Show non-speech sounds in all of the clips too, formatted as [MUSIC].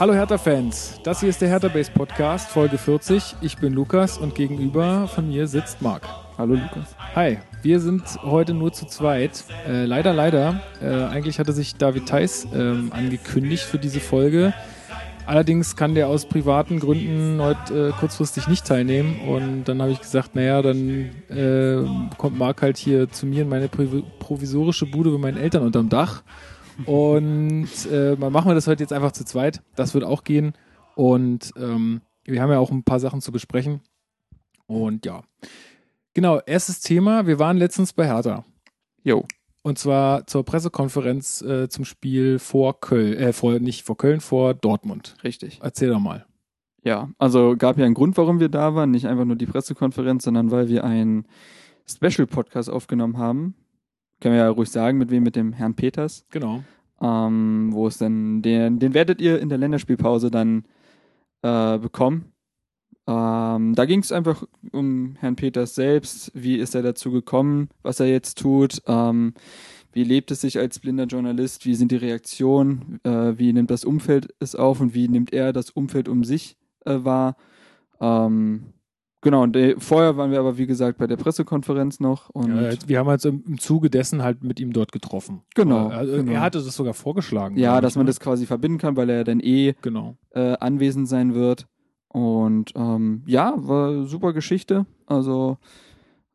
Hallo Hertha-Fans, das hier ist der Hertha-Base Podcast, Folge 40. Ich bin Lukas und gegenüber von mir sitzt Marc. Hallo Lukas. Hi, wir sind heute nur zu zweit. Äh, leider, leider. Äh, eigentlich hatte sich David Theis ähm, angekündigt für diese Folge. Allerdings kann der aus privaten Gründen heute äh, kurzfristig nicht teilnehmen. Und dann habe ich gesagt, naja, dann äh, kommt Marc halt hier zu mir in meine provisorische Bude bei meinen Eltern unterm Dach. Und äh, machen wir das heute jetzt einfach zu zweit. Das wird auch gehen. Und ähm, wir haben ja auch ein paar Sachen zu besprechen. Und ja. Genau, erstes Thema. Wir waren letztens bei Hertha. Jo. Und zwar zur Pressekonferenz äh, zum Spiel vor Köln, äh, vor, nicht vor Köln, vor Dortmund. Richtig. Erzähl doch mal. Ja, also gab ja einen Grund, warum wir da waren. Nicht einfach nur die Pressekonferenz, sondern weil wir einen Special-Podcast aufgenommen haben können wir ja ruhig sagen, mit wem, mit dem Herrn Peters. Genau. Ähm, wo es dann, den, den werdet ihr in der Länderspielpause dann äh, bekommen. Ähm, da ging es einfach um Herrn Peters selbst. Wie ist er dazu gekommen, was er jetzt tut? Ähm, wie lebt es sich als blinder Journalist? Wie sind die Reaktionen? Äh, wie nimmt das Umfeld es auf und wie nimmt er das Umfeld um sich äh, wahr? Ähm, Genau, und äh, vorher waren wir aber, wie gesagt, bei der Pressekonferenz noch. Und ja, wir haben uns im, Zuge dessen halt mit ihm dort getroffen. Genau, also, genau. Er hatte das sogar vorgeschlagen. Ja, dass man ne? das quasi verbinden kann, weil er dann eh genau. äh, anwesend sein wird. Und ähm, ja, war super Geschichte. Also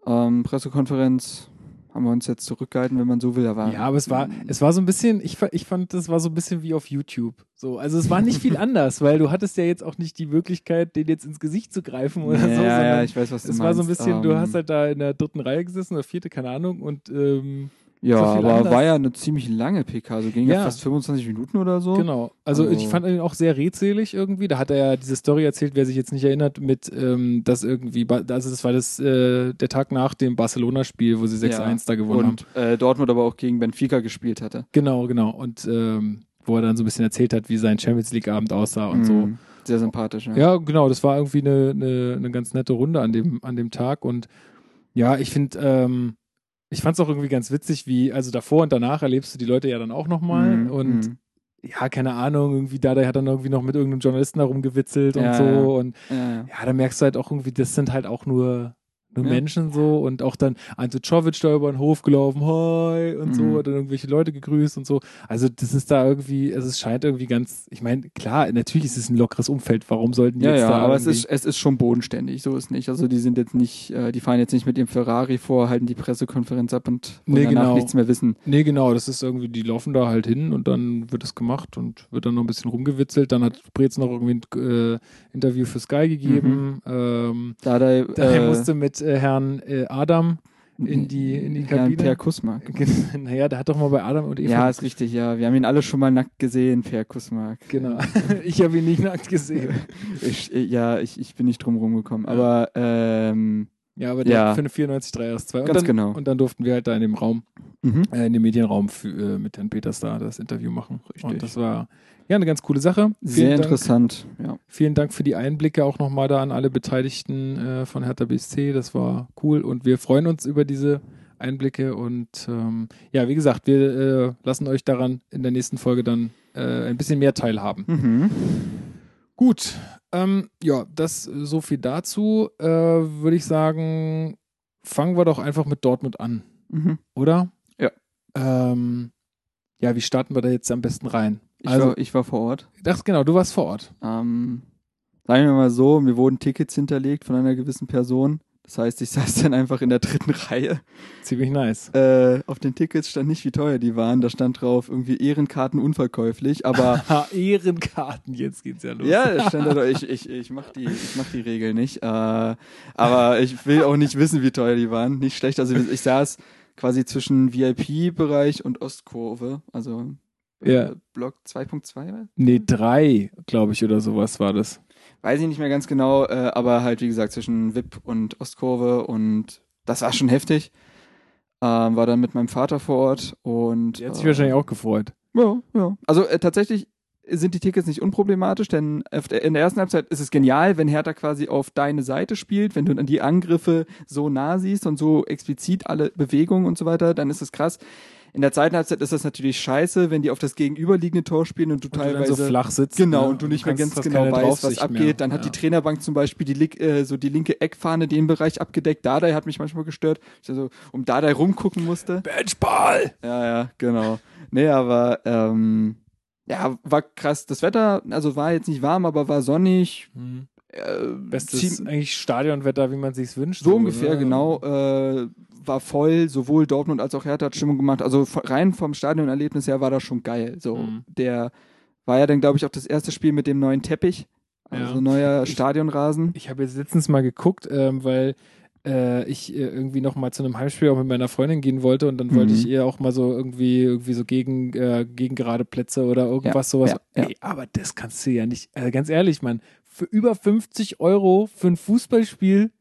ähm, Pressekonferenz haben wir uns jetzt zurückgehalten, wenn man so will. Aber ja, aber es war, es war so ein bisschen, ich, ich fand, das war so ein bisschen wie auf YouTube. So, also es war nicht viel [LAUGHS] anders, weil du hattest ja jetzt auch nicht die Möglichkeit, den jetzt ins Gesicht zu greifen oder ja, so. Ja, ich weiß, was du es meinst. Es war so ein bisschen, um, du hast ähm, halt da in der dritten Reihe gesessen oder vierte, keine Ahnung, und ähm, ja, so aber anders. war ja eine ziemlich lange PK, so ging ja. ja fast 25 Minuten oder so. Genau. Also, also, ich fand ihn auch sehr redselig irgendwie. Da hat er ja diese Story erzählt, wer sich jetzt nicht erinnert, mit, ähm, dass irgendwie, also das war das, äh, der Tag nach dem Barcelona-Spiel, wo sie 6-1 ja. da gewonnen Und, haben. Äh, Dortmund aber auch gegen Benfica gespielt hatte. Genau, genau. Und ähm, wo er dann so ein bisschen erzählt hat, wie sein Champions League-Abend aussah und mhm. so. Sehr sympathisch, ja. Ja, genau. Das war irgendwie eine, eine, eine ganz nette Runde an dem, an dem Tag. Und ja, ich finde, ähm, ich fand es auch irgendwie ganz witzig, wie, also davor und danach erlebst du die Leute ja dann auch nochmal mm, und mm. ja, keine Ahnung, irgendwie da, der hat dann irgendwie noch mit irgendeinem Journalisten herumgewitzelt ja, und so und ja, ja. ja, da merkst du halt auch irgendwie, das sind halt auch nur nur ja. Menschen so und auch dann Ante Czovic da über den Hof gelaufen, hi und mhm. so, und dann irgendwelche Leute gegrüßt und so. Also das ist da irgendwie, also es scheint irgendwie ganz, ich meine, klar, natürlich ist es ein lockeres Umfeld, warum sollten die ja, jetzt ja, da aber es ist, es ist schon bodenständig, so ist nicht. Also die sind jetzt nicht, äh, die fahren jetzt nicht mit ihrem Ferrari vor, halten die Pressekonferenz ab und nee, danach genau. nichts mehr wissen. Nee, genau, das ist irgendwie, die laufen da halt hin und dann wird es gemacht und wird dann noch ein bisschen rumgewitzelt. Dann hat Brez noch irgendwie ein äh, Interview für Sky gegeben. Mhm. Ähm, da, da, äh, musste mit äh, Herrn äh, Adam in die, in die Kabine. [LAUGHS] Ja, Per Kusmark. naja, der hat doch mal bei Adam und Eva. Ja, ist richtig, ja. Wir haben ihn alle schon mal nackt gesehen, Per Kusmark. Genau. [LAUGHS] ich habe ihn nicht nackt gesehen. [LAUGHS] ich, ja, ich, ich bin nicht drum rumgekommen. Ja. Aber, ähm, Ja, aber der ja. für eine 94 3 RS2. Ganz dann, genau. Und dann durften wir halt da in dem Raum, mhm. äh, in dem Medienraum für, äh, mit Herrn Peters da das Interview machen. Richtig. Und das war, ja, eine ganz coole Sache. Sehr Dank, interessant, ja. Vielen Dank für die Einblicke auch nochmal da an alle Beteiligten äh, von Hertha BSC. Das war cool und wir freuen uns über diese Einblicke und ähm, ja, wie gesagt, wir äh, lassen euch daran in der nächsten Folge dann äh, ein bisschen mehr teilhaben. Mhm. Gut, ähm, ja, das so viel dazu. Äh, Würde ich sagen, fangen wir doch einfach mit Dortmund an, mhm. oder? Ja. Ähm, ja, wie starten wir da jetzt am besten rein? Ich, also, war, ich war vor Ort. Das, genau, du warst vor Ort. Ähm, sagen wir mal so, mir wurden Tickets hinterlegt von einer gewissen Person. Das heißt, ich [LAUGHS] saß dann einfach in der dritten Reihe. Ziemlich nice. Äh, auf den Tickets stand nicht, wie teuer die waren. Da stand drauf irgendwie Ehrenkarten unverkäuflich, aber. [LAUGHS] Ehrenkarten, jetzt geht's ja los. Ja, [LAUGHS] stand da, ich, ich, ich mach die, ich mach die Regel nicht. Äh, aber ich will auch nicht wissen, wie teuer die waren. Nicht schlecht. Also ich saß quasi zwischen VIP-Bereich und Ostkurve. Also ja. Block 2.2? Nee, 3, glaube ich, oder sowas war das. Weiß ich nicht mehr ganz genau, äh, aber halt, wie gesagt, zwischen VIP und Ostkurve und das war schon heftig. Ähm, war dann mit meinem Vater vor Ort und. Der hat sich äh, wahrscheinlich auch gefreut. Ja, ja. Also äh, tatsächlich, sind die Tickets nicht unproblematisch, denn in der ersten Halbzeit ist es genial, wenn Hertha quasi auf deine Seite spielt, wenn du dann die Angriffe so nah siehst und so explizit alle Bewegungen und so weiter, dann ist es krass. In der zweiten Halbzeit ist das natürlich scheiße, wenn die auf das gegenüberliegende Tor spielen und du Und teilweise du so flach sitzt. Genau, ne? und du nicht mehr kannst ganz genau weißt, was abgeht. mehr. Dann hat ja. die Trainerbank zum Beispiel die, äh, so die linke Eckfahne den Bereich abgedeckt. Dardai hat mich manchmal gestört. Ich also um Dardai rumgucken musste. Benchball! Ja, ja, genau. Nee, aber ähm, ja, war krass. Das Wetter, also war jetzt nicht warm, aber war sonnig. Mhm. Äh, Bestes eigentlich Stadionwetter, wie man sich's wünscht. so ungefähr, ne? genau. Äh, war voll, sowohl Dortmund als auch Hertha hat Stimmung gemacht. Also rein vom Stadionerlebnis her war das schon geil. So, Mhm. der war ja dann, glaube ich, auch das erste Spiel mit dem neuen Teppich. Also Ja. neuer Ich- Stadionrasen. Ich habe jetzt letztens mal geguckt, ähm, weil äh, ich äh, irgendwie noch mal zu einem Heimspiel auch mit meiner Freundin gehen wollte und dann wollte Mhm. ich ihr auch mal so irgendwie irgendwie so gegen äh, gegen gerade Plätze oder irgendwas sowas. ja, ja. Ey, aber das kannst du ja nicht. Äh, ganz ehrlich, Mann, für über 50 Euro für ein Fußballspiel,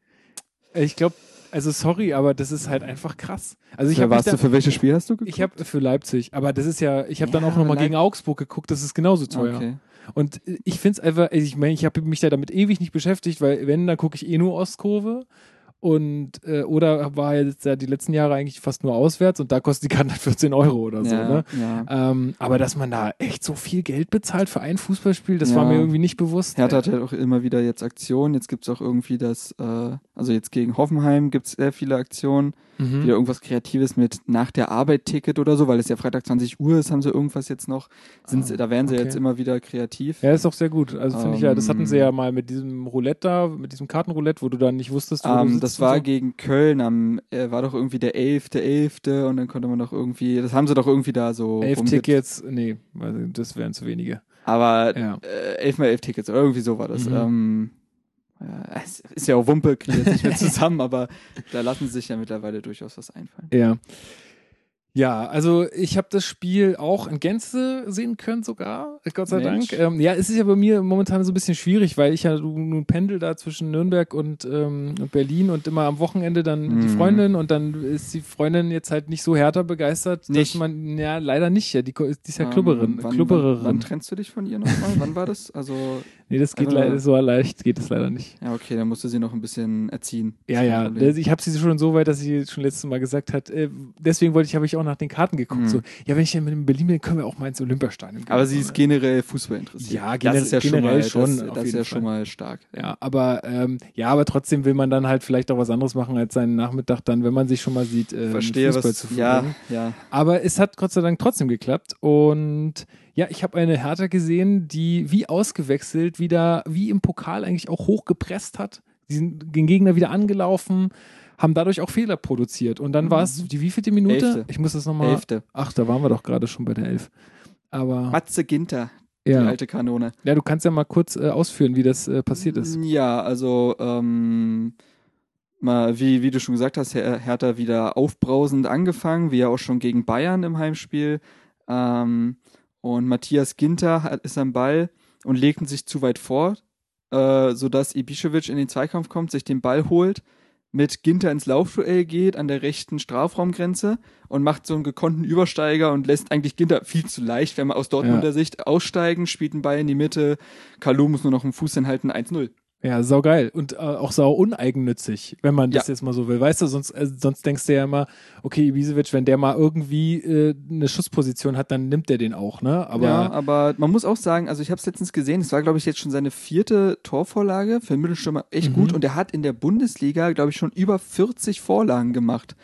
ich glaube, also sorry, aber das ist halt einfach krass. Also ich Ja, warst du da, für welches Spiel hast du geguckt? ich habe für Leipzig, aber das ist ja, ich habe dann Ja, auch noch mal Leip- gegen Augsburg geguckt, das ist genauso teuer. Okay. Und ich finde es einfach, ich meine, ich habe mich da damit ewig nicht beschäftigt, weil wenn, dann gucke ich eh nur Ostkurve. Und äh, oder war jetzt ja die letzten Jahre eigentlich fast nur auswärts und da kostet die Karte halt 14 Euro oder so, ja, ne? ja. Ähm, aber dass man da echt so viel Geld bezahlt für ein Fußballspiel, das Ja. war mir irgendwie nicht bewusst. Hertha hat ja auch immer wieder jetzt Aktionen. Jetzt gibt's auch irgendwie das, äh, also jetzt gegen Hoffenheim gibt's sehr viele Aktionen. mhm. Wieder irgendwas Kreatives mit nach der Arbeit Ticket oder so, weil es ja Freitag 20 Uhr ist, haben sie irgendwas jetzt noch. Sind sie, Ah, da werden sie okay. jetzt immer wieder kreativ. Ja, ist auch sehr gut. Also finde ich ja, das hatten sie Ähm, ja mal mit diesem Roulette da, mit diesem Kartenroulette, wo du dann nicht wusstest, wo du Ähm, das war so. gegen Köln am, äh, war doch irgendwie der 11.11. 11. und dann konnte man doch irgendwie, das haben sie doch irgendwie da so. elf Tickets, nee, das wären zu wenige. Aber Ja. äh, 11 mal 11 Tickets oder irgendwie so war das. Mhm. Ähm, äh, es ist ja auch Wumpe, kriegt jetzt nicht mehr [LAUGHS] zusammen, aber da lassen sie sich ja mittlerweile durchaus was einfallen. Ja. Ja, also ich habe das Spiel auch in Gänze sehen können sogar, Gott sei Mensch. Dank. Ähm, ja, es ist ja bei mir momentan so ein bisschen schwierig, weil ich ja nun pendel da zwischen Nürnberg und, ähm, und Berlin und immer am Wochenende dann die Mhm. Freundin und dann ist die Freundin jetzt halt nicht so härter begeistert, Nicht? dass man, ja, leider nicht, ja, die, die ist ja Ähm, Klubberin, wann, Klubbererin. Wann, wann trennst du dich von ihr nochmal? wann war das? Also, nee, das geht Also- leider, so leicht geht es leider nicht. ja, okay, dann musst du sie noch ein bisschen erziehen. Ja, Das ja. Das- Ich habe sie schon so weit, dass sie schon letztes Mal gesagt hat, äh, deswegen wollte ich, habe ich auch nach den Karten geguckt. Mhm. So, ja, wenn ich dann mit in Berlin bin, können wir auch mal ins Olympiastadion gehen. Aber sie ist ne? generell Fußball interessiert. Ja, das generell- ist ja schon generell mal, schon, Das, auf das ist ja Fall. schon mal stark. Ja, aber ähm, ja, aber trotzdem will man dann halt vielleicht auch was anderes machen als seinen Nachmittag dann, wenn man sich schon mal sieht, äh, Verstehe, Fußball was. zu Ja, verbringen. ja. Aber es hat Gott sei Dank trotzdem geklappt und ja, ich habe eine Hertha gesehen, die wie ausgewechselt wieder, wie im Pokal eigentlich auch hochgepresst hat. Die sind den Gegner wieder angelaufen, haben dadurch auch Fehler produziert. Und dann Mhm. war es die wievielte Minute? Elfte. Ich muss das nochmal. Elfte. Ach, da waren wir doch gerade schon bei der Elf. Aber Matze Ginter, die ja. alte Kanone. ja, du kannst ja mal kurz äh, ausführen, wie das äh, passiert ist. Ja, also ähm, mal, wie, wie du schon gesagt hast, Her Hertha wieder aufbrausend angefangen, wie ja auch schon gegen Bayern im Heimspiel. Ähm, und Matthias Ginter hat, ist am Ball und legten sich zu weit vor, äh, sodass Ibišević in den Zweikampf kommt, sich den Ball holt, mit Ginter ins Laufduell geht an der rechten Strafraumgrenze und macht so einen gekonnten Übersteiger und lässt eigentlich Ginter viel zu leicht, wenn man aus Dortmunder Sicht aussteigen, spielt einen Ball in die Mitte, Kalu muss nur noch einen Fuß hinhalten, 1-0. Ja, sau geil. Und äh, auch sau uneigennützig, wenn man das Ja. jetzt mal so will. Weißt du, sonst, äh, sonst denkst du ja immer, okay, Ibisevic, wenn der mal irgendwie äh, eine Schussposition hat, dann nimmt der den auch, ne? Aber ja, aber man muss auch sagen, also ich habe es letztens gesehen, es war glaube ich jetzt schon seine vierte Torvorlage für einen Mittelstürmer echt Mhm. gut und er hat in der Bundesliga glaube ich schon über 40 Vorlagen gemacht.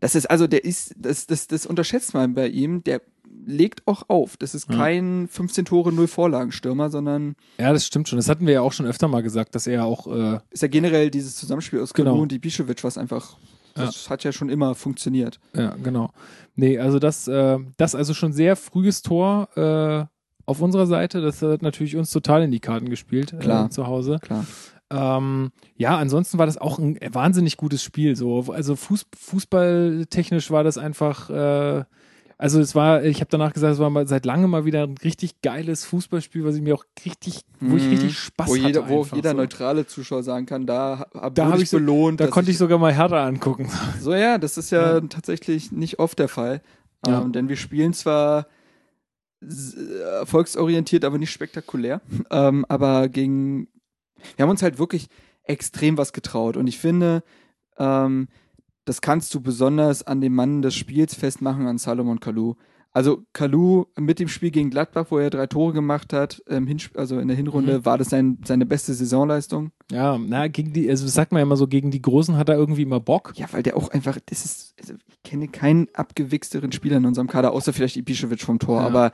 Das ist also der ist das das das unterschätzt man bei ihm, der legt auch auf. Das ist Ja. kein 15 Tore 0 Vorlagen Stürmer, sondern ja, das stimmt schon. Das hatten wir ja auch schon öfter mal gesagt, dass er auch äh, ist ja generell dieses Zusammenspiel aus Genau. und Ibišević, was einfach das hat ja schon immer funktioniert. Ja, genau. Nee, also das, äh, das also schon sehr frühes Tor äh, auf unserer Seite. Das hat natürlich uns total in die Karten gespielt Klar. Äh, zu Hause. Klar. Ähm, ja, ansonsten war das auch ein wahnsinnig gutes Spiel. So, also Fuß, fußballtechnisch war das einfach. Also es war, ich habe danach gesagt, es war mal seit langem mal wieder ein richtig geiles Fußballspiel, was ich mir auch richtig, wo ich Mhm. richtig Spaß wo hatte. jeder, wo einfach jeder so. neutrale Zuschauer sagen kann, da, ha- Da wurde hab ich ich so- belohnt. Da konnte ich sogar mal Hertha angucken. So, ja, das ist ja, Ja. tatsächlich nicht oft der Fall. Ja. Ähm, denn wir spielen zwar äh, erfolgsorientiert, aber nicht spektakulär. Ähm, aber gegen, wir haben uns halt wirklich extrem was getraut. Und ich finde, ähm, das kannst du besonders an dem Mann des Spiels festmachen, an Salomon Kalou. Also Kalou mit dem Spiel gegen Gladbach, wo er drei Tore gemacht hat, Hinsp also in der Hinrunde, war das sein, seine beste Saisonleistung. Ja, na, gegen die, also sagt man ja immer so, gegen die Großen hat er irgendwie immer Bock. Ja, weil der auch einfach, das ist, also ich kenne keinen abgewichsten Spieler in unserem Kader, außer vielleicht Ibišević vom Tor, Ja. aber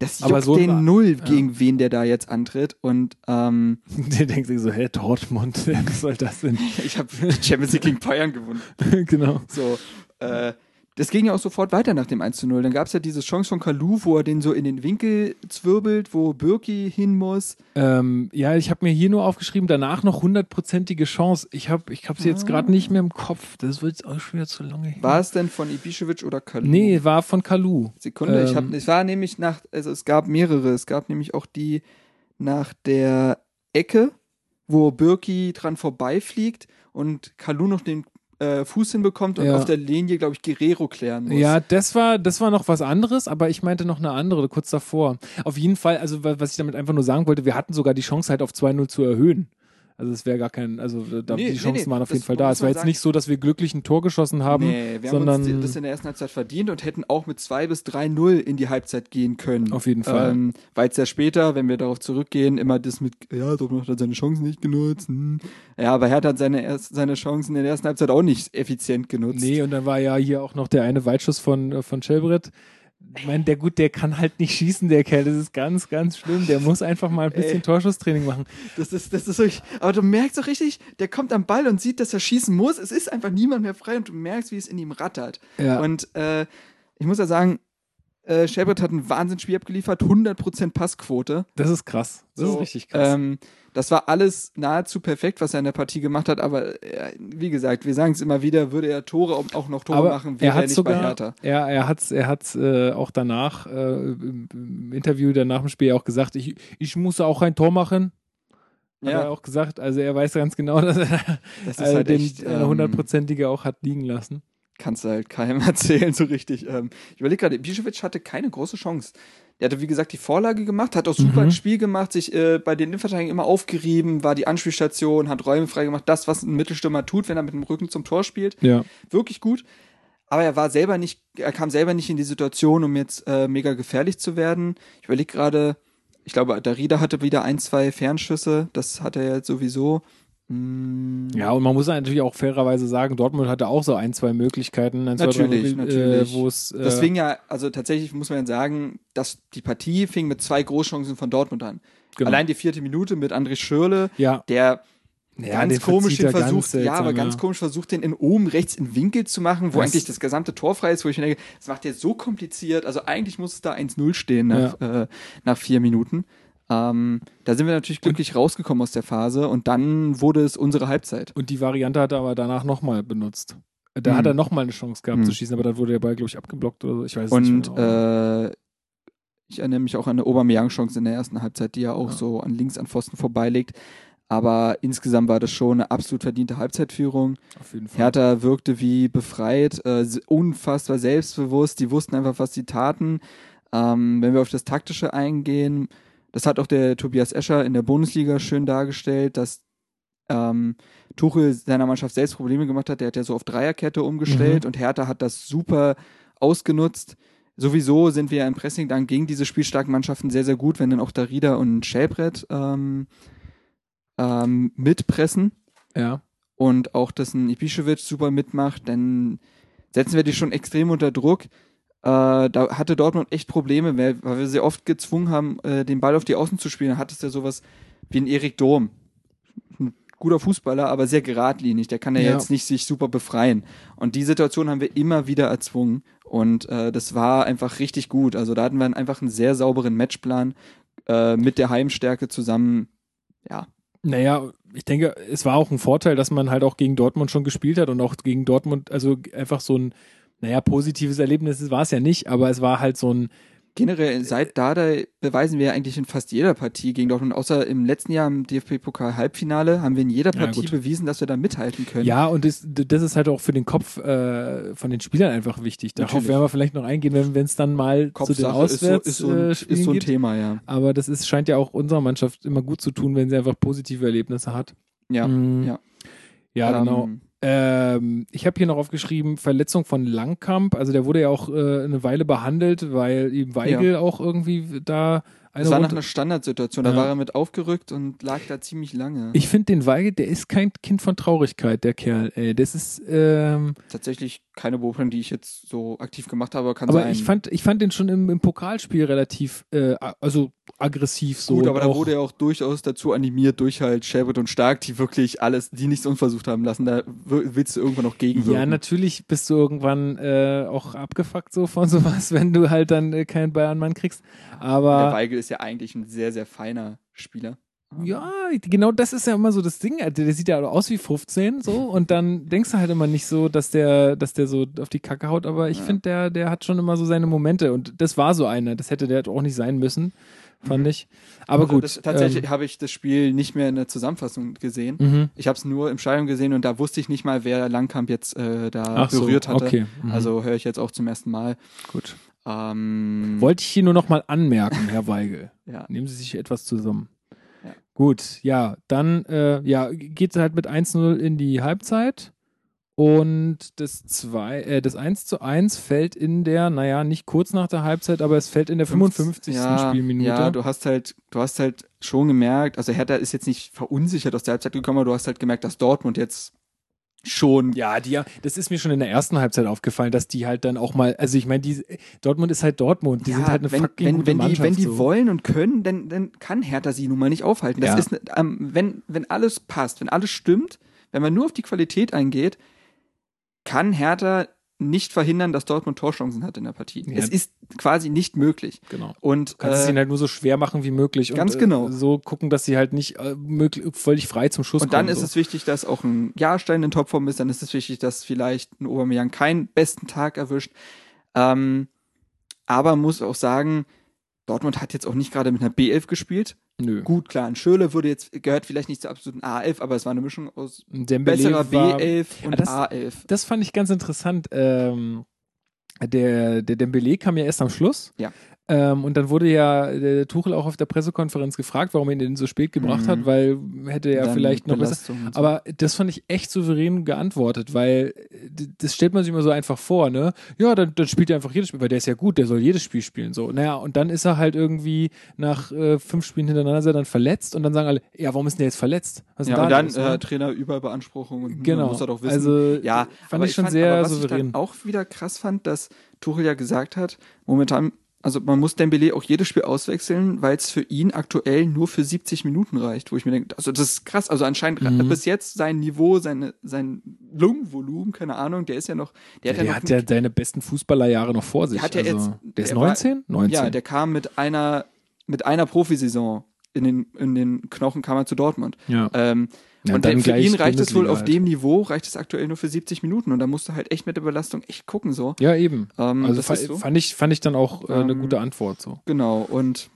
das Aber juckt so den null, gegen wen der da jetzt antritt. Und ähm, [LAUGHS] Der denkt sich so, hä, Dortmund, [LAUGHS] was soll das denn? ich habe [LAUGHS] Champions League gegen Bayern gewonnen. genau. So, äh, das ging ja auch sofort weiter nach dem 1 zu 0. Dann gab es ja diese Chance von Kalu, wo er den so in den Winkel zwirbelt, wo Birki hin muss. Ähm, ja, ich habe mir hier nur aufgeschrieben, danach noch hundertprozentige Chance. Ich habe ich hab's jetzt gerade nicht mehr im Kopf. Das wird jetzt auch schon wieder zu lange her. War es denn von Ibišević oder Kalu? Nee, war von Kalu. Sekunde, ich Ähm. hab, es war nämlich nach, also es gab mehrere. Es gab nämlich auch die nach der Ecke, wo Birki dran vorbeifliegt und Kalu noch den äh, Fuß hinbekommt und Ja. auf der Linie, glaube ich, Guerrero klären muss. Ja, das war, das war noch was anderes, aber ich meinte noch eine andere kurz davor. Auf jeden Fall, also wa- was ich damit einfach nur sagen wollte, wir hatten sogar die Chance halt auf 2-0 zu erhöhen. Also es wäre gar kein, also da, Nee, die Chancen nee, waren auf jeden Fall da. Es war jetzt sagen. nicht so, dass wir glücklich ein Tor geschossen haben, Nee, wir haben sondern uns die- das in der ersten Halbzeit verdient und hätten auch mit 2 bis 3-0 in die Halbzeit gehen können. Auf jeden Fall. Ähm, Weil es ja später, wenn wir darauf zurückgehen, immer das mit, ja, Dortmund hat seine Chancen nicht genutzt. Hm. Ja, aber Hertha hat seine, erst, seine Chancen in der ersten Halbzeit auch nicht effizient genutzt. Nee, und dann war ja hier auch noch der eine Weitschuss von, äh, von Schelbrett. Ich meine, der gut, der kann halt nicht schießen, der Kerl. Das ist ganz, ganz schlimm. Der muss einfach mal ein bisschen Ey. Torschusstraining machen. Das ist, das ist wirklich, aber du merkst doch richtig, der kommt am Ball und sieht, dass er schießen muss. Es ist einfach niemand mehr frei und du merkst, wie es in ihm rattert. Ja. Und äh, ich muss ja sagen, äh, Shelbrett hat ein Wahnsinnsspiel abgeliefert, 100% Passquote. Das ist krass. Das So, ist richtig krass. Ähm, das war alles nahezu perfekt, was er in der Partie gemacht hat, aber äh, wie gesagt, wir sagen es immer wieder, würde er Tore auch noch Tore Aber machen, wäre er er, hat nicht sogar, bei Hertha. er, er hat's, er hat's äh, auch danach äh, im, Interview danach im Spiel auch gesagt, ich, ich muss auch ein Tor machen. Hat Ja. er auch gesagt. Also er weiß ganz genau, [LAUGHS] dass er Das äh, halt den äh, ähm, hundertprozentige auch hat liegen lassen. kannst du halt keinem [LAUGHS] erzählen, so richtig. Ähm, ich überlege gerade, Bischewitsch hatte keine große Chance. Er hatte, wie gesagt, die Vorlage gemacht, hat auch super Mhm. ein Spiel gemacht, sich äh, bei den Innenverteidigern immer aufgerieben, war die Anspielstation, hat Räume freigemacht, das, was ein Mittelstürmer tut, wenn er mit dem Rücken zum Tor spielt. Ja. Wirklich gut. Aber er war selber nicht, er kam selber nicht in die Situation, um jetzt äh, mega gefährlich zu werden. Ich überlege gerade, ich glaube, Darida hatte wieder ein, zwei Fernschüsse, das hat er jetzt sowieso. Mm, Ja, und man muss natürlich auch fairerweise sagen, Dortmund hatte auch so ein, zwei Möglichkeiten, ein, zwei, Natürlich, natürlich. Äh, wo es. Äh, Deswegen ja, also tatsächlich muss man ja sagen, dass die Partie fing mit zwei Großchancen von Dortmund an. Genau. Allein die vierte Minute mit André Schürle, ja, der ja, ganz komisch den er versucht, ganz ja, aber seltsam, ganz komisch versucht, den in oben rechts in Winkel zu machen, wo Das- eigentlich das gesamte Tor frei ist, wo ich mir denke, das macht der so kompliziert. Also eigentlich muss es da 1-0 stehen nach, äh, nach vier Minuten. Ähm, da sind wir natürlich glücklich rausgekommen aus der Phase und dann wurde es unsere Halbzeit. Und die Variante hat er aber danach nochmal benutzt. Da Hm. hat er nochmal eine Chance gehabt Hm. zu schießen, aber dann wurde der Ball, glaube ich, abgeblockt oder so. Ich weiß es nicht. Und mehr. äh, ich erinnere mich auch an eine Aubameyang-Chance in der ersten Halbzeit, die er auch Ja. so an links an Pfosten vorbeilegt. Aber insgesamt war das schon eine absolut verdiente Halbzeitführung. auf jeden Fall. Hertha wirkte wie befreit, äh, unfassbar selbstbewusst. Die wussten einfach, was sie taten. Ähm, wenn wir auf das Taktische eingehen, das hat auch der Tobias Escher in der Bundesliga schön dargestellt, dass ähm, Tuchel seiner Mannschaft selbst Probleme gemacht hat. Der hat ja so auf Dreierkette umgestellt Mhm. und Hertha hat das super ausgenutzt. Sowieso sind wir ja im Pressing dann gegen diese spielstarken Mannschaften sehr, sehr gut, wenn dann auch Darida und Schäbrett ähm, ähm, mitpressen Ja. und auch, dass ein Ibišević super mitmacht, dann setzen wir die schon extrem unter Druck. Äh, da hatte Dortmund echt Probleme, weil, wir sie oft gezwungen haben, äh, den Ball auf die Außen zu spielen. Da hattest du ja sowas wie ein Erik Dom. Ein guter Fußballer, aber sehr geradlinig. Der kann ja, Ja. jetzt nicht sich super befreien. Und die Situation haben wir immer wieder erzwungen. Und äh, das war einfach richtig gut. Also da hatten wir einfach einen sehr sauberen Matchplan äh, mit der Heimstärke zusammen. Ja, Naja, ich denke, es war auch ein Vorteil, dass man halt auch gegen Dortmund schon gespielt hat und auch gegen Dortmund, also einfach so ein, naja, positives Erlebnis war es ja nicht, aber es war halt so ein, generell seit Dada beweisen wir ja eigentlich in fast jeder Partie gegen Dortmund, außer im letzten Jahr im DFB-Pokal-Halbfinale haben wir in jeder Ja, Partie gut. bewiesen, dass wir da mithalten können. Ja, und das, das ist halt auch für den Kopf äh, von den Spielern einfach wichtig. Darauf Natürlich. werden wir vielleicht noch eingehen, wenn es dann mal zu den Kopfsache ist so, Auswärts ist so, ein, äh, ist so ein. Thema, ja. Aber das ist, scheint ja auch unserer Mannschaft immer gut zu tun, wenn sie einfach positive Erlebnisse hat. Ja, Mm. ja. Ja, Ähm, genau. Ähm, ich habe hier noch aufgeschrieben, Verletzung von Langkamp. Also der wurde ja auch äh, eine Weile behandelt, weil ihm Weigel auch irgendwie da eine Das war nach einer Standardsituation, da Ja. war er mit aufgerückt und lag da ziemlich lange. Ich finde den Weigel, der ist kein Kind von Traurigkeit, der Kerl. Ey. Das ist, ähm, Tatsächlich keine Beobachtung, die ich jetzt so aktiv gemacht habe, aber kann aber sein. ich fand, ich fand den schon im, im Pokalspiel relativ, äh, also aggressiv so. Gut, aber da wurde er auch durchaus dazu animiert durch halt Sherbert und Stark, die wirklich alles, die nichts unversucht haben lassen. Da willst du irgendwann noch gegenwirken. Ja, natürlich bist du irgendwann äh, auch abgefuckt so von [LAUGHS] sowas, wenn du halt dann äh, keinen Bayern-Mann kriegst. Der Aber Weigel ist ja eigentlich ein sehr, sehr feiner Spieler. ja, genau das ist ja immer so das Ding. Alter. Der sieht ja aus wie 15 so [LAUGHS] und dann denkst du halt immer nicht so, dass der, dass der so auf die Kacke haut. Aber ich Ja. finde, der, der hat schon immer so seine Momente und das war so einer. Das hätte der auch nicht sein müssen, fand ich. Aber Also gut. Das, tatsächlich ähm, habe ich das Spiel nicht mehr in der Zusammenfassung gesehen. mhm. Ich habe es nur im Stadion gesehen und da wusste ich nicht mal, wer Langkamp jetzt äh, da Ach so, berührt hatte. okay. Mhm. Also höre ich jetzt auch zum ersten Mal. gut. Ähm, Wollte ich hier nur noch mal anmerken, Herr Weigel. [LAUGHS] ja. Nehmen Sie sich etwas zusammen. Ja. Gut, ja, dann äh, ja, geht es halt mit 1-0 in die Halbzeit. Und das, zwei, äh, das 1 zu 1 fällt in der, naja, nicht kurz nach der Halbzeit, aber es fällt in der 55. ja, Spielminute. Ja, du hast halt, du hast halt schon gemerkt, also Hertha ist jetzt nicht verunsichert aus der Halbzeit gekommen, aber du hast halt gemerkt, dass Dortmund jetzt schon Ja, die, das ist mir schon in der ersten Halbzeit aufgefallen, dass die halt dann auch mal, also ich meine, die Dortmund ist halt Dortmund, die Ja, sind halt eine wenn, fucking wenn, gute wenn die, Mannschaft. wenn die so. wollen und können, dann, dann kann Hertha sie nun mal nicht aufhalten. Das Ja. ist, ähm, wenn, wenn alles passt, wenn alles stimmt, wenn man nur auf die Qualität eingeht, kann Hertha nicht verhindern, dass Dortmund Torchancen hat in der Partie. Ja. Es ist quasi nicht möglich. Genau. Und Du kannst es äh, ihnen halt nur so schwer machen wie möglich. ganz und, genau. Äh, so gucken, dass sie halt nicht äh, möglich, völlig frei zum Schuss Und dann kommen. ist so. es wichtig, dass auch ein Jahrstein in Topform ist. Dann ist es wichtig, dass vielleicht ein Aubameyang keinen besten Tag erwischt. Ähm, aber muss auch sagen, Dortmund hat jetzt auch nicht gerade mit einer B11 gespielt. Nö. Gut, klar, ein Schöle würde jetzt, gehört vielleicht nicht zur absoluten A11, aber es war eine Mischung aus Dembele besserer war, B11 und das- A11. Das fand ich ganz interessant. Ähm, der, der Dembele kam ja erst am Schluss. Ja. Ähm, und dann wurde ja der Tuchel auch auf der Pressekonferenz gefragt, warum er ihn denn so spät gebracht Mhm. hat, weil hätte er Dann vielleicht noch besser. Belastung und so. Aber das fand ich echt souverän geantwortet, weil äh, das stellt man sich immer so einfach vor, ne? Ja, dann, dann spielt er einfach jedes Spiel, weil der ist ja gut, der soll jedes Spiel spielen. So, naja, und dann ist er halt irgendwie nach äh, fünf Spielen hintereinander er dann verletzt und dann sagen alle, ja, warum ist denn der jetzt verletzt? Was ja, denn und da dann los, ne? äh, Trainer Überbeanspruchung und Genau. muss er doch wissen. Also ja, fand ich schon fand, sehr aber was souverän. ich dann auch wieder krass fand, dass Tuchel ja gesagt hat, momentan, also man muss Dembele auch jedes Spiel auswechseln, weil es für ihn aktuell nur für 70 Minuten reicht, wo ich mir denke, also das ist krass, also anscheinend Mhm. bis jetzt sein Niveau, seine, sein Lungenvolumen, keine Ahnung, der ist ja noch, der Ja, hat der ja hat ja seine besten Fußballerjahre noch vor sich. Der hat also, jetzt- der ist der war- 19? 19. ja, der kam mit einer, mit einer Profisaison in den, in den Knochen kam er zu Dortmund. ja. Ähm, Ja, und dann für ihn reicht es wohl auf halt. dem Niveau, reicht es aktuell nur für 70 Minuten und da musst du halt echt mit der Belastung echt gucken so. ja, eben. Ähm, Also das fa so. fand, ich, fand ich dann auch äh, eine Ähm, gute Antwort so. Genau und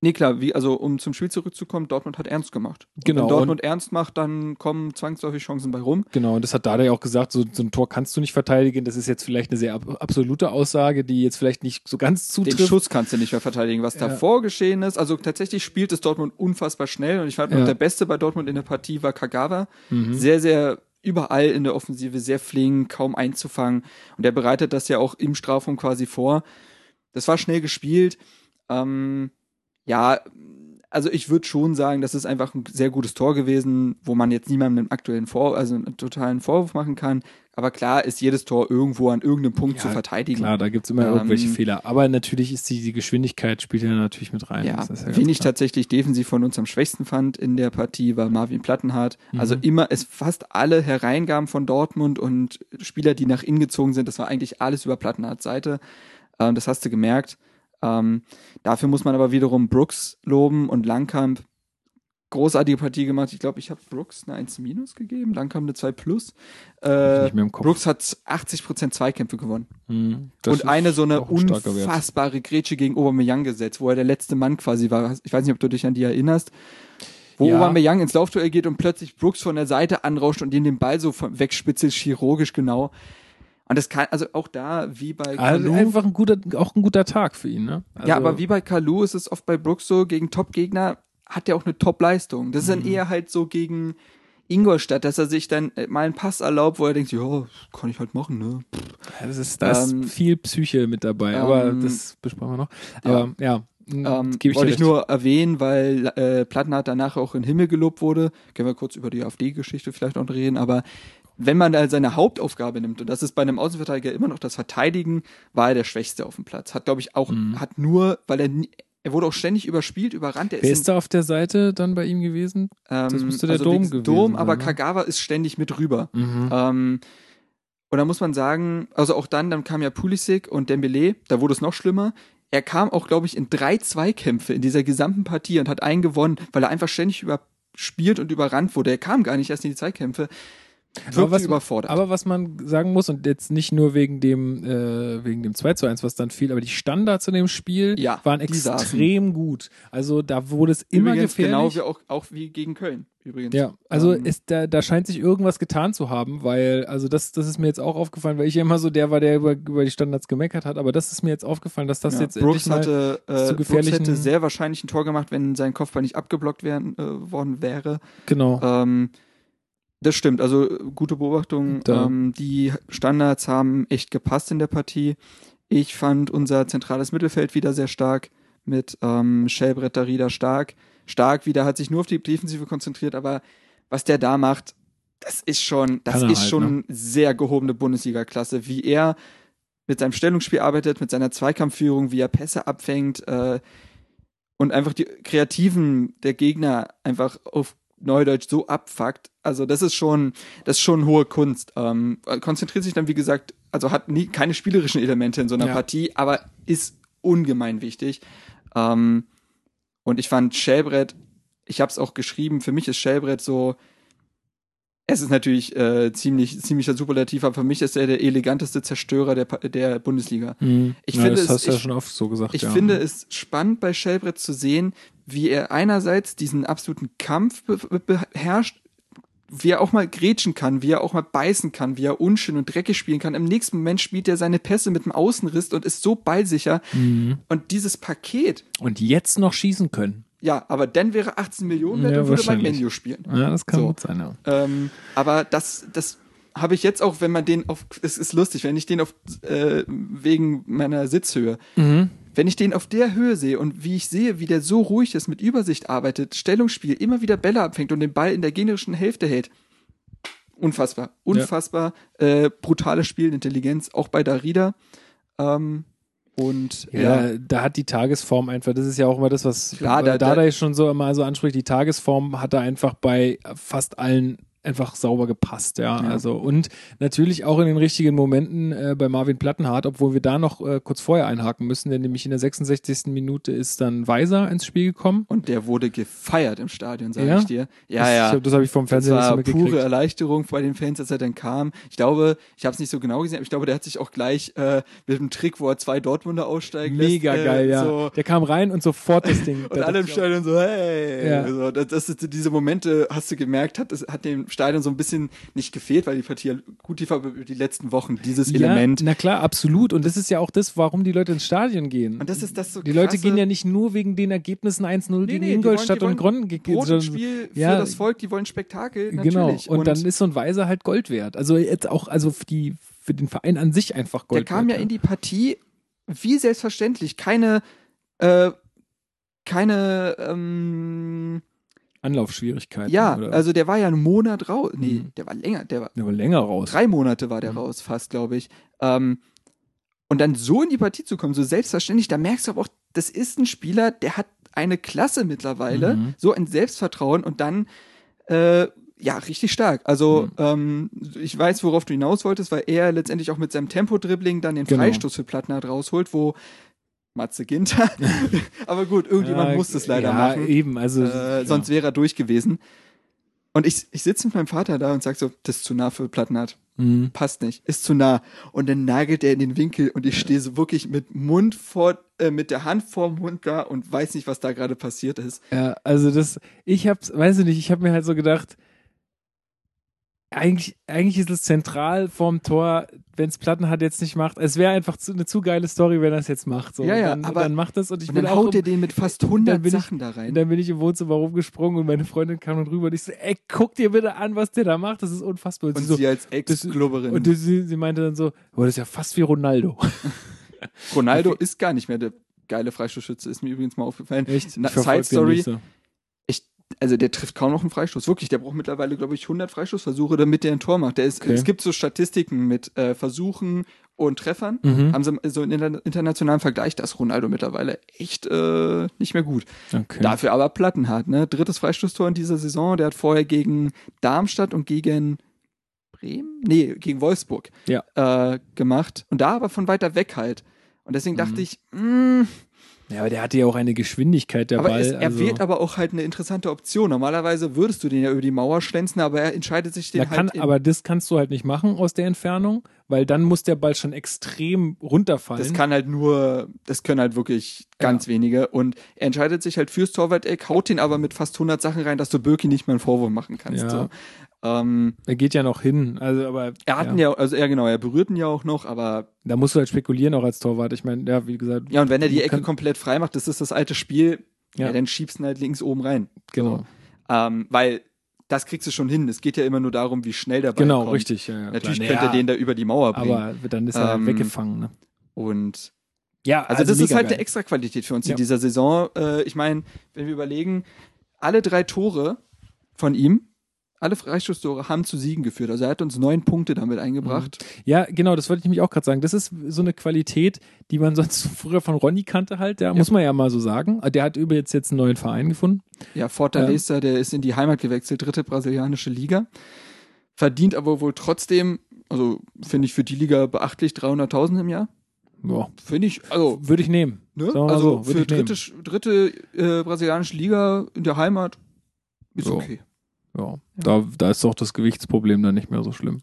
nee klar, wie also um zum Spiel zurückzukommen, Dortmund hat ernst gemacht. Und Genau, Wenn Dortmund ernst macht, dann kommen zwangsläufig Chancen bei rum. Genau, und das hat Dada ja auch gesagt, so, so ein Tor kannst du nicht verteidigen. Das ist jetzt vielleicht eine sehr ab absolute Aussage, die jetzt vielleicht nicht so ganz Den zutrifft. Schuss kannst du nicht mehr verteidigen, was Ja. davor geschehen ist. Also tatsächlich spielt es Dortmund unfassbar schnell und ich fand Ja. der Beste bei Dortmund in der Partie war Kagawa. Mhm. Sehr, sehr überall in der Offensive, sehr flink, kaum einzufangen. Und er bereitet das ja auch im Strafraum quasi vor. Das war schnell gespielt. Ähm, ja, also ich würde schon sagen, das ist einfach ein sehr gutes Tor gewesen, wo man jetzt niemandem einen aktuellen Vor also einen totalen Vorwurf machen kann. Aber klar ist jedes Tor irgendwo an irgendeinem Punkt Ja, zu verteidigen. Klar, da gibt's immer Ähm, irgendwelche Fehler. Aber natürlich ist die, die Geschwindigkeit spielt ja natürlich mit rein. Ja, ja wen ich klar. tatsächlich defensiv von uns am schwächsten fand in der Partie war Marvin Plattenhardt. Also Mhm. immer, es fast alle Hereingaben von Dortmund und Spieler, die nach innen gezogen sind, das war eigentlich alles über Plattenhardts Seite. Ähm, das hast du gemerkt. Ähm, dafür muss man aber wiederum Brooks loben und Langkamp. großartige Partie gemacht. Ich glaube, ich habe Brooks eine 1 minus gegeben, dann kam eine 2 plus. Äh. Brooks hat 80% Zweikämpfe gewonnen. Hm, das und eine so eine ein starker Wert. unfassbare Grätsche gegen Aubameyang gesetzt, wo er der letzte Mann quasi war. Ich weiß nicht, ob du dich an die erinnerst. Wo Ja. Aubameyang ins Laufduell geht und plötzlich Brooks von der Seite anrauscht und ihm den Ball so wegspitzelt, chirurgisch genau. Und das kann, also auch da, wie bei Also Kalou, einfach ein guter, auch ein guter Tag für ihn, ne? Also, ja, aber wie bei Kalu ist es oft bei Brooks so, gegen Top-Gegner hat er auch eine Top-Leistung. Das ist Mhm. dann eher halt so gegen Ingolstadt, dass er sich dann äh, mal einen Pass erlaubt, wo er denkt, ja, kann ich halt machen, ne? Das ist, da ist Ähm, viel Psyche mit dabei, aber ähm, das besprechen wir noch. Aber ja, Ähm, gebe ich wollte ich nur erwähnen, weil äh, Plattner danach auch in den Himmel gelobt wurde. Können wir kurz über die AfD-Geschichte vielleicht noch reden, aber wenn man da seine Hauptaufgabe nimmt, und das ist bei einem Außenverteidiger immer noch das Verteidigen, war er der Schwächste auf dem Platz. Hat, glaube ich, auch, hat nur, weil er, er wurde auch ständig überspielt, überrannt. Er Wer ist ist da auf der Seite dann bei ihm gewesen? Ähm, Das müsste der also Dom gewesen Dom, aber ne? Kagawa ist ständig mit rüber. Mhm. Ähm, und da muss man sagen, also auch dann, dann kam ja Pulisic und Dembele, da wurde es noch schlimmer. Er kam auch, glaube ich, in drei Zweikämpfe in dieser gesamten Partie und hat einen gewonnen, weil er einfach ständig überspielt und überrannt wurde. Er kam gar nicht erst in die Zweikämpfe. Wirkte was, überfordert. aber was man sagen muss, und jetzt nicht nur wegen dem, äh, wegen dem 2 zu 1, was dann fiel, aber die Standards in dem Spiel Ja, waren saßen. extrem gut. Also da wurde es immer Übrigens genau gefährlich. wie auch, auch wie gegen Köln. Übrigens. Ja, also Ähm, ist, da, da scheint sich irgendwas getan zu haben, weil, also das, das ist mir jetzt auch aufgefallen, weil ich ja immer so der war, der über, über die Standards gemeckert hat, aber das ist mir jetzt aufgefallen, dass das ja, jetzt Brooks endlich mal, hatte, zu äh, Brooks gefährlichen- hätte sehr wahrscheinlich ein Tor gemacht, wenn sein Kopfball nicht abgeblockt werden, äh, worden wäre. genau, Ähm, das stimmt, also gute Beobachtung. Ähm, die Standards haben echt gepasst in der Partie. Ich fand unser zentrales Mittelfeld wieder sehr stark mit ähm, Schellbrett Darida stark. Stark wieder, hat sich nur auf die Defensive konzentriert, aber was der da macht, das ist schon, das ist halt, schon sehr gehobene Bundesliga-Klasse, wie er mit seinem Stellungsspiel arbeitet, mit seiner Zweikampfführung, wie er Pässe abfängt äh, und einfach die Kreativen der Gegner einfach auf Neudeutsch so abfuckt. Also das ist schon, das ist schon hohe Kunst. Ähm, konzentriert sich dann, wie gesagt, also hat nie keine spielerischen Elemente in so einer Ja. Partie, aber ist ungemein wichtig. Ähm, und ich fand Schellbrett, ich habe es auch geschrieben, für mich ist Schellbrett so, es ist natürlich äh, ziemlich, ziemlicher Superlativ, aber für mich ist er der eleganteste Zerstörer der, der Bundesliga. Mhm. ich ja, finde das es- hast du ja schon oft so gesagt, Ich ja. finde es spannend bei Schellbrett zu sehen, wie er einerseits diesen absoluten Kampf be be beherrscht, wie er auch mal grätschen kann, wie er auch mal beißen kann, wie er unschön und dreckig spielen kann. Im nächsten Moment spielt er seine Pässe mit dem Außenriss und ist so ballsicher. Mhm. Und dieses Paket, Und jetzt noch schießen können. Ja, aber dann wäre 18 Millionen wert Ja, und würde wahrscheinlich. Menu spielen. Ja, das kann So. gut sein, ja. Ähm, aber das, das habe ich jetzt auch, wenn man den auf, es ist lustig, wenn ich den auf, äh, wegen meiner Sitzhöhe, Mhm. wenn ich den auf der Höhe sehe und wie ich sehe, wie der so ruhig ist, mit Übersicht arbeitet, Stellungsspiel, immer wieder Bälle abfängt und den Ball in der gegnerischen Hälfte hält. Unfassbar, unfassbar, äh, brutale Spielintelligenz, auch bei Darida. Ähm, und Ja, ja, da hat die Tagesform einfach, das ist ja auch immer das, was Klar, da- da, da- da schon so immer so anspricht, die Tagesform hat da einfach bei fast allen einfach sauber gepasst, ja. Ja. Also und natürlich auch in den richtigen Momenten äh, bei Marvin Plattenhardt, obwohl wir da noch äh, kurz vorher einhaken müssen, denn nämlich in der 66. Minute ist dann Weiser ins Spiel gekommen. und der wurde gefeiert im Stadion, sage Ja? ich dir. Ja, das, ja. Ich, das habe ich vom Das Fernseher so war pure Erleichterung bei den Fans, als er dann kam. Ich glaube, ich habe es nicht so genau gesehen, aber ich glaube, der hat sich auch gleich äh, mit dem Trick, wo er zwei Dortmunder aussteigen Mega lässt, äh, geil, ja. So, Der kam rein und sofort das Ding. [LAUGHS] und alle im Stadion so, hey. Ja. So, das, das diese Momente, hast du gemerkt, hat, das hat dem Stadion so ein bisschen nicht gefehlt, weil die Partie ja gut lief, aber über die letzten Wochen, dieses Element. Na klar, absolut. Und das ist ja auch das, warum die Leute ins Stadion gehen. Und das ist das so Die Leute gehen ja nicht nur wegen den Ergebnissen 1-0 gegen nee, die Ingolstadt wollen- und die Gronnen ge- Brot und sondern- Spiel für ja, das Volk, die wollen Spektakel, natürlich. Genau. Und, dann ist so ein Weiser halt Gold wert. Also jetzt auch, also für, die, für den Verein an sich einfach der Gold kam ja wert. in die Partie wie selbstverständlich. Keine, äh, keine, ähm, Anlaufschwierigkeiten. ja, oder? also der war ja einen Monat raus. Nee, Mhm. der war länger, der war der war länger raus. drei Monate war der Mhm. raus, fast, glaube ich. Ähm, und dann so in die Partie zu kommen, so selbstverständlich, da merkst du aber auch, das ist ein Spieler, der hat eine Klasse mittlerweile, Mhm. so ein Selbstvertrauen und dann, äh, ja, richtig stark. Also, Mhm. ähm, ich weiß, worauf du hinaus wolltest, weil er letztendlich auch mit seinem Tempo-Dribbling dann den Genau. Freistoß für Plattenhardt rausholt, wo Matze Ginter. [LAUGHS] Aber gut, irgendjemand Ja, muss es leider ja, machen. eben, also Äh, sonst wäre er durch gewesen. Und ich, ich sitze mit meinem Vater da und sag so, das ist zu nah für Plattenhardt. Mhm. Passt nicht, ist zu nah. Und dann nagelt er in den Winkel und ich stehe so wirklich mit Mund vor, äh, mit der Hand vorm Mund da und weiß nicht, was da gerade passiert ist. Ja, also das, ich hab's, weiß ich nicht, ich habe mir halt so gedacht, eigentlich, eigentlich ist es zentral vorm Tor, wenn es Plattenhardt jetzt nicht macht. Es wäre einfach zu, eine zu geile Story, wenn er es jetzt macht. So. Ja, ja, dann, aber- dann macht das und ich Und bin dann haut er den mit fast dann 100 bin ich- Sachen da rein. und dann bin ich im Wohnzimmer rumgesprungen und meine Freundin kam dann rüber und ich so, ey, guck dir bitte an, was der da macht, das ist unfassbar. Und, Und sie so, sie als Ex-Glubberin. und sie, sie meinte dann so, oh, das ist ja fast wie Ronaldo. [LAUGHS] Ronaldo ist gar nicht mehr der geile Freistoßschütze, ist mir übrigens mal aufgefallen. Echt? Na, Side Story. Also der trifft kaum noch einen Freistoß. Wirklich, der braucht mittlerweile, glaube ich, 100 Freistoßversuche, damit der ein Tor macht. Der ist, Okay. Es gibt so Statistiken mit äh, Versuchen und Treffern. Mhm. Haben sie so einen inter- internationalen Vergleich, da ist Ronaldo mittlerweile echt äh, nicht mehr gut. Okay. Dafür aber Plattenhardt, ne? Drittes Freistoßtor in dieser Saison. Der hat vorher gegen Darmstadt und gegen Bremen? Nee, gegen Wolfsburg Ja. äh, gemacht. Und da aber von weiter weg halt. Und deswegen dachte Mhm. ich, mh, Ja, aber der hatte ja auch eine Geschwindigkeit, der aber Ball. es, er also, wählt aber auch halt eine interessante Option. Normalerweise würdest du den ja über die Mauer schlänzen, aber er entscheidet sich den da kann, halt in, aber das kannst du halt nicht machen aus der Entfernung, weil dann muss der Ball schon extrem runterfallen. das kann halt nur, das können halt wirklich ganz wenige. Und er entscheidet sich halt fürs Torwart-Eck, haut den aber mit fast 100 Sachen rein, dass du Birki nicht mal einen Vorwurf machen kannst. Ja. So. Ähm, er geht ja noch hin, also aber er hat ja, ja, also er genau, er berührt ihn ja auch noch, aber da musst du halt spekulieren auch als Torwart. Ich meine, ja, wie gesagt, ja, und wenn er die Ecke komplett frei macht, das ist das alte Spiel, ja, Ja. dann schiebst du ihn halt links oben rein. genau, Ähm, weil das kriegst du schon hin. Es geht ja immer nur darum, wie schnell der Ball genau, kommt. richtig. Ja, ja, Natürlich klar. könnte er den da über die Mauer bringen. aber dann ist er Ähm, weggefangen. Ne? und Ja, Also, das ist halt geil. eine Extraqualität für uns in dieser Saison. Äh, ich meine, wenn wir überlegen, alle drei Tore von ihm, alle Freistoßtore haben zu Siegen geführt. Also er hat uns neun Punkte damit eingebracht. Ja, genau, das wollte ich nämlich auch gerade sagen. Das ist so eine Qualität, die man [LAUGHS] sonst früher von Ronny kannte halt, ja, muss man ja mal so sagen. Der hat übrigens jetzt einen neuen Verein gefunden. Ja, Fortaleza, der ist in die Heimat gewechselt, dritte brasilianische Liga. Verdient aber wohl trotzdem, also finde ich für die Liga beachtlich, 300.000 im Jahr. Ja, Finde ich, also, würde ich nehmen. ne? Also so, für dritte, dritte äh, brasilianische Liga in der Heimat ist So. okay. Ja, da, da ist doch das Gewichtsproblem dann nicht mehr so schlimm.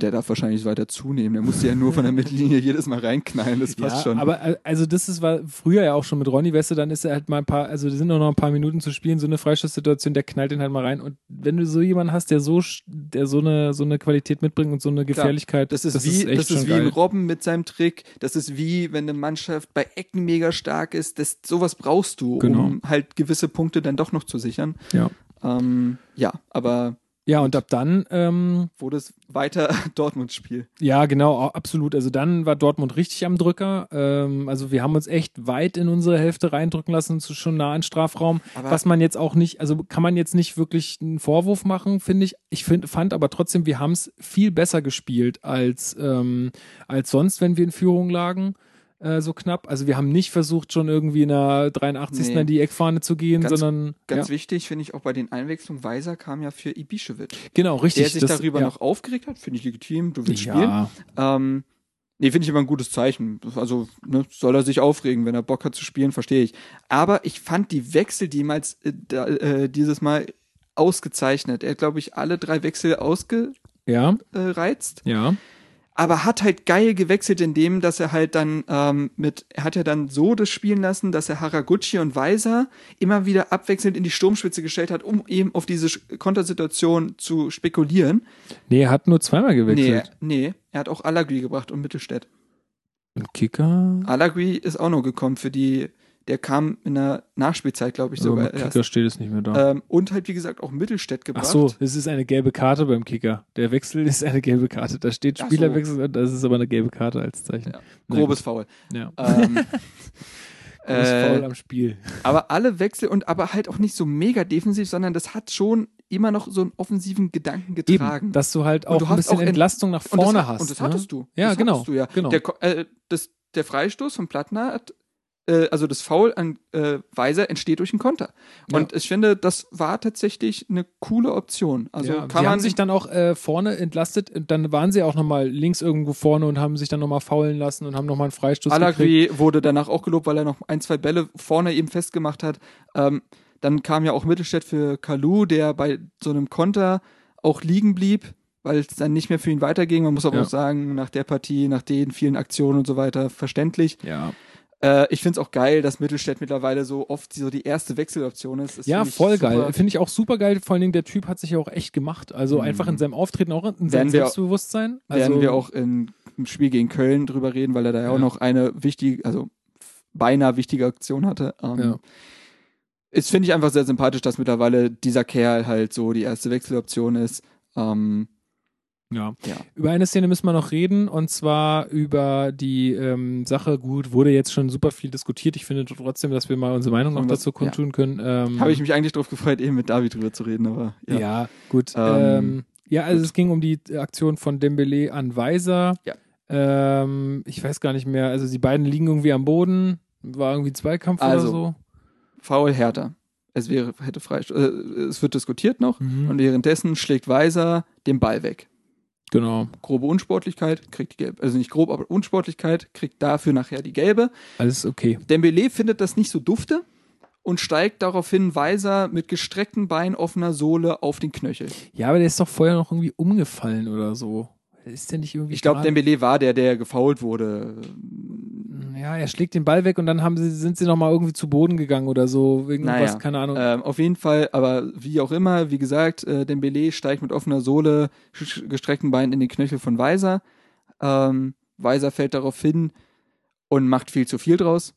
Der darf wahrscheinlich weiter zunehmen. Der muss ja nur von der Mittellinie jedes Mal reinknallen. Das passt schon. aber äh, also das ist war früher ja auch schon mit Ronny Weste, dann ist er halt mal ein paar, also da sind nur noch ein paar Minuten zu spielen, so eine Freistoßsituation, der knallt den halt mal rein und wenn du so jemanden hast, der so sch- der so eine so eine Qualität mitbringt und so eine Gefährlichkeit, das ist wie, echt das ist wie ein. Robben mit seinem Trick. Das ist wie, wenn eine Mannschaft bei Ecken mega stark ist. Das, sowas brauchst du, Genau. um halt gewisse Punkte dann doch noch zu sichern. Ja. Ähm, ja, aber Ja, und ab dann ähm, wurde es weiter [LAUGHS] Dortmunds Spiel. Ja, genau, au- absolut. Also dann war Dortmund richtig am Drücker. Ähm, also wir haben uns echt weit in unsere Hälfte reindrücken lassen, zu schon nah an Strafraum. Aber- was man jetzt auch nicht, also kann man jetzt nicht wirklich einen Vorwurf machen, finde ich. Ich find, fand aber trotzdem, wir haben es viel besser gespielt als, ähm, als sonst, wenn wir in Führung lagen. Äh, So knapp. Also wir haben nicht versucht, schon irgendwie in der 83. Nee. in die Eckfahne zu gehen, Ganz- sondern Ganz ja, wichtig finde ich auch bei den Einwechslungen. Weiser kam ja für Ibišević. genau, richtig. Der sich das- darüber ja. noch aufgeregt hat, finde ich legitim. Du willst spielen. ja, Ähm, nee, finde ich immer ein gutes Zeichen. Also ne, soll er sich aufregen, wenn er Bock hat zu spielen, verstehe ich. Aber ich fand die Wechsel, die ihm als, äh, da, äh, dieses Mal ausgezeichnet. Er hat, glaube ich, alle drei Wechsel ja, ausgereizt, ja. Aber hat halt geil gewechselt in dem, dass er halt dann ähm, mit, er hat ja dann so das spielen lassen, dass er Haraguchi und Weiser immer wieder abwechselnd in die Sturmspitze gestellt hat, um eben auf diese Kontersituation zu spekulieren. Nee, er hat nur zweimal Nee, gewechselt. nee, er hat auch Alagui gebracht und Mittelstädt. Ein Kicker? Alagui ist auch noch gekommen für die, der kam in der Nachspielzeit, glaube ich, So, sogar beim erst. Kicker steht es nicht mehr da. Ähm, und halt, wie gesagt, auch Mittelstädt Ach gebracht. so, es ist eine gelbe Karte beim Kicker. Der Wechsel ist eine gelbe Karte. Da steht Ach so. Spielerwechsel und das ist aber eine gelbe Karte als Zeichen. Ja. Grobes Foul. Ja. [LAUGHS] Ähm, [LAUGHS] Großes Foul äh, am Spiel. [LAUGHS] aber alle Wechsel und aber halt auch nicht so mega defensiv, sondern das hat schon immer noch so einen offensiven Gedanken getragen. Eben, dass du halt Und auch du ein bisschen auch Entlastung nach und vorne das, hat- hast. Und das ne? hattest du. Ja, das genau, du ja. genau. Der, äh, das, der Freistoß von Plattner hat äh, also das Foul an äh, Weiser entsteht durch einen Konter. Und ich finde, das war tatsächlich eine coole Option. Also ja, kann die man haben sich dann auch äh, vorne entlastet und dann waren sie auch nochmal links irgendwo vorne und haben sich dann nochmal faulen lassen und haben nochmal einen Freistoß. Alagri wurde danach auch gelobt, weil er noch ein, zwei Bälle vorne eben festgemacht hat. Ähm, dann kam ja auch Mittelstädt für Kalu, der bei so einem Konter auch liegen blieb, weil es dann nicht mehr für ihn weiterging. Man muss aber Ja. auch sagen, nach der Partie, nach den vielen Aktionen und so weiter, verständlich. Ja, Äh, ich finde es auch geil, dass Mittelstädt mittlerweile so oft so die erste Wechseloption ist. Das ja voll geil. Finde ich auch super geil. Vor allen Dingen, der Typ hat sich ja auch echt gemacht. Also einfach in seinem Auftreten, auch in seinem Mhm. Selbstbewusstsein. Also, werden wir auch in, im Spiel gegen Köln drüber reden, weil er da ja, auch noch eine wichtige, also beinahe wichtige Aktion hatte. Ähm, Ja. Es finde ich einfach sehr sympathisch, dass mittlerweile dieser Kerl halt so die erste Wechseloption ist. Ähm, Ja. Ja. Über eine Szene müssen wir noch reden und zwar über die ähm, Sache. Gut, wurde jetzt schon super viel diskutiert. Ich finde trotzdem, dass wir mal unsere Meinung noch dazu kundtun können. Ähm, Habe ich mich eigentlich drauf gefreut, eben mit David drüber zu reden, aber ja. Ja, gut. Ähm, Ähm, ja, also es ging um die Aktion von Dembele an Weiser. Ja. Ähm, ich weiß gar nicht mehr. Also die beiden liegen irgendwie am Boden. War irgendwie Zweikampf Also, oder so. Foul härter. Es wäre, hätte Freistoß, äh, es wird diskutiert noch Mhm. und währenddessen schlägt Weiser den Ball weg. Genau. Grobe Unsportlichkeit, kriegt die gelbe, also nicht grob, aber Unsportlichkeit, kriegt dafür nachher die gelbe. Alles okay. Dembele findet das nicht so dufte und steigt daraufhin Weiser mit gestreckten Beinen, offener Sohle auf den Knöchel. Ja, aber der ist doch vorher noch irgendwie umgefallen oder so. Ist der nicht irgendwie. Ich glaube, Dembele war der, der gefault wurde. Ja, er schlägt den Ball weg und dann haben sie, sind sie nochmal irgendwie zu Boden gegangen oder so. Wegen Naja, was, keine Ahnung. Ähm, auf jeden Fall, aber wie auch immer, wie gesagt, äh, Dembele steigt mit offener Sohle, gestreckten Beinen in den Knöchel von Weiser. Ähm, Weiser fällt darauf hin und macht viel zu viel draus.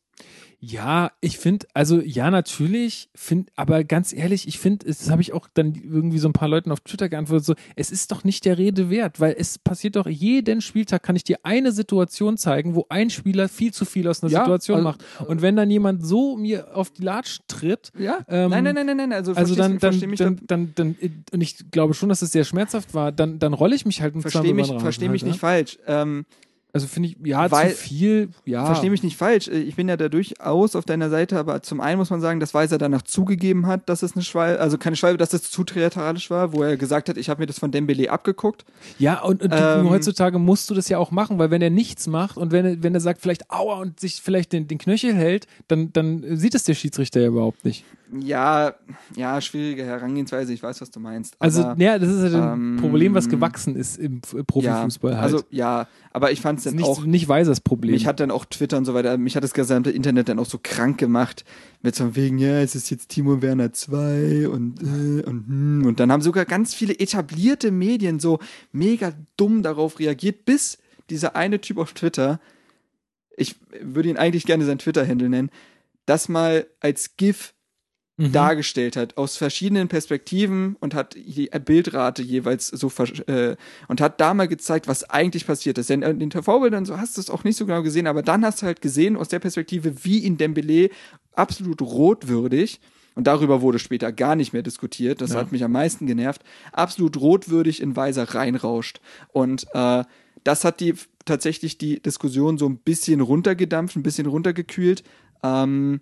Ja, ich finde, also ja, natürlich, find, aber ganz ehrlich, ich finde, das habe ich auch dann irgendwie so ein paar Leuten auf Twitter geantwortet, so, es ist doch nicht der Rede wert, weil es passiert doch jeden Spieltag, kann ich dir eine Situation zeigen, wo ein Spieler viel zu viel aus einer Ja, Situation also- macht. Und wenn dann jemand so mir auf die Latsch tritt, Ja, Ähm, nein, nein, nein, nein, nein, also, also dann, dann, mich dann, dann, dann, und ich glaube schon, dass es sehr schmerzhaft war, dann, dann rolle ich mich halt ein Versteh mich, versteh mich nicht falsch. Ähm, Also finde ich, ja, Weil- zu viel, ja. Versteh mich nicht falsch. Äh, Ich bin ja da durchaus auf deiner Seite, aber zum einen muss man sagen, dass Weiser danach zugegeben hat, dass es eine Schwalbe, also keine Schwalbe, dass es zu theatralisch war, wo er gesagt hat, ich habe mir das von Dembele abgeguckt. Ja, und, und Ähm, heutzutage musst du das ja auch machen, weil wenn er nichts macht und wenn er, wenn er sagt, vielleicht aua und sich vielleicht den, den Knöchel hält, dann, dann sieht es der Schiedsrichter ja überhaupt nicht. Ja, ja, schwierige Herangehensweise, ich weiß, was du meinst. Also, aber, ja, das ist ja ein ähm, Problem, was gewachsen ist im F- Profifußball ja, halt. Also, ja, aber ich fand es dann nicht, auch, nicht Weisers Problem. mich hat dann auch Twitter und so weiter, mich hat das gesamte Internet dann auch so krank gemacht, mit so wegen, ja, es ist jetzt Timo Werner 2 und, äh, und, hm. und dann haben sogar ganz viele etablierte Medien so mega dumm darauf reagiert, bis dieser eine Typ auf Twitter, ich würde ihn eigentlich gerne sein Twitter-Handle nennen, das mal als GIF Mhm. dargestellt hat, aus verschiedenen Perspektiven und hat die Bildrate jeweils so äh, und hat da mal gezeigt, was eigentlich passiert ist. Denn in den TV-Bildern so hast du es auch nicht so genau gesehen, aber dann hast du halt gesehen aus der Perspektive, wie in Dembele absolut rotwürdig und darüber wurde später gar nicht mehr diskutiert. Das Ja. hat mich am meisten genervt. Absolut rotwürdig in Weiser reinrauscht und äh, das hat die tatsächlich die Diskussion so ein bisschen runtergedampft, ein bisschen runtergekühlt. Ähm,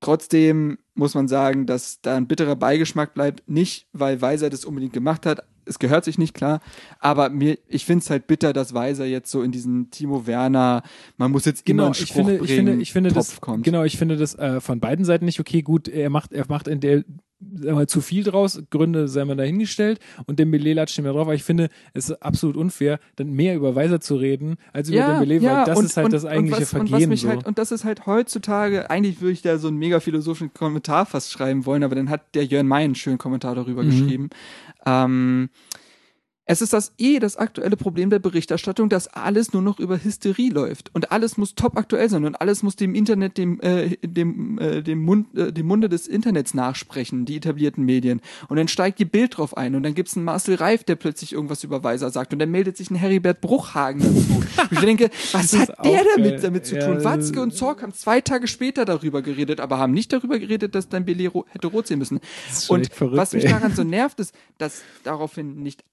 Trotzdem muss man sagen, dass da ein bitterer Beigeschmack bleibt. Nicht, weil Weiser das unbedingt gemacht hat. Es gehört sich nicht klar. Aber mir, ich finde es halt bitter, dass Weiser jetzt so in diesen Timo Werner, man muss jetzt immer Genau, einen ich Spruch finde, bringen, ich finde, ich finde Topf das, kommt. genau, ich finde das äh, von beiden Seiten nicht okay. Gut, er macht, er macht in der zu viel draus, Gründe sei mal dahingestellt und Dembele latscht nicht mehr drauf, aber ich finde, es ist absolut unfair, dann mehr über Weiser zu reden, als über Dembele, weil das ist halt das eigentliche was, Vergehen. Und, was mich so. halt, und das ist halt heutzutage, eigentlich würde ich da so einen mega philosophischen Kommentar fast schreiben wollen, aber dann hat der Jörn May einen schönen Kommentar darüber Mhm. geschrieben. Ähm, es ist das eh das aktuelle Problem der Berichterstattung, dass alles nur noch über Hysterie läuft und alles muss top aktuell sein und alles muss dem Internet, dem äh, dem äh, dem Mund äh, dem Munde des Internets nachsprechen, die etablierten Medien und dann steigt die Bild drauf ein und dann gibt's einen Marcel Reif, der plötzlich irgendwas über Weiser sagt und dann meldet sich ein Heribert Bruchhagen dazu. ich denke, [LAUGHS] was hat der damit damit zu tun? Watzke und Zorc haben zwei Tage später darüber geredet, aber haben nicht darüber geredet, dass dein Billy ro hätte rot sehen müssen. Und verrückt, was mich daran so nervt, ist, dass daraufhin nicht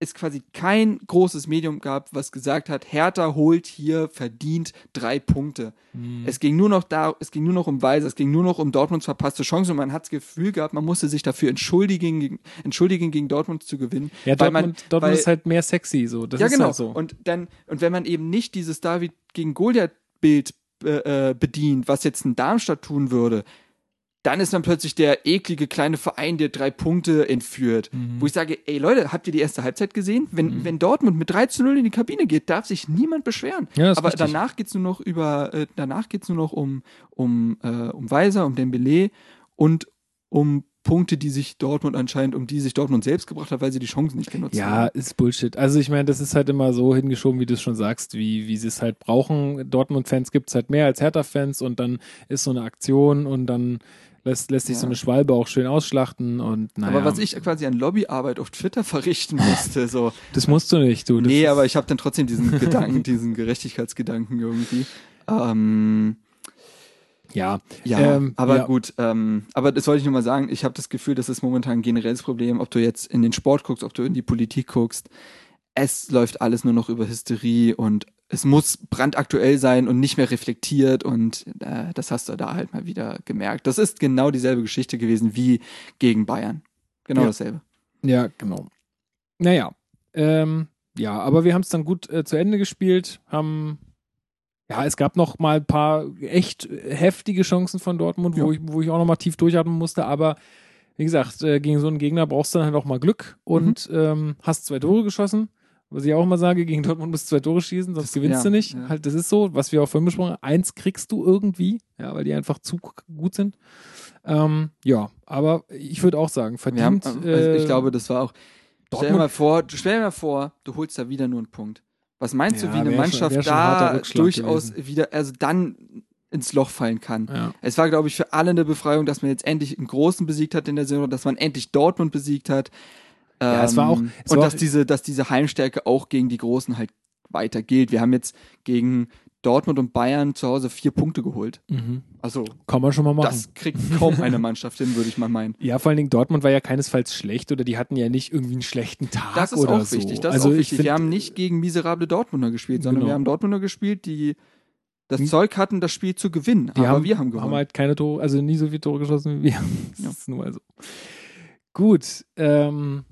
es quasi kein großes Medium gab, was gesagt hat, Hertha holt hier verdient drei Punkte. Mhm. Es ging nur noch da, es ging nur noch um Weise, es ging nur noch um Dortmunds verpasste Chance und man hat das Gefühl gehabt, man musste sich dafür entschuldigen, gegen- entschuldigen gegen Dortmund zu gewinnen. Ja, Dortmund, man, Dortmund weil, ist halt mehr sexy, so. Das ja ist genau. halt so. Und dann und wenn man eben nicht dieses David gegen Goliath Bild äh, äh, bedient, was jetzt ein Darmstadt tun würde, dann ist dann plötzlich der eklige kleine Verein, der drei Punkte entführt. Mhm. Wo ich sage, ey Leute, habt ihr die erste Halbzeit gesehen? Wenn, wenn Dortmund mit 3 zu 0 in die Kabine geht, darf sich niemand beschweren. Ja, Aber richtig. danach geht's nur noch über, äh, danach geht's nur noch um, um, äh, um Weiser, um Dembele und um Punkte, die sich Dortmund anscheinend, um die sich Dortmund selbst gebracht hat, weil sie die Chancen nicht genutzt Ja, haben. ist Bullshit. Also ich meine, das ist halt immer so hingeschoben, wie du es schon sagst, wie, wie sie es halt brauchen. Dortmund-Fans gibt es halt mehr als Hertha-Fans und dann ist so eine Aktion und dann lässt, lässt sich Ja. so eine Schwalbe auch schön ausschlachten und naja. Aber was ich quasi an Lobbyarbeit auf Twitter [LAUGHS] verrichten musste, so. Das musst du nicht, du. Nee, aber ich habe dann trotzdem diesen Gedanken, diesen Gerechtigkeitsgedanken irgendwie. Ähm, Ja, ja, Ähm, aber ja. gut. Ähm, aber das wollte ich nur mal sagen. Ich habe das Gefühl, das ist momentan ein generelles Problem, ob du jetzt in den Sport guckst, ob du in die Politik guckst. Es läuft alles nur noch über Hysterie und es muss brandaktuell sein und nicht mehr reflektiert und äh, das hast du da halt mal wieder gemerkt. Das ist genau dieselbe Geschichte gewesen wie gegen Bayern. Genau Ja. dasselbe. Ja, genau. Naja, ähm, ja, aber wir haben es dann gut äh, zu Ende gespielt, haben, ja, es gab noch mal ein paar echt heftige Chancen von Dortmund, wo, Ja. ich, wo ich auch noch mal tief durchatmen musste, aber wie gesagt, äh, gegen so einen Gegner brauchst du dann halt auch mal Glück und ähm, hast zwei Tore geschossen. Was ich auch immer sage, gegen Dortmund musst du zwei Tore schießen, sonst Das- gewinnst ja, du nicht. ja. Halt, das ist so, was wir auch vorhin besprochen haben. Eins kriegst du irgendwie, ja, weil die einfach zu gut sind. Ähm, ja, aber ich würde auch sagen, Wir haben, verdient. also ich äh, glaube, das war auch. Stell dir mal vor, du- stell dir mal vor, du holst da wieder nur einen Punkt. Was meinst Ja, du, wie eine Mannschaft schon da durchaus gewesen. wieder, also dann ins Loch fallen kann? Ja. Es war, glaube ich, für alle eine Befreiung, dass man jetzt endlich einen Großen besiegt hat in der Saison, dass man endlich Dortmund besiegt hat. Ja, es war auch- Ähm, es und war dass auch- diese, dass diese Heimstärke auch gegen die Großen halt weiter gilt. Wir haben jetzt gegen Dortmund und Bayern zu Hause vier Punkte geholt. Mhm. Also, Kann man schon mal machen. das kriegt kaum eine Mannschaft hin, würde ich mal meinen. ja, vor allen Dingen Dortmund war ja keinesfalls schlecht oder die hatten ja nicht irgendwie einen schlechten Tag Das ist oder auch so. wichtig. Das also ist auch ich wichtig. find, wir haben nicht gegen miserable Dortmunder gespielt, sondern Genau. wir haben Dortmunder gespielt, die das Hm. Zeug hatten, das Spiel zu gewinnen. wir aber haben, wir haben gewonnen. haben halt keine Tore, also nie so viele Tore geschossen wie wir. [LAUGHS] Das Ja. ist nun mal so. Gut, ähm,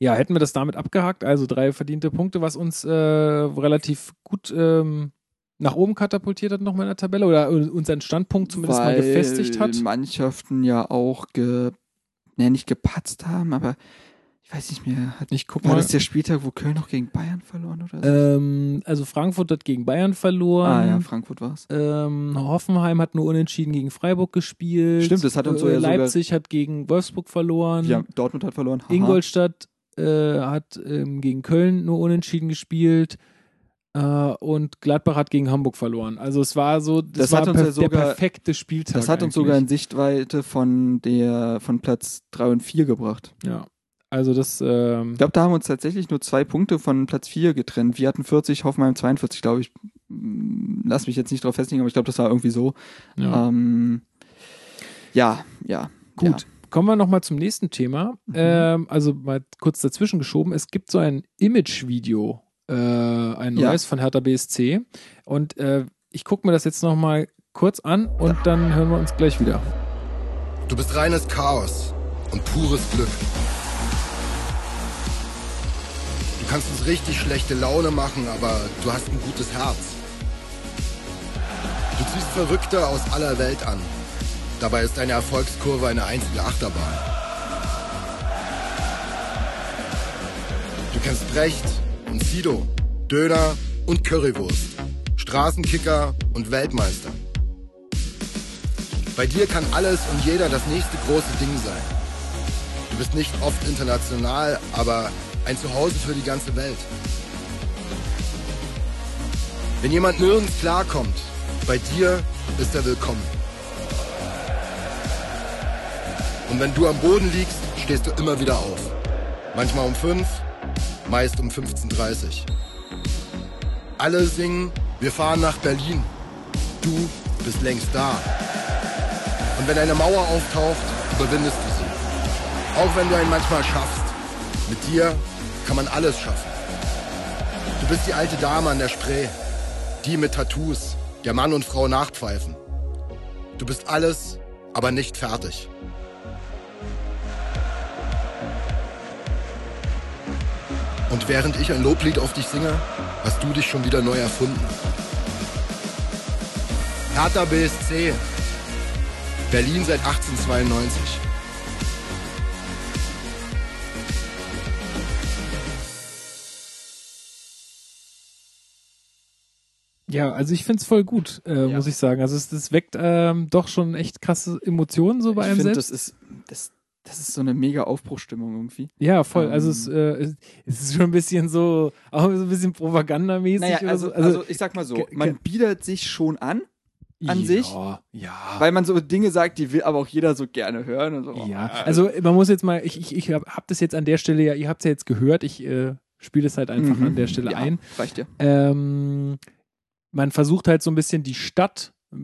ja, hätten wir das damit abgehakt, also drei verdiente Punkte, was uns äh, relativ gut ähm, nach oben katapultiert hat nochmal in der Tabelle oder unseren Standpunkt zumindest mal Weil gefestigt hat. Mannschaften ja auch ge, ne, nicht gepatzt haben, aber ich weiß nicht mehr. Hat, Ich guck war mal. das der Spieltag, wo Köln noch gegen Bayern verloren oder so? Ähm, also Frankfurt hat gegen Bayern verloren. ah ja, Frankfurt war's. Ähm, Hoffenheim hat nur unentschieden gegen Freiburg gespielt. Stimmt, das hat uns so äh, ja Leipzig hat gegen Wolfsburg verloren. Ja, Dortmund hat verloren. Haha. Ingolstadt äh, hat ähm, gegen Köln nur unentschieden gespielt. Äh, und Gladbach hat gegen Hamburg verloren. Also es war so, das, Das war hat uns ja perf- sogar- der perfekte Spieltag. Das hat uns eigentlich. sogar in Sichtweite von der von Platz 3 und 4 gebracht. Ja. Also das, ähm, Ich glaube, da haben uns tatsächlich nur zwei Punkte von Platz 4 getrennt. Wir hatten 40, Hoffenheim 42, glaube ich. Mm, Lass mich jetzt nicht drauf festlegen, aber ich glaube, das war irgendwie so. ja. Ähm, ja, ja. Gut. Kommen wir nochmal zum nächsten Thema. Mhm. Ähm, also mal kurz dazwischen geschoben. Es gibt so ein Image-Video, äh, ein Ja. neues von Hertha BSC. Und äh, ich gucke mir das jetzt nochmal kurz an und dann hören wir uns gleich wieder. Du bist reines Chaos und pures Glück. Du kannst uns richtig schlechte Laune machen, aber du hast ein gutes Herz. Du ziehst Verrückte aus aller Welt an. Dabei ist deine Erfolgskurve eine einzige Achterbahn. Du kennst Brecht und Sido, Döner und Currywurst, Straßenkicker und Weltmeister. Bei dir kann alles und jeder das nächste große Ding sein. Du bist nicht oft international, aber ein Zuhause für die ganze Welt. Wenn jemand nirgends klarkommt, bei dir ist er willkommen. Und wenn du am Boden liegst, stehst du immer wieder auf. Manchmal um 5, meist um 15.30 Uhr. Alle singen, wir fahren nach Berlin. Du bist längst da. Und wenn eine Mauer auftaucht, überwindest du sie. Auch wenn du einen manchmal schaffst. Mit dir kann man alles schaffen. Du bist die alte Dame an der Spree, die mit Tattoos, der Mann und Frau nachpfeifen. Du bist alles, aber nicht fertig. Und während ich ein Loblied auf dich singe, hast du dich schon wieder neu erfunden. Hertha BSC. Berlin seit 1892. Ja, also ich find's voll gut, äh, Ja. muss ich sagen. Also es, das weckt ähm, doch schon echt krasse Emotionen so bei ich einem finde, selbst. das ist, das, das ist so eine mega Aufbruchstimmung irgendwie. Ja, voll. Also Ähm. es, äh, es- ist schon ein bisschen so, auch so ein bisschen propagandamäßig. Naja, also, so. also ich sag mal so, man bietet sich schon an, an ja, sich, Ja. weil man so Dinge sagt, die will aber auch jeder so gerne hören. Und so. Ja, also man muss jetzt mal, ich, ich, ich hab, hab das jetzt an der Stelle ja, ihr habt es ja jetzt gehört, ich äh, spiele es halt einfach Mhm. an der Stelle ja, ein. Reicht ja. Ähm, man versucht halt so ein bisschen die Stadt, äh,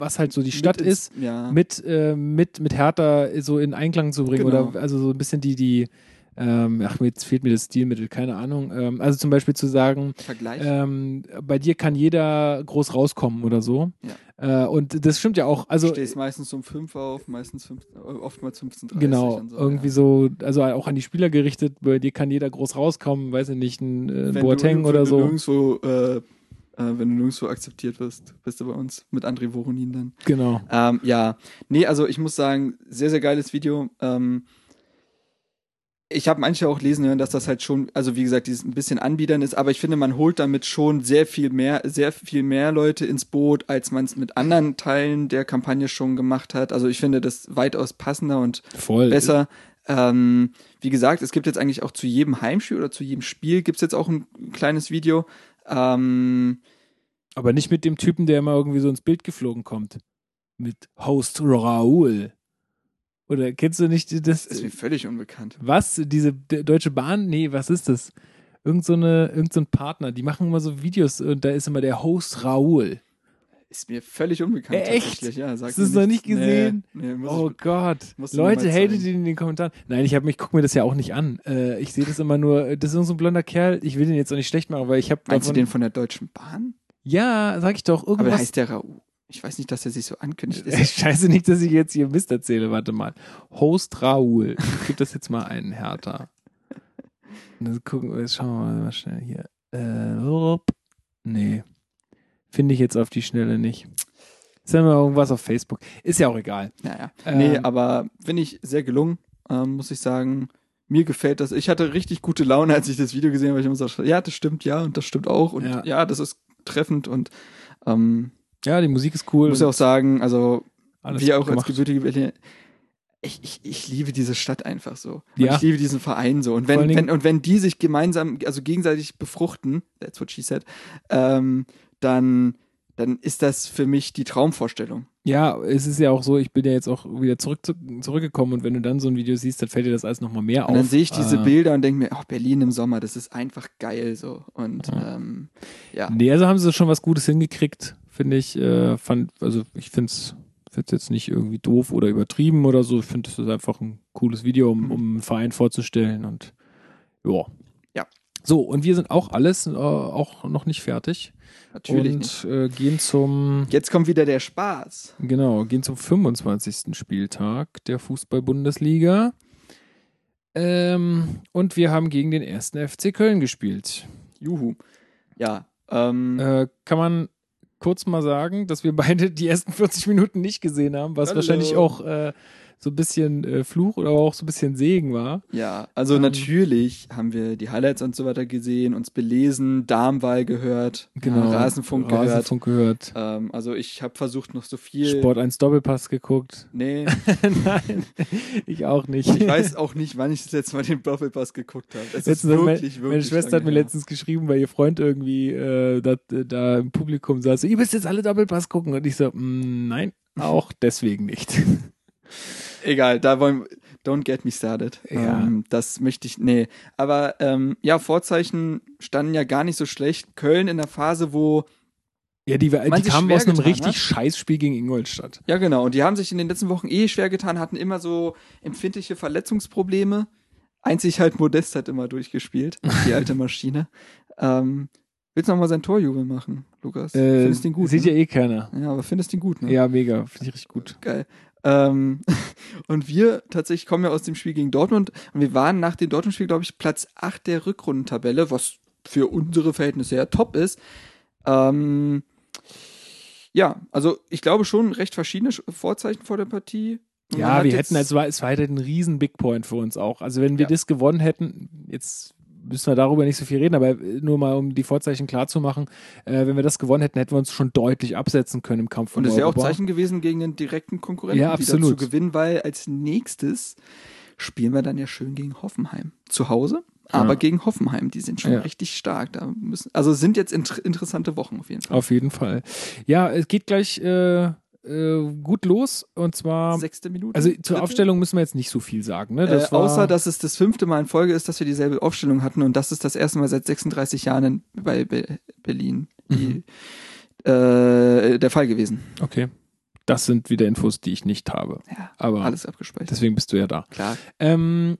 was halt so die Stadt Mit ins- ist, Ja. mit, äh, mit, mit Hertha so in Einklang zu bringen Genau. oder also so ein bisschen die, die, ähm, ach, jetzt fehlt mir das Stilmittel, keine Ahnung. Ähm, also zum Beispiel zu sagen, ähm, bei dir kann jeder groß rauskommen oder so. Äh, und das stimmt ja auch. Also du stehst meistens um 5 auf, meistens 5, oftmals 15.30 Genau, und so, irgendwie ja. so, also auch an die Spieler gerichtet, bei dir kann jeder groß rauskommen, weiß ich nicht, ein äh, Wenn Boateng du, oder so. nirgendwo, äh, äh, wenn du nirgendwo akzeptiert wirst, bist du bei uns mit André Voronin dann. Genau. Ähm, ja, nee, also ich muss sagen, sehr, sehr geiles Video. Ähm, ich habe manche auch lesen hören, dass das halt schon, also wie gesagt, dieses ein bisschen anbiedern ist, aber ich finde, man holt damit schon sehr viel mehr, sehr viel mehr Leute ins Boot, als man es mit anderen Teilen der Kampagne schon gemacht hat. Also ich finde das weitaus passender und Voll. besser. Ähm, wie gesagt, es gibt jetzt eigentlich auch zu jedem Heimspiel oder zu jedem Spiel gibt's jetzt auch ein kleines Video. Ähm, Aber nicht mit dem Typen, der immer irgendwie so ins Bild geflogen kommt. Mit Host Raoul. Oder kennst du nicht das? das ist mir völlig unbekannt. Was? Diese Deutsche Bahn? Nee, was ist das? Irgend so, eine, irgend so ein Partner, die machen immer so Videos und da ist immer der Host Raoul. Ist mir völlig unbekannt. Äh, echt? Ja, Hast du es noch nicht gesehen? Nee, nee, Oh ich, Gott. Leute, hatet ihn in den Kommentaren. Nein, ich, hab, ich gucke mir das ja auch nicht an. Äh, ich sehe das immer nur, das ist so ein blonder Kerl. Ich will den jetzt auch nicht schlecht machen, weil ich habe Meinst du den von der Deutschen Bahn? Ja, sag ich doch. Aber Irgendwas. heißt der Raoul? Ich weiß nicht, dass er sich so ankündigt. [LAUGHS] Ist Scheiße nicht, dass ich jetzt hier Mist erzähle. Warte mal. Host Raoul. Gib das jetzt mal einen, Hertha. Dann gucken wir, jetzt schauen wir mal, schnell hier. Äh, nee. Finde ich jetzt auf die Schnelle nicht. Ist ja mal irgendwas auf Facebook. Ist ja auch egal. naja. Ähm, nee, aber finde ich sehr gelungen, ähm, muss ich sagen. Mir gefällt das. Ich hatte richtig gute Laune, als ich das Video gesehen habe. Ich immer so, ja, das stimmt, ja, und das stimmt auch. Und Ja. ja, das ist treffend. Und ähm, Ja, die Musik ist cool. muss ja auch sagen, also alles gut auch als gemacht. gebürtige Berliner, ich, ich, ich liebe diese Stadt einfach so. Und Ja. Ich liebe diesen Verein so. Und wenn, wenn, und wenn die sich gemeinsam, also gegenseitig befruchten, that's what she said, ähm, dann, dann ist das für mich die Traumvorstellung. Ja, es ist ja auch so, ich bin ja jetzt auch wieder zurück, zu, zurückgekommen und wenn du dann so ein Video siehst, dann fällt dir das alles nochmal mehr auf. Und dann sehe ich diese Äh, Bilder und denke mir, oh, Berlin im Sommer, das ist einfach geil so. Und Ja. ähm, ja. Nee, also haben sie schon was Gutes hingekriegt, finde ich. Äh, fand, also ich finde es jetzt nicht irgendwie doof oder übertrieben oder so. Ich finde, es ist einfach ein cooles Video, um, Mhm. um einen Verein vorzustellen und ja. Ja. So, und wir sind auch alles äh, auch noch nicht fertig. Natürlich und nicht. Äh, gehen zum Jetzt kommt wieder der Spaß. Genau, gehen zum 25. Spieltag der Fußball-Bundesliga. Ähm, und wir haben gegen den ersten FC Köln gespielt. Juhu. Ja. Ähm, Äh, kann man kurz mal sagen, dass wir beide die ersten 40 Minuten nicht gesehen haben, was Hallo. wahrscheinlich auch äh, so ein bisschen äh, Fluch oder auch so ein bisschen Segen war. Ja, also Ähm, natürlich haben wir die Highlights und so weiter gesehen, uns belesen, Darmwahl gehört, ja, Rasenfunk gehört. Genau. Rasenfunk gehört. Ähm, also ich habe versucht noch so viel. Sport 1 Doppelpass geguckt. Nee, [LAUGHS] Nein, ich auch nicht. ich weiß auch nicht, wann ich das letzte Mal den Doppelpass geguckt habe. Es ist hat mein- wirklich, wirklich Meine Schwester hat mir her. letztens geschrieben, weil ihr Freund irgendwie äh, da, da im Publikum saß, so, ihr müsst jetzt alle Doppelpass gucken. Und ich so, "Mm, nein, auch deswegen nicht. [LAUGHS] Egal, da wollen don't get me started. Ja. Ähm, das möchte ich, nee. Aber ähm, ja, Vorzeichen standen ja gar nicht so schlecht. Köln in der Phase, wo Ja, die, die kamen aus einem richtig hat. scheiß Spiel gegen Ingolstadt. Ja, genau. Und die haben sich in den letzten Wochen eh schwer getan, hatten immer so empfindliche Verletzungsprobleme. Einzig halt Modest hat immer durchgespielt, die alte [LAUGHS] Maschine. Ähm, willst du noch mal sein Torjubel machen, Lukas? Äh, findest du ihn gut? Sieht ne? ja eh keiner. ja, aber findest du ihn gut, ne? Ja, mega. Finde ich richtig gut. Geil. Ähm, [LAUGHS] und wir tatsächlich kommen ja aus dem Spiel gegen Dortmund und wir waren nach dem Dortmund-Spiel, glaube ich, Platz 8 der Rückrundentabelle, was für unsere Verhältnisse ja top ist. Ähm, ja, also ich glaube schon recht verschiedene Sch- Vorzeichen vor der Partie. Ja, wir hätten, es war, es war halt ein riesen Big Point für uns auch. Also wenn wir Ja. das gewonnen hätten, jetzt müssen wir darüber nicht so viel reden, aber nur mal um die Vorzeichen klar zu machen, äh, wenn wir das gewonnen hätten, hätten wir uns schon deutlich absetzen können im Kampf um Und es wäre auch. Zeichen gewesen gegen den direkten Konkurrenten Ja, wieder zu absolut. gewinnen, weil als nächstes spielen wir dann ja schön gegen Hoffenheim. Zu Hause, aber Ja. gegen Hoffenheim. Die sind schon Ja. richtig stark. Da müssen, also sind jetzt inter interessante Wochen auf jeden Fall. Auf jeden Fall. Ja, es geht gleich äh, äh, gut los und zwar, Sechste Minute. also zur dritte. Aufstellung müssen wir jetzt nicht so viel sagen. Ne? Äh, Das war, außer, dass es das fünfte Mal in Folge ist, dass wir dieselbe Aufstellung hatten und das ist das erste Mal seit 36 Jahren bei Be Berlin die, äh, der Fall gewesen. Okay. Das sind wieder Infos, die ich nicht habe. Ja, Aber alles abgespeichert. deswegen bist du ja da. Klar. Ähm,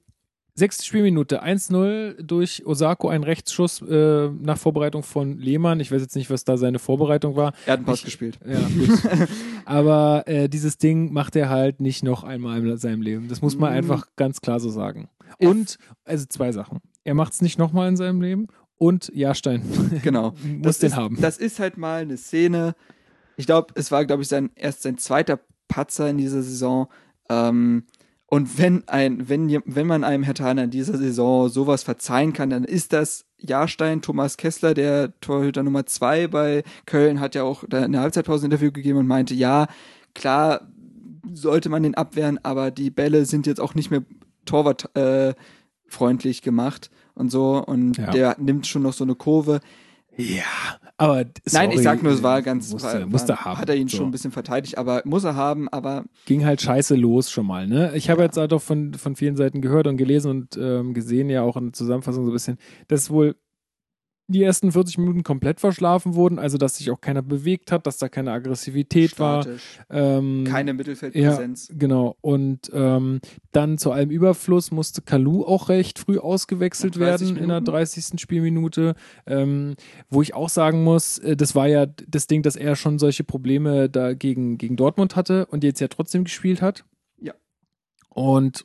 sechste Spielminute, 1-0 durch Osako, ein Rechtsschuss äh, nach Vorbereitung von Lehmann. Ich weiß jetzt nicht, was da seine Vorbereitung war. Er hat einen Pass Ich- gespielt. Ja, gut. [LAUGHS] Aber äh, dieses Ding macht er halt nicht noch einmal in seinem Leben. Das muss man Mm. einfach ganz klar so sagen. Und, also zwei Sachen. Er macht es nicht nochmal in seinem Leben und Jahrstein [LAUGHS] Genau. muss Das den ist, haben. Das ist halt mal eine Szene. Ich glaube, es war, glaube ich, sein, erst sein zweiter Patzer in dieser Saison. Ähm, und wenn ein, wenn, wenn man einem Herr Thaner in dieser Saison sowas verzeihen kann, dann ist das Jahrstein Thomas Kessler, der Torhüter Nummer zwei bei Köln, hat ja auch da eine Halbzeitpause Interview gegeben und meinte, ja, klar sollte man den abwehren, aber die Bälle sind jetzt auch nicht mehr Torwart äh, gemacht und so und Ja. der nimmt schon noch so eine Kurve. Ja, aber Nein, ich sorry, sag nur, es war ganz musste, war, musste haben. Hat er ihn So. schon ein bisschen verteidigt, aber muss er haben, aber ging halt scheiße los schon mal. Ne? Ich habe jetzt halt auch von, von vielen Seiten gehört und gelesen und ähm, gesehen, ja auch in der Zusammenfassung so ein bisschen, dass wohl die ersten 40 Minuten komplett verschlafen wurden, also dass sich auch keiner bewegt hat, dass da keine Aggressivität war. statisch. Ähm, Keine Mittelfeldpräsenz. Genau. Und ähm, dann zu allem Überfluss musste Kalu auch recht früh ausgewechselt Nach 30 werden in der Minuten? 30. Spielminute. Ähm, wo ich auch sagen muss, äh, das war ja das Ding, dass er schon solche Probleme da gegen, gegen Dortmund hatte und jetzt ja trotzdem gespielt hat. Ja. Und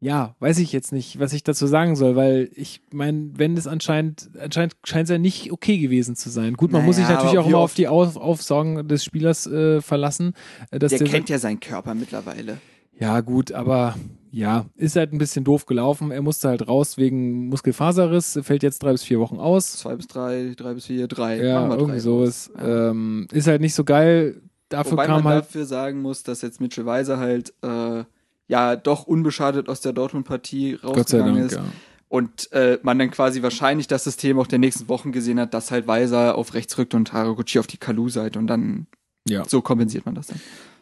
ja, weiß ich jetzt nicht, was ich dazu sagen soll, weil ich meine, wenn es anscheinend, anscheinend scheint es ja nicht okay gewesen zu sein. Gut, man muss sich Naja, natürlich auch immer auf die auf Aufsagen des Spielers äh, verlassen. äh, Dass Der der, kennt ja seinen Körper mittlerweile. ja, gut, aber ja, ist halt ein bisschen doof gelaufen. Er musste halt raus wegen Muskelfaserriss, fällt jetzt drei bis vier Wochen aus. Zwei bis drei, drei bis vier, drei. Ja, irgendwie drei sowas. Ja. Ähm, ist halt nicht so geil. Dafür Wobei kam man halt. dafür sagen muss, dass jetzt Mitchell Weiser halt äh, ja doch unbeschadet aus der Dortmund-Partie Gott sei rausgegangen Dank, ist. ja. Und äh, man dann quasi wahrscheinlich das System auch der nächsten Wochen gesehen hat, dass halt Weiser auf rechts rückt und Haraguchi auf die Kalu-Seite und dann Ja. so kompensiert man das dann.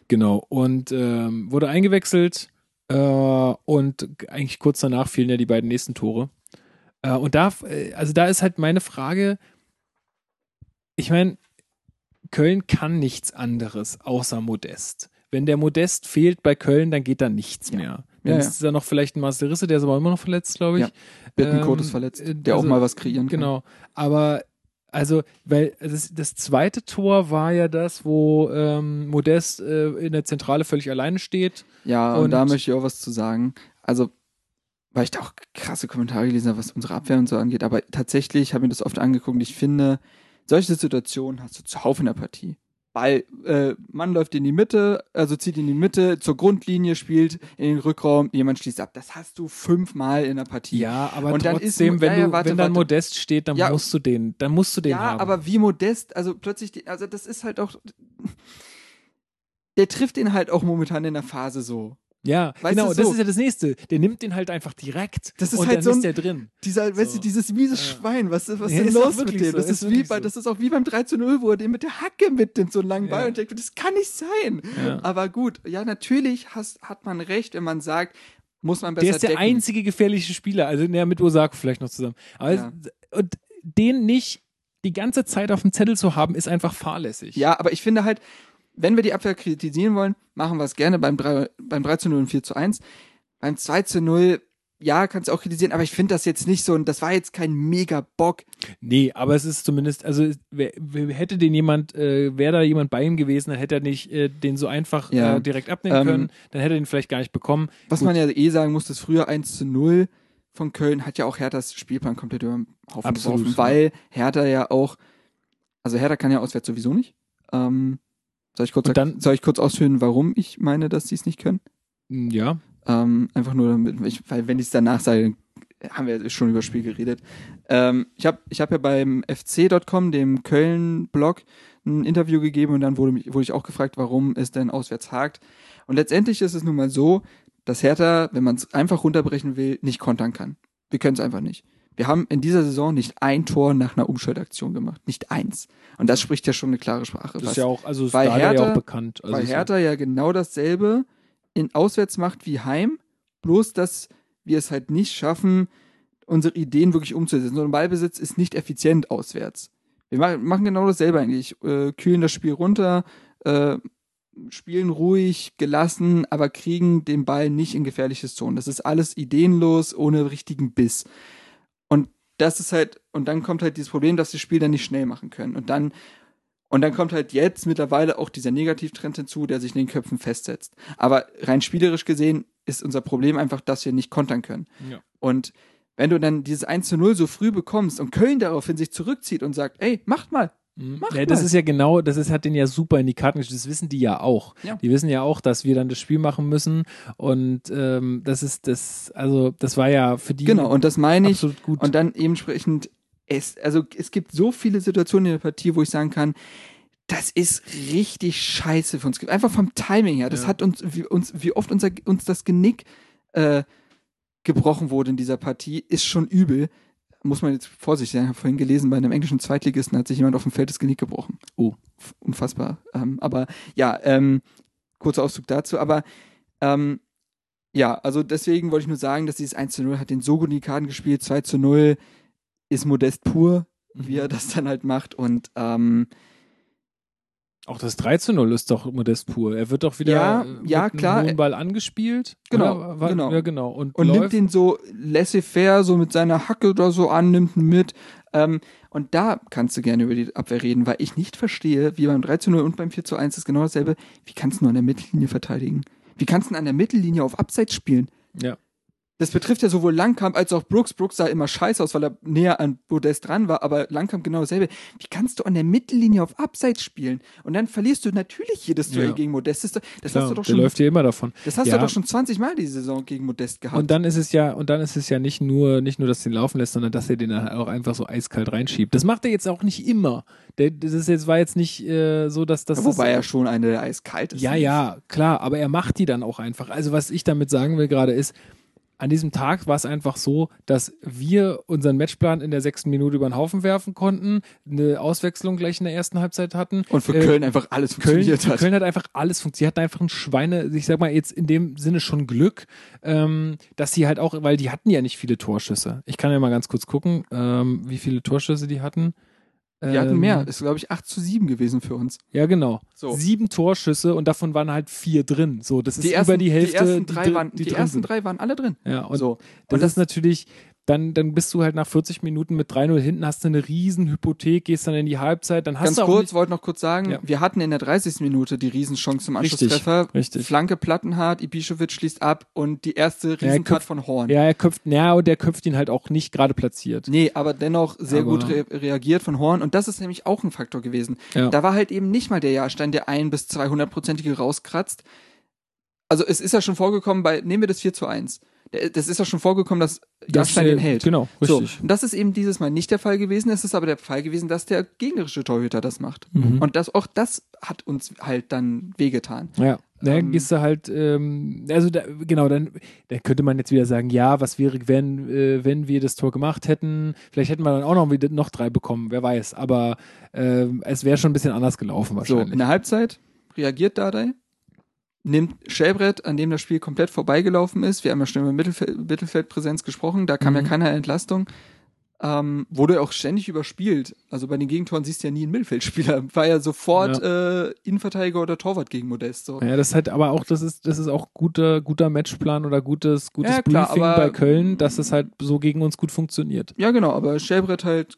Genau. Und ähm, wurde eingewechselt äh, und eigentlich kurz danach fielen ja die beiden nächsten Tore. Äh, und da, äh, also da ist halt meine Frage, ich meine, Köln kann nichts anderes außer Modest. Wenn der Modest fehlt bei Köln, dann geht da nichts Ja. mehr. Dann Ja, ist da noch vielleicht ein Marcel Risse, der ist aber immer noch verletzt, glaube ich. Ja. Bittenkurt Ähm, ist verletzt, äh, der also- auch mal was kreieren kann. Genau. Aber also, weil das, das zweite Tor war ja das, wo ähm, Modest äh, in der Zentrale völlig alleine steht. Ja, und, Und- da möchte ich auch was zu sagen. Also, weil ich da auch krasse Kommentare gelesen habe, was unsere Abwehr und so angeht, aber tatsächlich habe ich mir das oft angeguckt ich finde, solche Situationen hast du zuhauf in der Partie. Ball, äh, Mann läuft in die Mitte, also zieht in die Mitte, zur Grundlinie spielt, in den Rückraum, jemand schließt ab. Das hast du fünfmal in der Partie. Ja, aber Und dann ist- trotzdem, wenn, ja, ja, du, warte, wenn dann warte. Modest steht, dann Ja. musst du den, dann musst du den ja, haben. aber wie modest, also plötzlich, die, also das ist halt auch, der trifft ihn halt auch momentan in der Phase so. Ja, Weißt genau, du, das so. ist ja das nächste. Der nimmt den halt einfach direkt. Das ist und halt dann so ist ein- der drin. Dieser, weißt So. du, dieses miese. Schwein, was, was Ja, ist denn ist los mit dem? so, Das ist ist, wie bei, so. das ist auch wie beim 3 zu 0, wo er den mit der Hacke mitnimmt, so einen langen Ball Ja. und denkt, das kann nicht sein. Ja. Aber gut, ja, natürlich hast, hat man recht, wenn man sagt, muss man besser Der ist der decken. einzige gefährliche Spieler, also ja, mit Osako vielleicht noch zusammen. Aber Ja. und den nicht die ganze Zeit auf dem Zettel zu haben, ist einfach fahrlässig. Ja, aber ich finde halt, wenn wir die Abwehr kritisieren wollen, machen wir es gerne beim 3, beim 3 zu 0 und 4 zu 1. beim 2 zu 0, ja, kannst du auch kritisieren, aber ich finde das jetzt nicht so und das war jetzt kein mega Bock. Nee, aber es ist zumindest, also wer, hätte den jemand, äh, wäre da jemand bei ihm gewesen, dann hätte er nicht äh, den so einfach Ja. äh, direkt abnehmen Ähm, können, dann hätte er den vielleicht gar nicht bekommen. Was Gut. man ja eh sagen muss, das früher 1 zu 0 von Köln hat ja auch Herthas Spielplan komplett über den Haufen Absolut, geworfen, weil Hertha ja auch, also Hertha kann ja auswärts sowieso nicht. Ähm, soll ich kurz, Und dann- soll ich kurz ausführen, warum ich meine, dass sie es nicht können? Mm, Ja, Ähm, einfach nur damit, ich, weil wenn ich es danach sage, dann haben wir schon über das Spiel geredet. Ähm, ich habe ich hab ja beim fc.com, dem Köln-Blog, ein Interview gegeben und dann wurde, mich, wurde ich auch gefragt, warum es denn auswärts hakt. Und letztendlich ist es nun mal so, dass Hertha, wenn man es einfach runterbrechen will, nicht kontern kann. Wir können es einfach nicht. Wir haben in dieser Saison nicht ein Tor nach einer Umschaltaktion gemacht. Nicht eins. Und das spricht ja schon eine klare Sprache. das ist ja auch, also ist bei Dada ja Hertha- auch bekannt. Also weil so- Hertha ja genau dasselbe in auswärts macht wie Heim, bloß dass wir es halt nicht schaffen, unsere Ideen wirklich umzusetzen. So ein Ballbesitz ist nicht effizient auswärts. Wir ma- machen genau dasselbe eigentlich. Äh, kühlen das Spiel runter, äh, spielen ruhig, gelassen, aber kriegen den Ball nicht in gefährliches Zonen. Das ist alles ideenlos, ohne richtigen Biss. Und das ist halt, und dann kommt halt dieses Problem, dass die Spiel dann nicht schnell machen können. Und dann und dann kommt halt jetzt mittlerweile auch dieser Negativtrend hinzu, der sich in den Köpfen festsetzt. Aber rein spielerisch gesehen ist unser Problem einfach, dass wir nicht kontern können. Ja. Und wenn du dann dieses 1 zu 0 so früh bekommst und Köln daraufhin sich zurückzieht und sagt, ey, macht mal. Mhm. Macht Ja, das mal. ist ja genau, das ist, hat den ja super in die Karten geschrieben. Das wissen die ja auch. Ja. Die wissen ja auch, dass wir dann das Spiel machen müssen. Und ähm, das ist das, also das war ja für die Genau, und das meine ich. absolut gut. Und dann entsprechend, es, also es gibt so viele Situationen in der Partie, wo ich sagen kann, das ist richtig scheiße für uns. Einfach vom Timing her. Das Ja. hat uns, wie, uns, wie oft unser, uns das Genick äh, gebrochen wurde in dieser Partie, ist schon übel. Muss man jetzt vorsichtig sein. Ich habe vorhin gelesen, bei einem englischen Zweitligisten hat sich jemand auf dem Feld das Genick gebrochen. Oh. Unfassbar. Ähm, aber ja, ähm, kurzer Auszug dazu. Aber ähm, ja, also deswegen wollte ich nur sagen, dass dieses 1 zu 0 hat den so gut in die Karten gespielt. 2 zu 0 ist Modest pur, wie er das dann halt macht. Und ähm, auch das 3 zu 0 ist doch Modest pur. Er wird doch wieder Ja, äh, mit ja, einem klar. hohen Ball angespielt. Genau? War- genau. Ja, genau. Und, und nimmt den so laissez-faire, so mit seiner Hacke oder so an, nimmt ihn mit. Ähm, und da kannst du gerne über die Abwehr reden, weil ich nicht verstehe, wie beim 3 zu 0 und beim 4 zu 1 ist genau dasselbe. Wie kannst du nur an der Mittellinie verteidigen? Wie kannst du an der Mittellinie auf Abseits spielen? Ja. Das betrifft ja sowohl Langkamp als auch Brooks. Brooks sah immer scheiße aus, weil er näher an Modest dran war, aber Langkamp genau dasselbe. Wie kannst du an der Mittellinie auf Abseits spielen? Und dann verlierst du natürlich jedes Duell Ja. gegen Modest. Das, das Klar, hast du doch der schon, läuft ja immer davon. das hast Ja. du doch schon 20 Mal diese Saison gegen Modest gehabt. Und dann ist es ja, und dann ist es ja nicht nur, nicht nur, dass er den laufen lässt, sondern dass er den dann auch einfach so eiskalt reinschiebt. Das macht er jetzt auch nicht immer. Der, das ist jetzt, war jetzt nicht äh, so, dass das. Ja, wobei er schon eine der eiskalt ist. Ja, ja, klar, aber er macht die dann auch einfach. Also was ich damit sagen will gerade ist, an diesem Tag war es einfach so, dass wir unseren Matchplan in der sechsten Minute über den Haufen werfen konnten, eine Auswechslung gleich in der ersten Halbzeit hatten. Und für Äh, Köln einfach alles Köln, funktioniert hat. Köln hat einfach alles funktioniert. Die hatten einfach ein Schweine, ich sag mal jetzt in dem Sinne schon Glück, ähm, dass sie halt auch, weil die hatten ja nicht viele Torschüsse. Ich kann ja mal ganz kurz gucken, ähm, wie viele Torschüsse die hatten. Die hatten Ähm, mehr. Ist, glaube ich, 8 zu 7 gewesen für uns. Ja, genau. So. Sieben Torschüsse und davon waren halt vier drin. So, das ist Die ersten, über die Hälfte. die ersten drei, drin- waren, die, drin ersten sind. drei waren alle drin. Ja, und so. das, Und ist natürlich, dann, dann bist du halt nach 40 Minuten mit 3-0 hinten, hast du eine riesen Hypothek, gehst dann in die Halbzeit, dann hast Ganz du auch kurz, wollte noch kurz sagen, Ja. wir hatten in der 30. Minute die Riesenchance zum Richtig, Anschlusstreffer. richtig. Flanke Plattenhardt, Ibišević schließt ab und die erste er Riesencut von Horn. Ja, er köpft, ja, und der köpft ihn halt auch nicht gerade platziert. Nee, aber dennoch sehr Aber- gut re reagiert von Horn. Und das ist nämlich auch ein Faktor gewesen. Ja. Da war halt eben nicht mal der Jahrstein, der ein bis 200-prozentige rauskratzt. Also es ist ja schon vorgekommen bei, nehmen wir das 4 zu 1. Der- Das ist ja schon vorgekommen, dass Jahrstein äh, den hält. Genau, So, richtig. und das ist eben dieses Mal nicht der Fall gewesen. Es ist aber der Fall gewesen, dass der gegnerische Torhüter das macht. Mhm. Und das, auch das hat uns halt dann wehgetan. Ja, dann Ähm, gehst du halt, ähm, also da, genau, dann, dann könnte man jetzt wieder sagen, ja, was wäre, wenn, äh, wenn wir das Tor gemacht hätten? Vielleicht hätten wir dann auch noch, wieder, noch drei bekommen, wer weiß. Aber ähm, es wäre schon ein bisschen anders gelaufen So, wahrscheinlich. in der Halbzeit reagiert Dardai, nimmt Schellbrett, an dem das Spiel komplett vorbeigelaufen ist. Wir haben ja schon über Mittelfeld, Mittelfeldpräsenz gesprochen, da kam Mhm. ja keine Entlastung. ähm, wurde auch ständig überspielt. Also bei den Gegentoren siehst du ja nie einen Mittelfeldspieler. War ja sofort äh, Innenverteidiger oder Torwart gegen Modest. So. Ja, das ist halt aber auch, das ist, das ist auch guter, guter Matchplan oder gutes, gutes Ja, klar, Briefing bei Köln, dass es halt so gegen uns gut funktioniert. Ja, genau, aber Schellbrett halt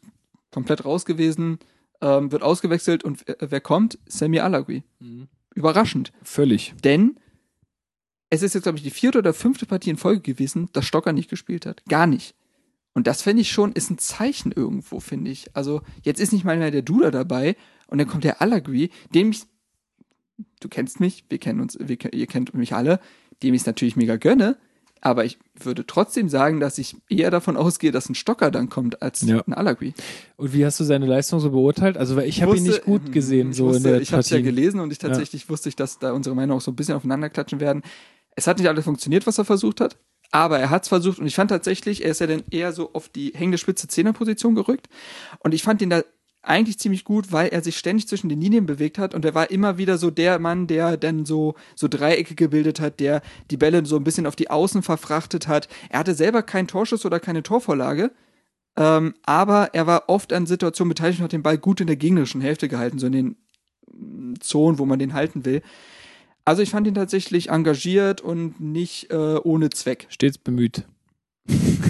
komplett raus gewesen, ähm, wird ausgewechselt und wer, wer kommt? Sammy Alagui. Überraschend. Völlig. Denn es ist jetzt, glaube ich, die vierte oder fünfte Partie in Folge gewesen, dass Stocker nicht gespielt hat. Gar nicht. Und das finde ich schon, ist ein Zeichen irgendwo, finde ich. Also, jetzt ist nicht mal mehr der Duda dabei und dann kommt der Alagui, dem ich, du kennst mich, wir kennen uns, wir, ihr kennt mich alle, dem ich es natürlich mega gönne, aber ich würde trotzdem sagen, dass ich eher davon ausgehe, dass ein Stocker dann kommt, als Ja. ein Alagui. Und wie hast du seine Leistung so beurteilt? Also, weil ich habe ihn wusste- nicht gut gesehen, ich so wusste, in der Ich habe es ja gelesen und ich tatsächlich wusste ich, dass da unsere Meinungen auch so ein bisschen aufeinander klatschen werden. Es hat nicht alles funktioniert, was er versucht hat, aber er hat es versucht und ich fand tatsächlich, er ist ja dann eher so auf die hängende Spitze Zehnerposition gerückt und ich fand ihn da eigentlich ziemlich gut, weil er sich ständig zwischen den Linien bewegt hat und er war immer wieder so der Mann, der dann so, so Dreiecke gebildet hat, der die Bälle so ein bisschen auf die Außen verfrachtet hat. Er hatte selber keinen Torschuss oder keine Torvorlage, ähm, aber er war oft an Situationen beteiligt und hat den Ball gut in der gegnerischen Hälfte gehalten, so in den mm, Zonen, wo man den halten will. Also ich fand ihn tatsächlich engagiert und nicht äh, ohne Zweck. Stets bemüht.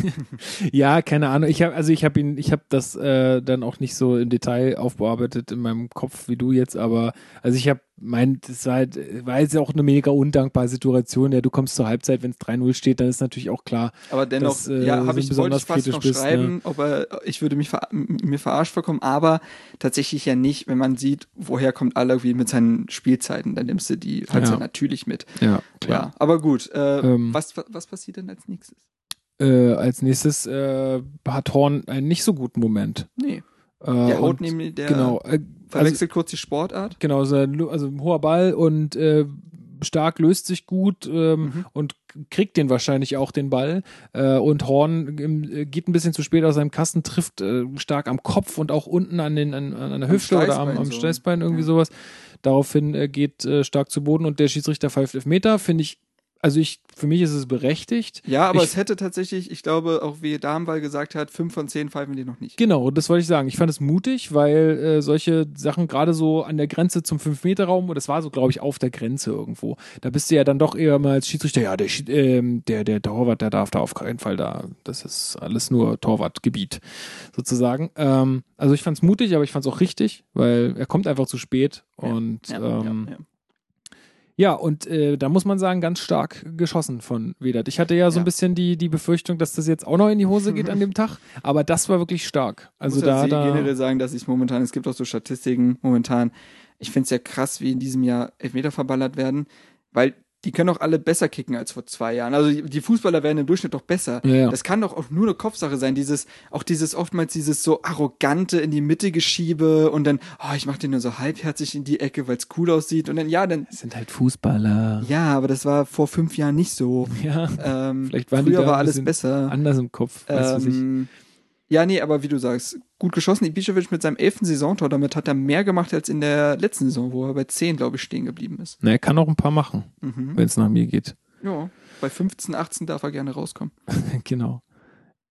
[LAUGHS] ja, keine Ahnung. Ich habe also ich habe ihn, ich habe das äh, dann auch nicht so im Detail aufbearbeitet in meinem Kopf wie du jetzt, aber also ich habe mein, das war halt, war jetzt auch eine mega undankbare Situation. Ja, du kommst zur Halbzeit, wenn es 3-0 steht, dann ist natürlich auch klar. Aber dennoch, Dass, äh, ja, habe ich, wollte besonders ich fast noch bist, ne? schreiben, ob er, ich würde mich ver mir verarscht vorkommen, aber tatsächlich ja nicht, wenn man sieht, woher kommt Alawi mit seinen Spielzeiten, dann nimmst du die halt Ja. natürlich mit. Ja, Ja, aber gut, äh, Ähm. was, was passiert denn als nächstes? Äh, als nächstes äh, hat Horn einen nicht so guten Moment. Nee, Äh, der haut nämlich, der genau, äh, also, verwechselt kurz die Sportart. Genau, also ein hoher Ball und äh, stark löst sich gut ähm, Mhm. und kriegt den wahrscheinlich auch den Ball. Äh, und Horn äh, geht ein bisschen zu spät aus seinem Kasten, trifft äh, stark am Kopf und auch unten an, den, an, an der Hüfte oder am, Steißbein am so. Steißbein, irgendwie Ja. sowas. Daraufhin äh, geht stark zu Boden und der Schiedsrichter pfeift Elfmeter, finde ich. Also ich, für mich ist es berechtigt. Ja, aber Ich- es hätte tatsächlich, ich glaube, auch wie Damenball gesagt hat, fünf von zehn pfeifen die noch nicht. Genau, das wollte ich sagen. Ich fand es mutig, weil äh, solche Sachen gerade so an der Grenze zum 5-Meter-Raum, und das war so, glaube ich, auf der Grenze irgendwo. Da bist du ja dann doch eher mal als Schiedsrichter, ja, der, ähm, der, der Torwart, der darf da auf keinen Fall da. Das ist alles nur Torwartgebiet, sozusagen. Ähm, also ich fand es mutig, aber ich fand es auch richtig, weil er kommt einfach zu spät. Und Ja, ähm, ja, ja. und äh, da muss man sagen, ganz stark geschossen von Vedat. Ich hatte ja so ein Ja. bisschen die, die Befürchtung, dass das jetzt auch noch in die Hose geht an dem Tag, aber das war wirklich stark. Also muss da, ja da generell sagen, dass ich momentan, es gibt auch so Statistiken momentan, ich finde es ja krass, wie in diesem Jahr Elfmeter verballert werden, weil die können auch alle besser kicken als vor zwei Jahren. Also die, die Fußballer werden im Durchschnitt doch besser. Ja, ja. Das kann doch auch nur eine Kopfsache sein. Dieses, auch dieses oftmals dieses so arrogante in die Mitte geschiebe und dann, oh, ich mach den nur so halbherzig in die Ecke, weil es cool aussieht und dann, ja, dann, sind halt Fußballer. ja, aber das war vor fünf Jahren nicht so. Ja, Ähm, Vielleicht waren die früher da war alles besser. anders im Kopf. Ich, Ähm, ja, nee, aber wie du sagst, gut geschossen. Ibišević mit seinem elften Saisontor, damit hat er mehr gemacht als in der letzten Saison, wo er bei 10, glaube ich, stehen geblieben ist. na, er kann auch ein paar machen, Mhm. wenn es nach mir geht. Ja, bei 15, 18 darf er gerne rauskommen. [LAUGHS] genau.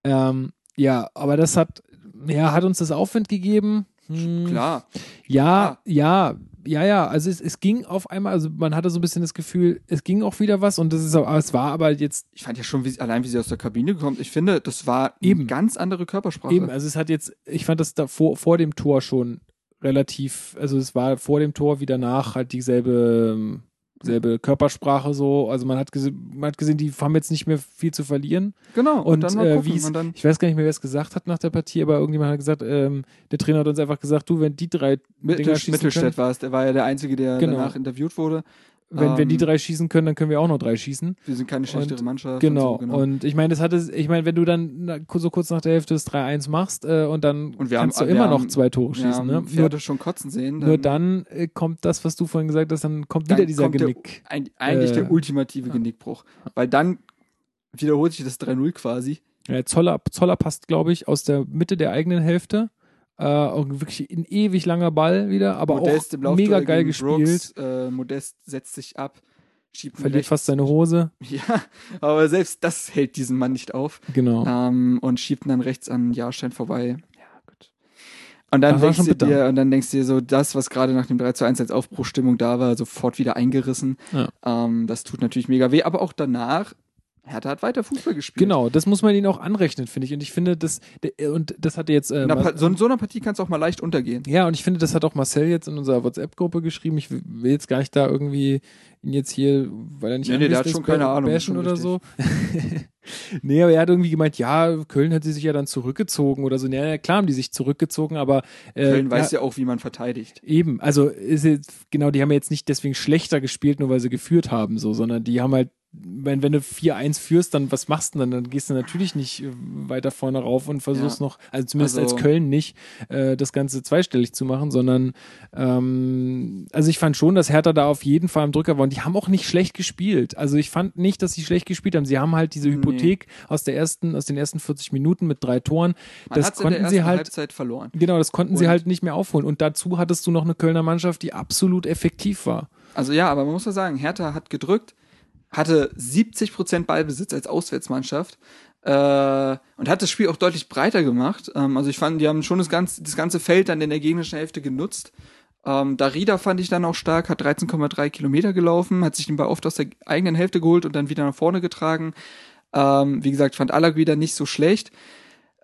Ähm, ja, aber das hat, ja, hat uns das Aufwind gegeben. Hm, Klar. Ja, ja, ja, ja. Also es, es ging auf einmal, also man hatte so ein bisschen das Gefühl, es ging auch wieder was und das ist, aber es war aber jetzt Ich fand ja schon, wie, allein wie sie aus der Kabine kommt, ich finde, das war Eben. eine ganz andere Körpersprache. eben, also es hat jetzt, ich fand das da vor, vor dem Tor schon relativ, also es war vor dem Tor wie danach halt dieselbe, ähm, selbe Körpersprache so. Also man hat, gesehen, man hat gesehen, die haben jetzt nicht mehr viel zu verlieren. Genau. Und, dann mal äh, und dann Ich weiß gar nicht mehr, wer es gesagt hat nach der Partie, aber irgendjemand hat gesagt, ähm, der Trainer hat uns einfach gesagt, du, wenn die drei Mittel, Mittelstädt war es, der war ja der Einzige, der Genau. danach interviewt wurde. Wenn, wenn die ähm, drei schießen können, dann können wir auch noch drei schießen. Wir sind keine schlechtere Und- Mannschaft. Genau. Und, so, genau. Und ich meine, das hatte, ich meine, wenn du dann so kurz nach der Hälfte das 3-1 machst äh, und dann Und wir kannst haben- du immer noch haben- zwei Tore ja, schießen. Ne? Nur, Pferde schon kotzen sehen. nur dann äh, kommt das, was du vorhin gesagt hast, dann kommt Dann wieder dieser kommt der- Genick. Ein, eigentlich Äh, der ultimative Genickbruch. Weil dann wiederholt sich das 3-0 quasi. Ja, Zoller, Zoller passt, glaube ich, aus der Mitte der eigenen Hälfte. Äh, auch wirklich ein ewig langer Ball wieder, aber Modest auch mega geil gespielt. Brooks, äh, Modest setzt sich ab, schiebt Verliert fast seine Hose. [LAUGHS] Ja, aber selbst das hält diesen Mann nicht auf. Genau. Ähm, und schiebt ihn dann rechts an Jahrstein vorbei. Ja, gut. Und dann Das denkst du dir, und dann denkst du dir so, das, was gerade nach dem 3 zu 1 als Aufbruchstimmung da war, sofort wieder eingerissen. Ja. Ähm, das tut natürlich mega weh, aber auch danach, Hertha hat weiter Fußball gespielt. Genau, das muss man ihnen auch anrechnen, finde ich. Und ich finde, das, und das hatte jetzt. Äh, In, so, so einer Partie kann es auch mal leicht untergehen. ja, und ich finde, das hat auch Marcel jetzt in unserer WhatsApp-Gruppe geschrieben. Ich will jetzt gar nicht da irgendwie ihn jetzt hier, weil er nicht Nee, nee, der hat schon keine Ahnung, bashen oder so. [LAUGHS] nee, aber er hat irgendwie gemeint, ja, Köln hat sie sich ja dann zurückgezogen oder so. Ja, klar haben die sich zurückgezogen, aber äh, Köln weiß ja auch, wie man verteidigt. Eben, also ist jetzt, genau, die haben ja jetzt nicht deswegen schlechter gespielt, nur weil sie geführt haben, so, sondern die haben halt, wenn, wenn du 4-1 führst, dann was machst du denn dann? Dann gehst du natürlich nicht äh, weiter vorne rauf und versuchst Ja. noch, also zumindest Also- als Köln nicht, äh, das Ganze zweistellig zu machen, sondern ähm, also ich fand schon, dass Hertha da auf jeden Fall am Drücker war und die haben auch nicht schlecht gespielt. Also ich fand nicht, dass sie schlecht gespielt haben. Sie haben halt diese Nee. Hypothek aus der ersten, aus den ersten 40 Minuten mit drei Toren. Man das konnten sie halt Halbzeit verloren. Genau, das konnten sie Und- halt nicht mehr aufholen. Und dazu hattest du noch eine Kölner Mannschaft, die absolut effektiv war. Also ja, aber man muss ja sagen, Hertha hat gedrückt, hatte 70% Ballbesitz als Auswärtsmannschaft äh, und hat das Spiel auch deutlich breiter gemacht. Ähm, also ich fand, die haben schon das ganze, das ganze Feld dann in der gegnerischen Hälfte genutzt. Ähm, Darida fand ich dann auch stark, hat 13,3 Kilometer gelaufen, hat sich den Ball oft aus der eigenen Hälfte geholt und dann wieder nach vorne getragen. Ähm, wie gesagt, fand Alak wieder nicht so schlecht.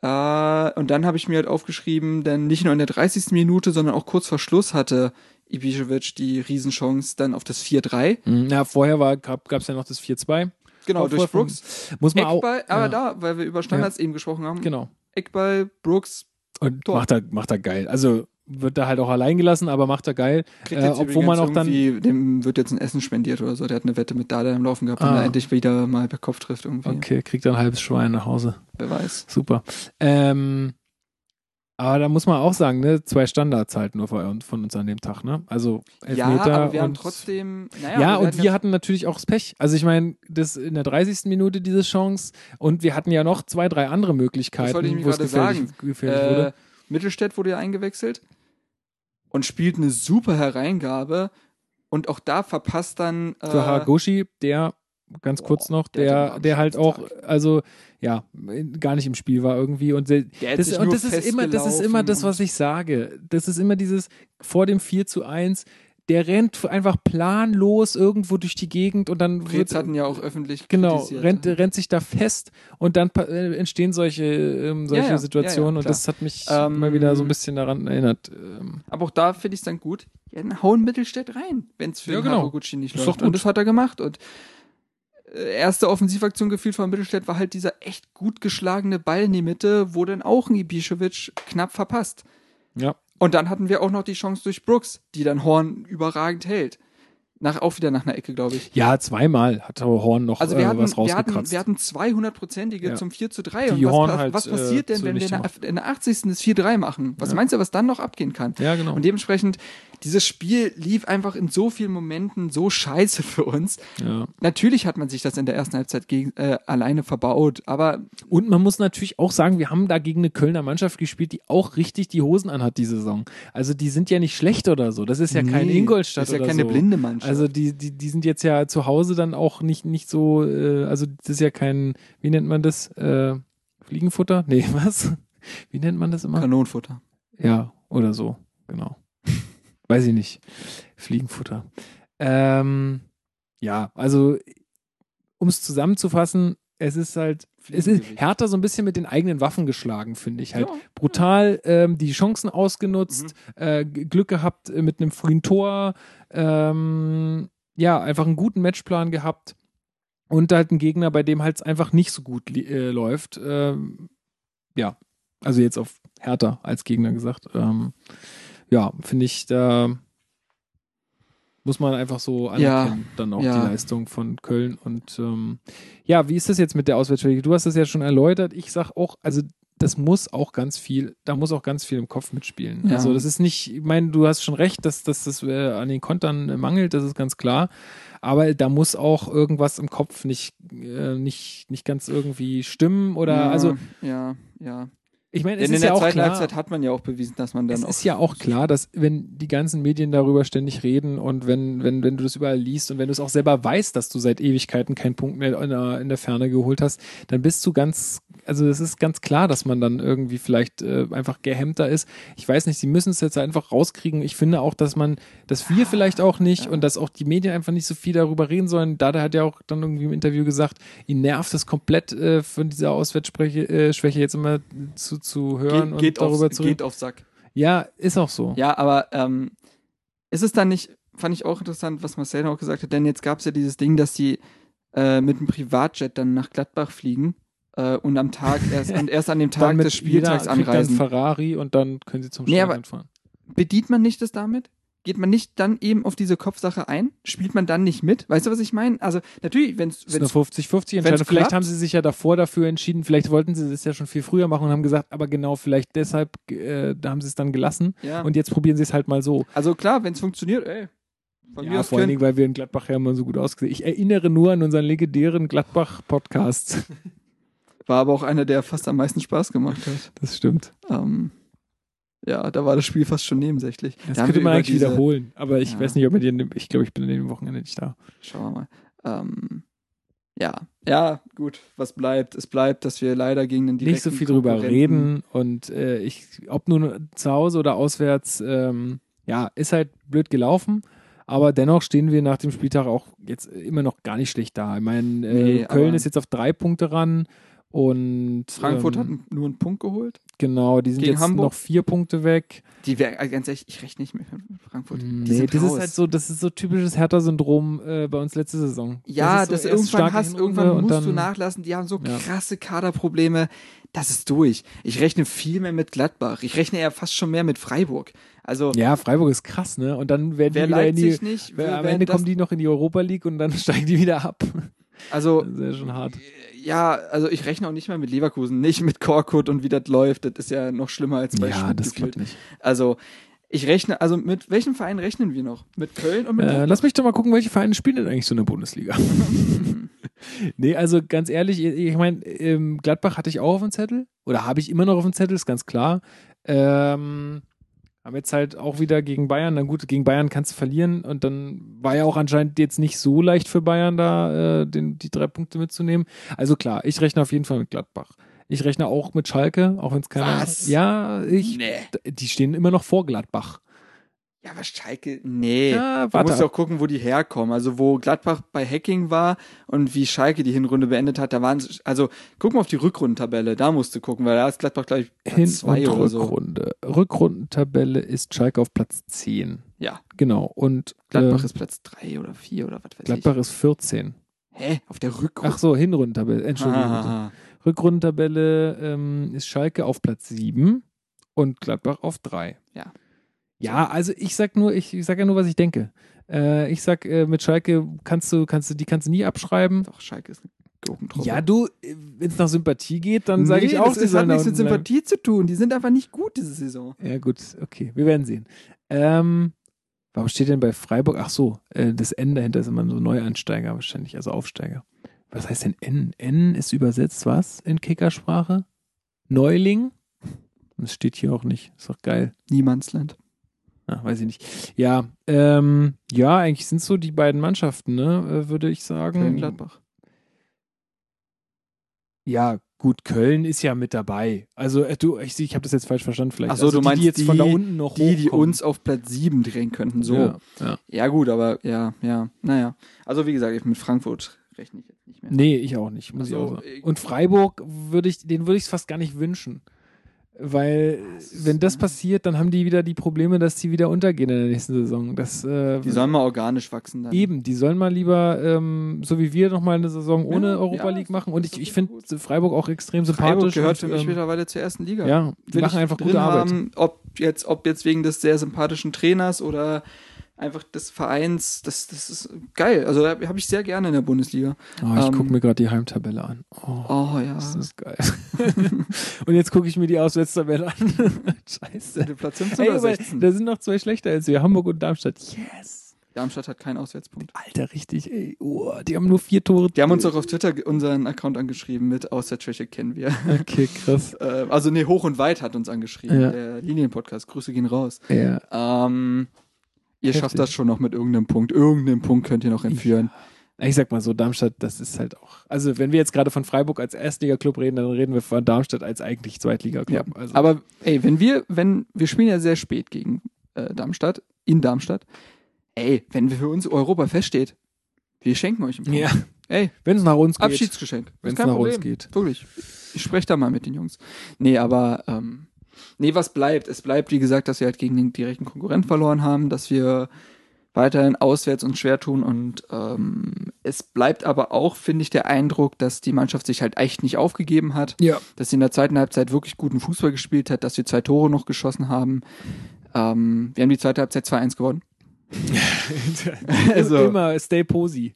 Äh, und dann habe ich mir halt aufgeschrieben, denn nicht nur in der 30. Minute, sondern auch kurz vor Schluss hatte Ibišević die Riesenchance dann auf das 4-3. Ja, vorher war, gab es ja noch das 4-2. Genau, Auch durch Brooks. Muss man auch. Eckball, aber ja, da, weil wir über Standards eben gesprochen haben. Genau. Eckball, Brooks, Und Tor. macht er, macht er geil. Also wird da halt auch allein gelassen, aber macht er geil. Äh, obwohl man auch dann. dem wird jetzt ein Essen spendiert oder so. Der hat eine Wette mit Dada im Laufen gehabt, wenn Ah. er endlich wieder mal per Kopf trifft irgendwie. Okay, kriegt er ein halbes Schwein nach Hause. Wer weiß. Super. Ähm, aber da muss man auch sagen, ne, zwei Standards halt nur von, uns an dem Tag, ne? Also Elfmeter ja, aber wir haben und trotzdem, naja, Ja, und werden wir hatten natürlich auch das Pech. Also ich meine, das in der 30. Minute diese Chance und wir hatten ja noch zwei, drei andere Möglichkeiten, wo es gefährlich, sagen. gefährlich äh, wurde. Mittelstädt wurde ja eingewechselt und spielt eine super Hereingabe und auch da verpasst dann äh, Für Haraguchi, der ganz boah, kurz noch, der der, der, halt auch, also ja, gar nicht im Spiel war irgendwie und der, das, und das ist immer, das ist immer das, was ich sage. Das ist immer dieses vor dem 4 zu 1, der rennt einfach planlos irgendwo durch die Gegend und dann Preetz wird, hatten ja auch öffentlich Genau, kritisiert. rennt, rennt sich da fest und dann äh, entstehen solche, ähm, solche Ja, ja, Situationen ja, und das hat mich Ähm, mal wieder so ein bisschen daran erinnert. Ähm, Aber auch da finde ich es dann gut. Ja, dann hauen Mittelstädt rein, wenn es für Ja, den genau. Haraguchi nicht läuft. Und das hat er gemacht. Und äh, erste Offensivaktion gefühlt von Mittelstädt war halt dieser echt gut geschlagene Ball in die Mitte, wo dann auch ein Ibišević knapp verpasst. ja. Und dann hatten wir auch noch die Chance durch Brooks, die dann Horn überragend hält. Nach, auch wieder nach einer Ecke, glaube ich. ja, zweimal hat Horn noch Also wir äh, hatten, was wir hatten, rausgekratzt. wir hatten 200-prozentige Ja. zum 4 zu 3. Die Und was, Horn pa- halt, was äh, passiert denn, so wenn wir in der, zunichte in der 80. das 4-3 machen? Was Ja. meinst du, was dann noch abgehen kann? ja, genau. Und dementsprechend, dieses Spiel lief einfach in so vielen Momenten so scheiße für uns. ja. Natürlich hat man sich das in der ersten Halbzeit gegen, äh, alleine verbaut, aber Und man muss natürlich auch sagen, wir haben da gegen eine Kölner Mannschaft gespielt, die auch richtig die Hosen anhat, die Saison. Also die sind ja nicht schlecht oder so. Das ist ja kein Nee, Ingolstadt das ist ja keine so. blinde Mannschaft. Also die, die, die sind jetzt ja zu Hause dann auch nicht, nicht so, äh, also das ist ja kein, wie nennt man das? Äh, Fliegenfutter? Nee, [LAUGHS] was? Wie nennt man das immer? Kanonenfutter. Ja, oder so, genau. Weiß ich nicht. Fliegenfutter. Ähm, ja, also um es zusammenzufassen, es ist halt, es ist härter so ein bisschen mit den eigenen Waffen geschlagen, finde ich. Halt Ja. brutal ähm, die Chancen ausgenutzt, äh, G- Glück gehabt äh, mit einem frühen Tor, ähm, ja, einfach einen guten Matchplan gehabt und halt einen Gegner, bei dem halt einfach nicht so gut äh, läuft. Ähm, ja, also jetzt auf härter als Gegner gesagt. Ähm, ja, finde ich, da muss man einfach so anerkennen, dann auch ja. die Leistung von Köln. Und ähm, ja, wie ist das jetzt mit der Auswärtsstrecke? Du hast das ja schon erläutert. Ich sag auch, also das muss auch ganz viel, da muss auch ganz viel im Kopf mitspielen. Ja. Also das ist nicht, ich meine, du hast schon recht, dass, dass das äh, an den Kontern äh, mangelt, das ist ganz klar. Aber da muss auch irgendwas im Kopf nicht, äh, nicht, nicht ganz irgendwie stimmen oder ja, also Ja, ja. Ich meine, es Denn in ist der ja auch zweiten klar, Halbzeit hat man ja auch bewiesen, dass man dann es auch. ist ja auch klar, dass wenn die ganzen Medien darüber ständig reden und wenn, wenn, wenn du das überall liest und wenn du es auch selber weißt, dass du seit Ewigkeiten keinen Punkt mehr in der, in der Ferne geholt hast, dann bist du ganz, also es ist ganz klar, dass man dann irgendwie vielleicht äh, einfach gehemmter ist. Ich weiß nicht, sie müssen es jetzt einfach rauskriegen. Ich finde auch, dass man, dass wir vielleicht auch nicht und dass auch die Medien einfach nicht so viel darüber reden sollen. Dada hat ja auch dann irgendwie im Interview gesagt, ihn nervt es komplett äh, von dieser Auswärtsschwäche äh, Schwäche jetzt immer zu, zu hören geht, und geht, darüber auf, zu reden. geht auf Sack. Ja, ist auch so. Ja, aber ähm, ist es dann nicht, fand ich auch interessant, was Marcel auch gesagt hat, denn jetzt gab es ja dieses Ding, dass die äh, mit einem Privatjet dann nach Gladbach fliegen äh, und am Tag erst und erst an dem [LAUGHS] Tag des Spieltags jeder kriegt dann anreisen. Ferrari und dann können sie zum Nee, Stadion fahren. Bedient man nicht das damit? Geht man nicht dann eben auf diese Kopfsache ein? Spielt man dann nicht mit? Weißt du, was ich meine? Also natürlich, wenn es Das ist eine 50-50 Entscheidung. Vielleicht haben sie sich ja davor dafür entschieden, vielleicht wollten sie das ja schon viel früher machen und haben gesagt, aber genau, vielleicht deshalb äh, da haben sie es dann gelassen ja. und jetzt probieren sie es halt mal so. also klar, wenn es funktioniert, ey. Von Ja, vor allen Dingen, weil wir in Gladbach ja immer so gut ausgesehen. Ich erinnere nur an unseren legendären Gladbach-Podcast. [LAUGHS] war aber auch einer, der fast am meisten Spaß gemacht hat. Das stimmt. Ähm, ja, da war das Spiel fast schon nebensächlich. Das Da könnte man eigentlich diese- wiederholen, aber ich Ja. weiß nicht, ob wir den, ich glaube, ich bin an dem Wochenende nicht da. Schauen wir mal. Ähm, ja, ja, gut, was bleibt? Es bleibt, dass wir leider gegen den nicht so viel drüber reden und äh, ich, ob nun zu Hause oder auswärts, ähm, ja, ist halt blöd gelaufen. Aber dennoch stehen wir nach dem Spieltag auch jetzt immer noch gar nicht schlecht da. Ich meine, äh, Nee, Köln ist jetzt auf drei Punkte ran und Frankfurt ähm, hat nur einen Punkt geholt. genau, die sind gegen jetzt Hamburg. noch vier Punkte weg. Die wär, also ganz ehrlich, ich rechne nicht mehr mit Frankfurt. Die Nee, sind das raus. ist halt so, das ist so typisches Hertha-Syndrom äh, bei uns letzte Saison. ja, ist das, so erst irgendwann hast, irgendwann musst dann, du nachlassen. Die haben so Ja. krasse Kaderprobleme. Das ist durch. Ich rechne viel mehr mit Gladbach. Ich rechne eher fast schon mehr mit Freiburg. Also Ja, Freiburg ist krass, ne? Und dann werden wer die wieder in die, nicht, Wer, am Ende das, kommen die noch in die Europa League und dann [LAUGHS] steigen die wieder ab. also Das ist ja schon hart. Ja, also ich rechne auch nicht mehr mit Leverkusen, nicht mit Korkut und wie das läuft. Das ist ja noch schlimmer als bei Ja, Stutt das klappt nicht. Also ich rechne, also mit welchem Verein rechnen wir noch? Mit Köln und mit Äh, lass mich doch mal gucken, welche Vereine spielen denn eigentlich so in der Bundesliga. [LAUGHS] nee, also ganz ehrlich, ich ich meine, ähm, Gladbach hatte ich auch auf dem Zettel oder habe ich immer noch auf dem Zettel, ist ganz klar. Ähm, haben jetzt halt auch wieder gegen Bayern, dann gut, gegen Bayern kannst du verlieren und dann war ja auch anscheinend jetzt nicht so leicht für Bayern da äh, den, die drei Punkte mitzunehmen. Also klar, ich rechne auf jeden Fall mit Gladbach. Ich rechne auch mit Schalke, auch wenn es keiner. Was? Ja, ich. Nee. Die stehen immer noch vor Gladbach. Ja, aber Schalke, nee. Ja, Du warte. musst ab. auch gucken, wo die herkommen. Also wo Gladbach bei Hacking war und wie Schalke die Hinrunde beendet hat, da waren sie, also guck mal auf die Rückrundentabelle, da musst du gucken, weil da ist Gladbach gleich Platz Hin- zwei und oder so. Rückrunde. Rückrundentabelle ist Schalke auf Platz 10. Ja, Genau. Und Gladbach äh, ist Platz drei oder vier oder was weiß Gladbach ist 14. ich. Hä? Auf der Rückrunde? Ach so, Hinrundentabelle. Entschuldigung. Ah, Rückrundentabelle ähm, ist Schalke auf Platz 7 und Gladbach auf 3. Ja. Ja, also ich sag nur, ich, ich sag ja nur, was ich denke. Äh, ich sag, äh, mit Schalke kannst du, kannst du, die kannst du nie abschreiben. Doch, Schalke ist Gurkentruppe. Ja, du, wenn es nach Sympathie geht, dann sage ich Nee, auch, das, das hat nichts mit unten bleiben. Sympathie zu tun. Die sind einfach nicht gut diese Saison. Ja, gut, okay, wir werden sehen. Ähm, warum steht denn bei Freiburg? Ach so, äh, das N dahinter ist immer so Neuansteiger wahrscheinlich, also Aufsteiger. Was heißt denn N? N ist übersetzt was in Kickersprache? Neuling? Das steht hier auch nicht. Ist doch geil. Niemandsland. Ah, weiß ich nicht. Ja, ähm, ja, eigentlich sind es so die beiden Mannschaften, ne, äh, würde ich sagen. Köln, Gladbach. Ja, gut, Köln ist ja mit dabei. Also, äh, du, ich, ich habe das jetzt falsch verstanden vielleicht. Ach so, also du die, meinst die jetzt von da die- unten noch Die, die uns auf Platz 7 drehen könnten. So. Ja, ja. Ja, gut, aber ja, ja, naja. Also wie gesagt, ich mit Frankfurt rechne ich jetzt nicht mehr. Nee, ich auch nicht, muss ich Also, auch sagen. ich- Und Freiburg würde ich, den würde ich es fast gar nicht wünschen. Weil, wenn das passiert, dann haben die wieder die Probleme, dass die wieder untergehen in der nächsten Saison. Das, äh, Die sollen mal organisch wachsen dann. eben, die sollen mal lieber, ähm, so wie wir, nochmal eine Saison ohne Ja, Europa League machen. Und ich, ich finde. Freiburg auch extrem Freiburg sympathisch. gehört für mich ähm, mittlerweile zur ersten Liga. Ja, die Will machen einfach gute Arbeit. Haben, ob jetzt, ob jetzt wegen des sehr sympathischen Trainers oder einfach des Vereins, das, das ist geil. Also da habe ich sehr gerne in der Bundesliga. Oh, ich Ähm, gucke mir gerade die Heimtabelle an. Oh, Oh ja. das ist geil. [LAUGHS] und jetzt gucke ich mir die Auswärtstabelle an. [LAUGHS] Scheiße. Der Platz 15 Ey, oder aber 16? da sind noch zwei schlechter als wir, Hamburg und Darmstadt. Yes. Darmstadt hat keinen Auswärtspunkt. Alter, richtig, ey. Oh, die haben nur vier Tore. Die haben uns auch auf Twitter unseren Account angeschrieben mit aus der Trasche kennen wir. Okay, krass. [LAUGHS] Äh, also nee, Hoch und Weit hat uns angeschrieben, Ja. der Linienpodcast. Grüße gehen raus. Ja. Ähm, ihr Heftig. schafft das schon noch mit irgendeinem Punkt. Irgendeinen Punkt könnt ihr noch entführen. Ich sag mal so, Darmstadt, das ist halt auch. Also, wenn wir jetzt gerade von Freiburg als Erstliga-Club reden, dann reden wir von Darmstadt als eigentlich Zweitliga-Club. Ja. Also, Aber ey, wenn wir, wenn, wir spielen ja sehr spät gegen äh, Darmstadt, in Darmstadt. Ey, wenn für uns Europa feststeht, wir schenken euch einen Punkt. ja, Ey, wenn es nach uns geht. Abschiedsgeschenk. Wenn es nach Problem. uns geht. Wirklich. Ich spreche da mal mit den Jungs. Nee, aber ähm, nee, was bleibt? Es bleibt, wie gesagt, dass wir halt gegen den direkten Konkurrent verloren haben, dass wir weiterhin auswärts uns schwer tun und ähm, es bleibt aber auch, finde ich, der Eindruck, dass die Mannschaft sich halt echt nicht aufgegeben hat, Ja. dass sie in der zweiten Halbzeit wirklich guten Fußball gespielt hat, dass wir zwei Tore noch geschossen haben. Ähm, wir haben die zweite Halbzeit 2-1 gewonnen. [LAUGHS] [LAUGHS] Also- Immer stay posy.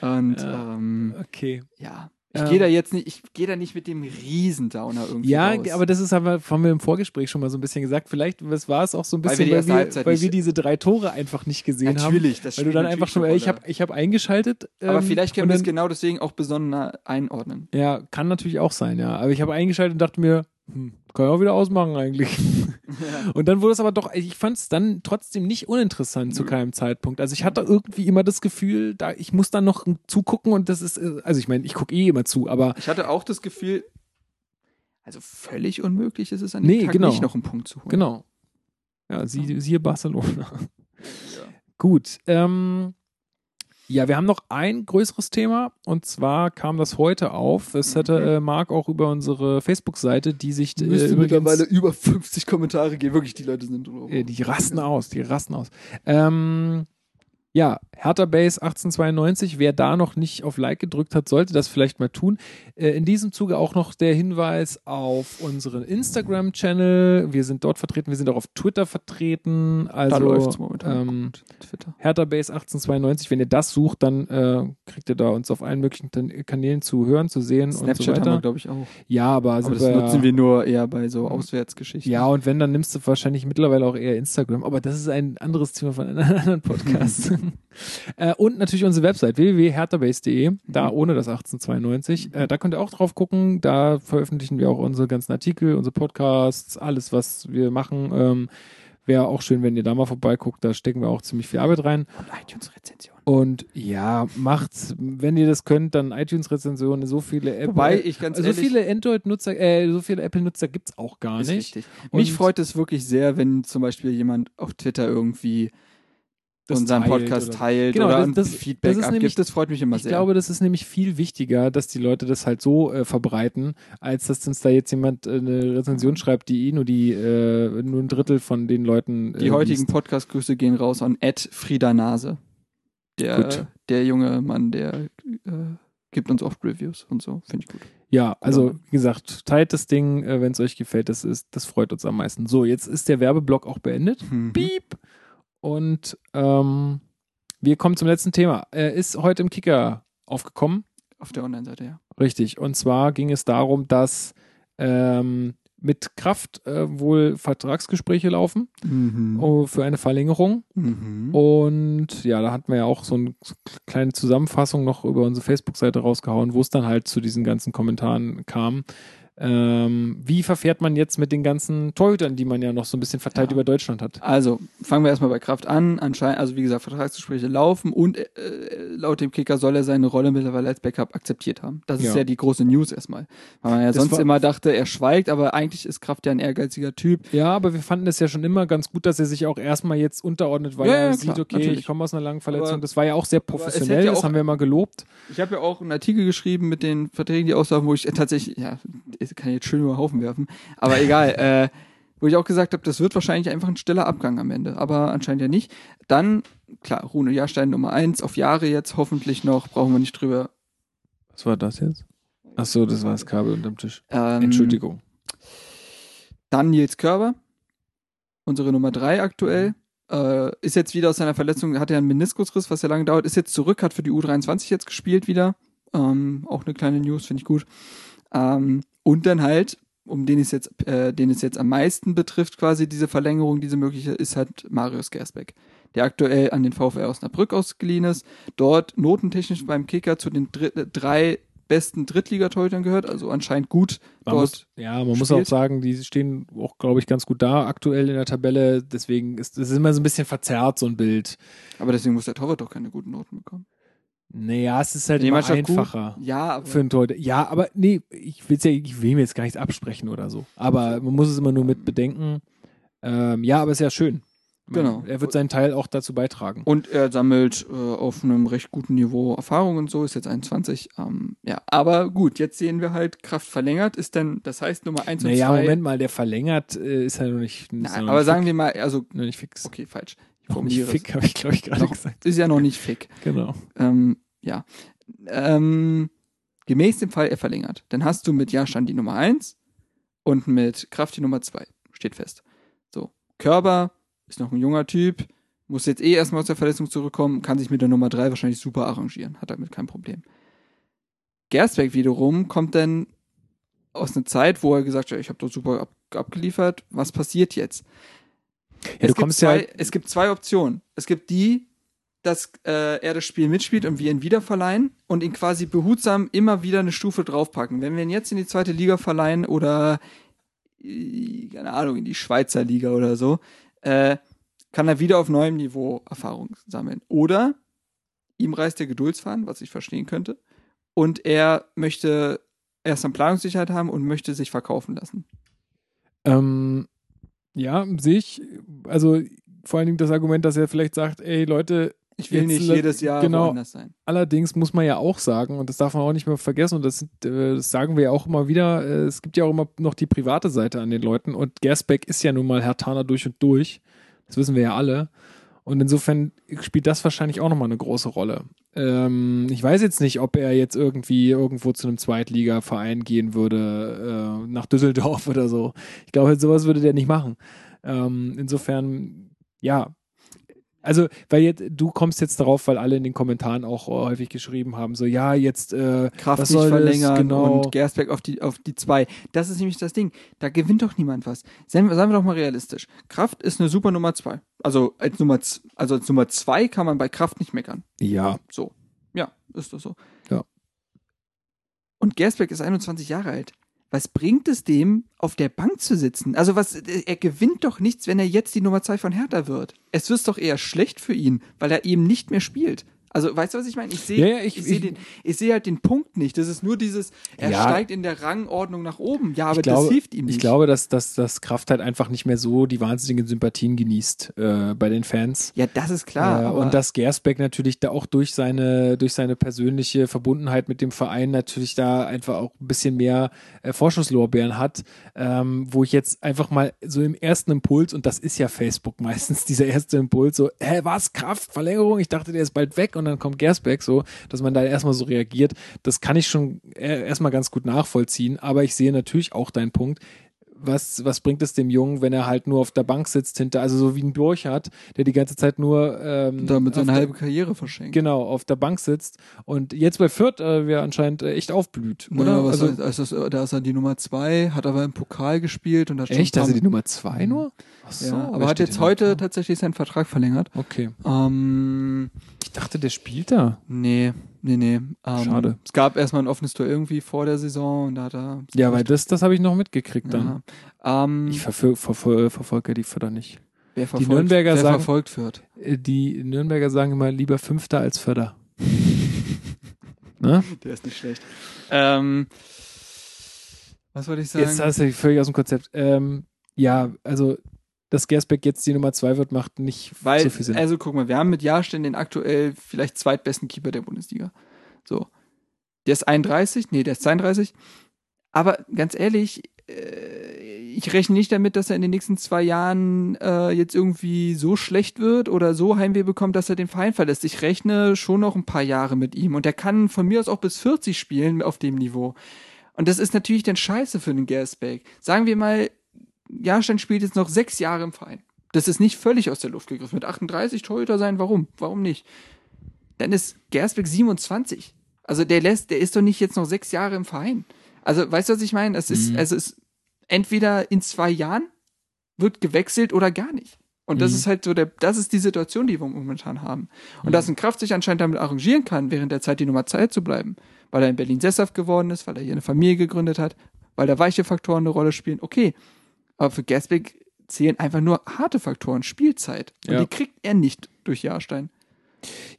Und Ja. ähm, Okay. ja, ich Ähm. gehe da jetzt nicht, ich gehe da nicht mit dem Riesendowner irgendwie Ja, raus. aber das ist aber, haben wir im Vorgespräch schon mal so ein bisschen gesagt. Vielleicht war es auch so ein Weil bisschen, wir die weil wir, weil wir diese drei Tore einfach nicht gesehen Natürlich, haben. das Weil du dann natürlich einfach schon, ich habe ich hab eingeschaltet. Aber ähm, vielleicht können wir es genau deswegen auch besonders einordnen. Ja, kann natürlich auch sein, ja. Aber ich habe eingeschaltet und dachte mir, hm, kann ich auch wieder ausmachen eigentlich. [LAUGHS] Und dann wurde es aber doch, ich fand es dann trotzdem nicht uninteressant zu keinem Zeitpunkt. Also ich hatte irgendwie immer das Gefühl, da ich muss dann noch zugucken und das ist, äh, also ich meine, ich gucke eh immer zu, aber Ich hatte auch das Gefühl, also völlig unmöglich ist es an dem Nee, Tag genau. nicht noch einen Punkt zu holen. genau. Ja, sie, siehe Barcelona. Gut. Ähm, ja, wir haben noch ein größeres Thema und zwar kam das heute auf. Das hatte äh, Marc auch über unsere Facebook-Seite, die sich äh, Müsste übrigens- mittlerweile über 50 Kommentare geben. Wirklich, die Leute sind drauf. Äh, Die rasten aus, die rasten aus. Ähm, ja, Hertha Base 1892, wer da noch nicht auf Like gedrückt hat, sollte das vielleicht mal tun. Äh, in diesem Zuge auch noch der Hinweis auf unseren Instagram-Channel. Wir sind dort vertreten, wir sind auch auf Twitter vertreten. Also, da läuft's momentan. ähm. Twitter. Hertha Base 1892, wenn ihr das sucht, dann äh, kriegt ihr da uns auf allen möglichen Kanälen zu hören, zu sehen und so Snapchat haben wir, weiter. glaube ich, auch. Ja, aber, Aber das wir- nutzen wir nur eher bei so Auswärtsgeschichten. ja, und wenn, dann nimmst du wahrscheinlich mittlerweile auch eher Instagram. Aber das ist ein anderes Thema von einem [LAUGHS] anderen Podcast. [LAUGHS] [LAUGHS] äh, und natürlich unsere Website www.herterbase.de, da ohne das 1892. Äh, da könnt ihr auch drauf gucken. Da veröffentlichen wir auch unsere ganzen Artikel, unsere Podcasts, alles, was wir machen. Ähm, Wäre auch schön, wenn ihr da mal vorbeiguckt. Da stecken wir auch ziemlich viel Arbeit rein. Und iTunes-Rezension. Und ja, macht, wenn ihr das könnt, dann iTunes-Rezensionen. So viele Apple, Wobei ich ganz so ehrlich, viele Android-Nutzer, äh, so viele Apple-Nutzer gibt's auch gar ist nicht. richtig. Mich freut es wirklich sehr, wenn zum Beispiel jemand auf Twitter irgendwie unseren teilt Podcast oder- teilt Genau, oder das- ein das- Feedback das ist abgibt. nämlich- das freut mich immer Ich sehr. glaube, das ist nämlich viel wichtiger, dass die Leute das halt so äh, verbreiten, als dass uns da jetzt jemand äh, eine Rezension schreibt, die eh nur die äh, nur ein Drittel von den Leuten äh, Die heutigen. Podcast-Grüße gehen raus an Ed Frieda Nase. Der, Gut. der junge Mann, der äh, gibt uns oft Reviews und so. Finde ich gut. Ja, also Genau. wie gesagt, teilt das Ding, äh, wenn es euch gefällt. Das ist, das freut uns am meisten. So, jetzt ist der Werbeblock auch beendet. Mhm. Piep. Und ähm, wir kommen zum letzten Thema. Er ist heute im Kicker aufgekommen. Auf der Online-Seite, ja. Richtig. Und zwar ging es darum, dass ähm, mit Kraft äh, wohl Vertragsgespräche laufen Mhm. oh, für eine Verlängerung. Mhm. Und ja, da hatten wir ja auch so eine kleine Zusammenfassung noch über unsere Facebook-Seite rausgehauen, wo es dann halt zu diesen ganzen Kommentaren kam. Ähm, wie verfährt man jetzt mit den ganzen Torhütern, die man ja noch so ein bisschen verteilt Ja. über Deutschland hat? Also, fangen wir erstmal bei Kraft an. Anscheinend, also wie gesagt, Vertragsgespräche laufen und äh, laut dem Kicker soll er seine Rolle mittlerweile als Backup akzeptiert haben. Das ist Ja. ja die große News erstmal. Weil man ja Das sonst immer dachte, er schweigt, aber eigentlich ist Kraft ja ein ehrgeiziger Typ. Ja, aber wir fanden es ja schon immer ganz gut, dass er sich auch erstmal jetzt unterordnet, weil Ja, er sieht, klar, okay, natürlich. ich komme aus einer langen Verletzung. Aber- das war ja auch sehr professionell, das auch- haben wir immer gelobt. Ich habe ja auch einen Artikel geschrieben mit den Verträgen, die auslaufen, wo ich tatsächlich, ja, ich kann jetzt schön über Haufen werfen, aber egal, [LAUGHS] äh, wo ich auch gesagt habe, das wird wahrscheinlich einfach ein stiller Abgang am Ende, aber anscheinend ja nicht. Dann, klar, Rune Jahrstein Nummer eins, auf Jahre jetzt hoffentlich noch, brauchen wir nicht drüber. Was war das jetzt? Ach so, das war das Kabel unterm Tisch. Ähm, Entschuldigung. Dann Nils Körber, unsere Nummer drei aktuell. Äh, ist jetzt wieder aus seiner Verletzung, hat ja einen Meniskusriss, was ja lange dauert, ist jetzt zurück, hat für die U23 jetzt gespielt wieder. Ähm, auch eine kleine News, finde ich gut. Ähm, und dann halt um den es jetzt, äh, den es jetzt am meisten betrifft, quasi diese Verlängerung, diese mögliche, ist halt Marius Gersbeck, der aktuell an den VfL Osnabrück ausgeliehen ist, dort notentechnisch beim Kicker zu den dr drei besten Drittligatorhütern gehört, also anscheinend gut Man dort. muss, ja, man muss auch spielt. sagen, die stehen auch, glaube ich, ganz gut da aktuell in der Tabelle. Deswegen ist es immer so ein bisschen verzerrt, so ein Bild. aber deswegen muss der Torwart doch keine guten Noten bekommen. Naja, es ist halt immer Mannschaft gut. einfacher. Ja, aber Für einen Torhüter. Ja, aber nee, ich will's ja, ich will mir jetzt gar nichts absprechen oder so. Aber man muss es immer nur mit bedenken. Ähm, ja, aber ist ja schön. Genau. Er wird seinen Teil auch dazu beitragen. Und er sammelt äh, auf einem recht guten Niveau Erfahrung und so, ist jetzt 21. Ähm, ja, aber gut, jetzt sehen wir halt, Kraft verlängert ist dann, das heißt Nummer 1 und Naja, 2. Moment mal, der verlängert äh, ist ja noch nicht. Nein, aber sagen wir mal, also, noch nicht fix. okay, falsch. Noch nicht fick, habe ich glaube ich gerade gesagt. ist ja noch nicht fick. Genau. Ähm, ja. Ähm, gemäß dem Fall, er verlängert. Dann hast du mit Jaschan die Nummer 1 und mit Kraft die Nummer 2. Steht fest. So. Körber ist noch ein junger Typ, muss jetzt eh erstmal aus der Verletzung zurückkommen, kann sich mit der Nummer 3 wahrscheinlich super arrangieren, hat damit kein Problem. Gersbeck wiederum kommt dann aus einer Zeit, wo er gesagt hat, ich habe doch super ab, abgeliefert, was passiert jetzt? Ja, es, gibt zwei, ja. es gibt zwei Optionen. Es gibt die, dass äh, er das Spiel mitspielt und wir ihn wieder verleihen und ihn quasi behutsam immer wieder eine Stufe draufpacken. Wenn wir ihn jetzt in die zweite Liga verleihen oder äh, keine Ahnung, in die Schweizer Liga oder so, äh, kann er wieder auf neuem Niveau Erfahrung sammeln. Oder ihm reißt der Geduldsfaden, was ich verstehen könnte, und er möchte erst an Planungssicherheit haben und möchte sich verkaufen lassen. Ähm, ja, sehe ich. Also vor allen Dingen das Argument, dass er vielleicht sagt, ey Leute, Ich will nicht jedes Jahr genau. woanders sein. Allerdings muss man ja auch sagen, und das darf man auch nicht mehr vergessen, und das, sind, äh, das sagen wir ja auch immer wieder, äh, es gibt ja auch immer noch die private Seite an den Leuten und Gersbeck ist ja nun mal Herr Taner durch und durch. Das wissen wir ja alle. Und insofern spielt das wahrscheinlich auch nochmal eine große Rolle. Ähm, ich weiß jetzt nicht, ob er jetzt irgendwie irgendwo zu einem Zweitliga-Verein gehen würde, äh, nach Düsseldorf [LAUGHS] oder so. Ich glaube, sowas würde der nicht machen. Ähm, insofern, ja, also, weil jetzt, du kommst jetzt darauf, weil alle in den Kommentaren auch äh, häufig geschrieben haben, so, ja, jetzt, äh, Kraft was nicht soll das? verlängern Genau. und Gersbeck auf die, auf die zwei. Das ist nämlich das Ding. Da gewinnt doch niemand was. Seien wir, seien wir doch mal realistisch. Kraft ist eine super Nummer zwei. Also als Nummer, also als Nummer zwei kann man bei Kraft nicht meckern. ja, So. Ja, ist doch so. Ja. Und Gersbeck ist 21 Jahre alt. Was bringt es dem, auf der Bank zu sitzen? Also was, er gewinnt doch nichts, wenn er jetzt die Nummer zwei von Hertha wird. Es wird doch eher schlecht für ihn, weil er eben nicht mehr spielt. Also, weißt du, was ich meine? Ich sehe, Ja, ich- ich, ich- ich sehe halt den Punkt nicht. Das ist nur dieses, er Ja. steigt in der Rangordnung nach oben. Ja, aber glaube, das hilft ihm nicht. Ich glaube, dass, dass, dass Kraft halt einfach nicht mehr so die wahnsinnigen Sympathien genießt äh, bei den Fans. ja, das ist klar. äh, und dass Gersbeck natürlich da auch durch seine, durch seine persönliche Verbundenheit mit dem Verein natürlich da einfach auch ein bisschen mehr äh, Vorschusslorbeeren hat, ähm, wo ich jetzt einfach mal so im ersten Impuls, und das ist ja Facebook meistens, [LAUGHS] dieser erste Impuls, so, hä, was, Kraft, Verlängerung, ich dachte, der ist bald weg und dann kommt Gersbeck, so, dass man da erstmal so reagiert. Das kann ich schon äh, erstmal ganz gut nachvollziehen, aber ich sehe natürlich auch deinen Punkt was, was bringt es dem Jungen, wenn er halt nur auf der Bank sitzt hinter, also so wie ein Burchardt, der die ganze Zeit nur ähm, damit seine halbe Karriere verschenkt. genau auf der Bank sitzt und jetzt bei Fürth äh, wer anscheinend äh, echt aufblüht, oder? Was, also, also, also, da ist er die Nummer zwei, hat aber im Pokal gespielt und hat schon echt, ein also paar- die Nummer zwei nur? Ach so, ja, aber hat jetzt heute da? tatsächlich seinen Vertrag verlängert. Okay, Ähm, ich dachte, der spielt da. nee, nee, nee. Ähm, Schade. Es gab erstmal ein offenes Tor irgendwie vor der Saison und da hat er. Ja, weil das, das habe ich noch mitgekriegt dann. Ja. Ähm, Ich verfol verfol verfolge die Förder nicht. wer die verfolgt, Nürnberger wer sagen- verfolgt wird. Äh, Die Nürnberger sagen immer lieber Fünfter als Förder. [LAUGHS] ne? Der ist nicht schlecht. Ähm, was wollte ich sagen? Jetzt hast du dich völlig aus dem Konzept. Ähm, ja, also, dass Gersbeck jetzt die Nummer zwei wird, macht nicht Weil, so viel Sinn. also guck mal, wir haben mit Jahrstein den aktuell vielleicht zweitbesten Keeper der Bundesliga. So. Der ist 31, nee, der ist 32. Aber ganz ehrlich, äh, ich rechne nicht damit, dass er in den nächsten zwei Jahren äh, jetzt irgendwie so schlecht wird oder so Heimweh bekommt, dass er den Verein verlässt. Ich rechne schon noch ein paar Jahre mit ihm und er kann von mir aus auch bis 40 spielen auf dem Niveau. Und das ist natürlich dann scheiße für den Gersbeck. Sagen wir mal, Jahrstein spielt jetzt noch sechs Jahre im Verein. Das ist nicht völlig aus der Luft gegriffen. Mit 38 Torhüter sein, warum? Warum nicht? Dann ist Gersbeck 27. Also der lässt, der ist doch nicht jetzt noch sechs Jahre im Verein. Also, weißt du, was ich meine? Es ist, Mhm. also es, entweder in zwei Jahren wird gewechselt oder gar nicht. Und das Mhm. ist halt so der, das ist die Situation, die wir momentan haben. Und Mhm. dass ein Kraft sich anscheinend damit arrangieren kann, während der Zeit die Nummer zwei zu bleiben, weil er in Berlin sesshaft geworden ist, weil er hier eine Familie gegründet hat, weil da weiche Faktoren eine Rolle spielen, okay. Aber für Gasbeck zählen einfach nur harte Faktoren, Spielzeit. Und Ja. die kriegt er nicht durch Jahrstein.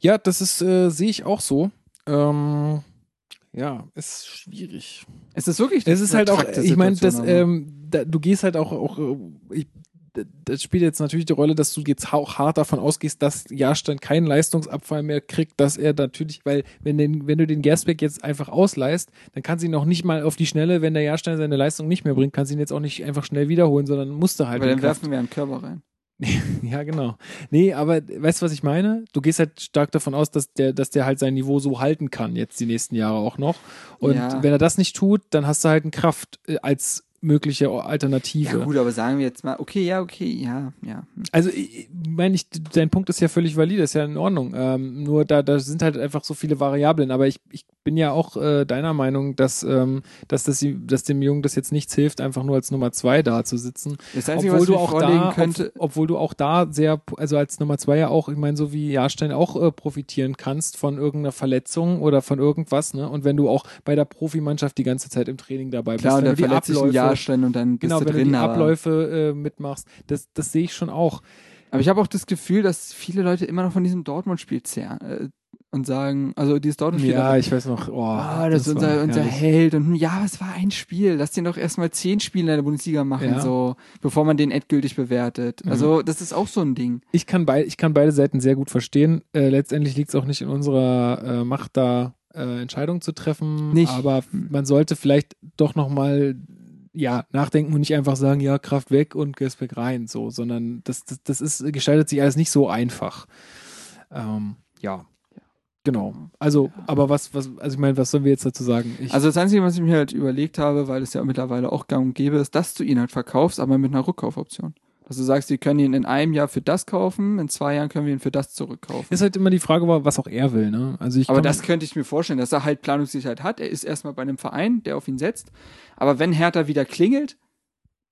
Ja, das ist, äh, sehe ich auch so. Ähm, ja, ist schwierig. Es ist wirklich Es ist halt auch, ich meine, ähm, da, du gehst halt auch, auch äh, ich, das spielt jetzt natürlich die Rolle, dass du jetzt auch hart davon ausgehst, dass Jahrstein keinen Leistungsabfall mehr kriegt, dass er natürlich, weil wenn, den, wenn du den Gersbeck jetzt einfach ausleihst, dann kannst du ihn auch nicht mal auf die Schnelle, wenn der Jahrstein seine Leistung nicht mehr bringt, kannst du ihn jetzt auch nicht einfach schnell wiederholen, sondern musst du halt. aber in dann Kraft- werfen wir einen Körper rein. [LAUGHS] ja, genau. Nee, aber weißt du, was ich meine? Du gehst halt stark davon aus, dass der, dass der halt sein Niveau so halten kann, jetzt die nächsten Jahre auch noch. Und Ja. wenn er das nicht tut, dann hast du halt einen Kraft äh, als mögliche Alternative. Ja gut, aber sagen wir jetzt mal, okay, ja, okay, ja, ja. hm. Also, ich meine, ich, dein Punkt ist ja völlig valide, ist ja in Ordnung. Ähm, nur da, da sind halt einfach so viele Variablen. Aber ich, ich bin ja auch äh, deiner Meinung, dass, ähm, dass, das, dass dem Jungen das jetzt nichts hilft, einfach nur als Nummer zwei da zu sitzen. Das Einzige, obwohl du auch da, ob, obwohl du auch da sehr, also als Nummer zwei ja auch, ich meine, so wie Jahrstein auch äh, profitieren kannst von irgendeiner Verletzung oder von irgendwas, ne? Und wenn du auch bei der Profimannschaft die ganze Zeit im Training dabei klar, bist, wenn dann du die Abläufe, Jahrstein und dann bist genau, du wenn drin. du die Abläufe äh, mitmachst, das, das sehe ich schon auch. aber ich habe auch das Gefühl, dass viele Leute immer noch von diesem Dortmund-Spiel zehren äh, und sagen, also dieses Dortmund-Spiel, Ja, ich weiß noch. Oh, Ah, das, ist war unser, unser herrlich. Held. Und ja, es war ein Spiel. Lass den doch erstmal zehn Spiele in der Bundesliga machen, Ja. so, bevor man den endgültig bewertet. Mhm. Also, das ist auch so ein Ding. Ich kann, bei, ich kann beide Seiten sehr gut verstehen. Äh, letztendlich liegt es auch nicht in unserer äh, Macht, da äh, Entscheidungen zu treffen. Nicht. Aber man sollte vielleicht doch nochmal ja, nachdenken und nicht einfach sagen, ja, Kraft weg und Gersbeck rein, so, sondern das, das, das ist, gestaltet sich alles nicht so einfach. Ähm, ja. Genau. Also, aber was, was, also ich meine, was sollen wir jetzt dazu sagen? Ich, Also, das Einzige, was ich mir halt überlegt habe, weil es ja mittlerweile auch gang und gäbe ist, dass du ihn halt verkaufst, aber mit einer Rückkaufoption. Dass du sagst, wir können ihn in einem Jahr für das kaufen, in zwei Jahren können wir ihn für das zurückkaufen. ist halt immer die Frage, was auch er will, ne? Also ich Aber das könnte ich mir vorstellen, dass er halt Planungssicherheit hat. Er ist erstmal bei einem Verein, der auf ihn setzt. Aber wenn Hertha wieder klingelt,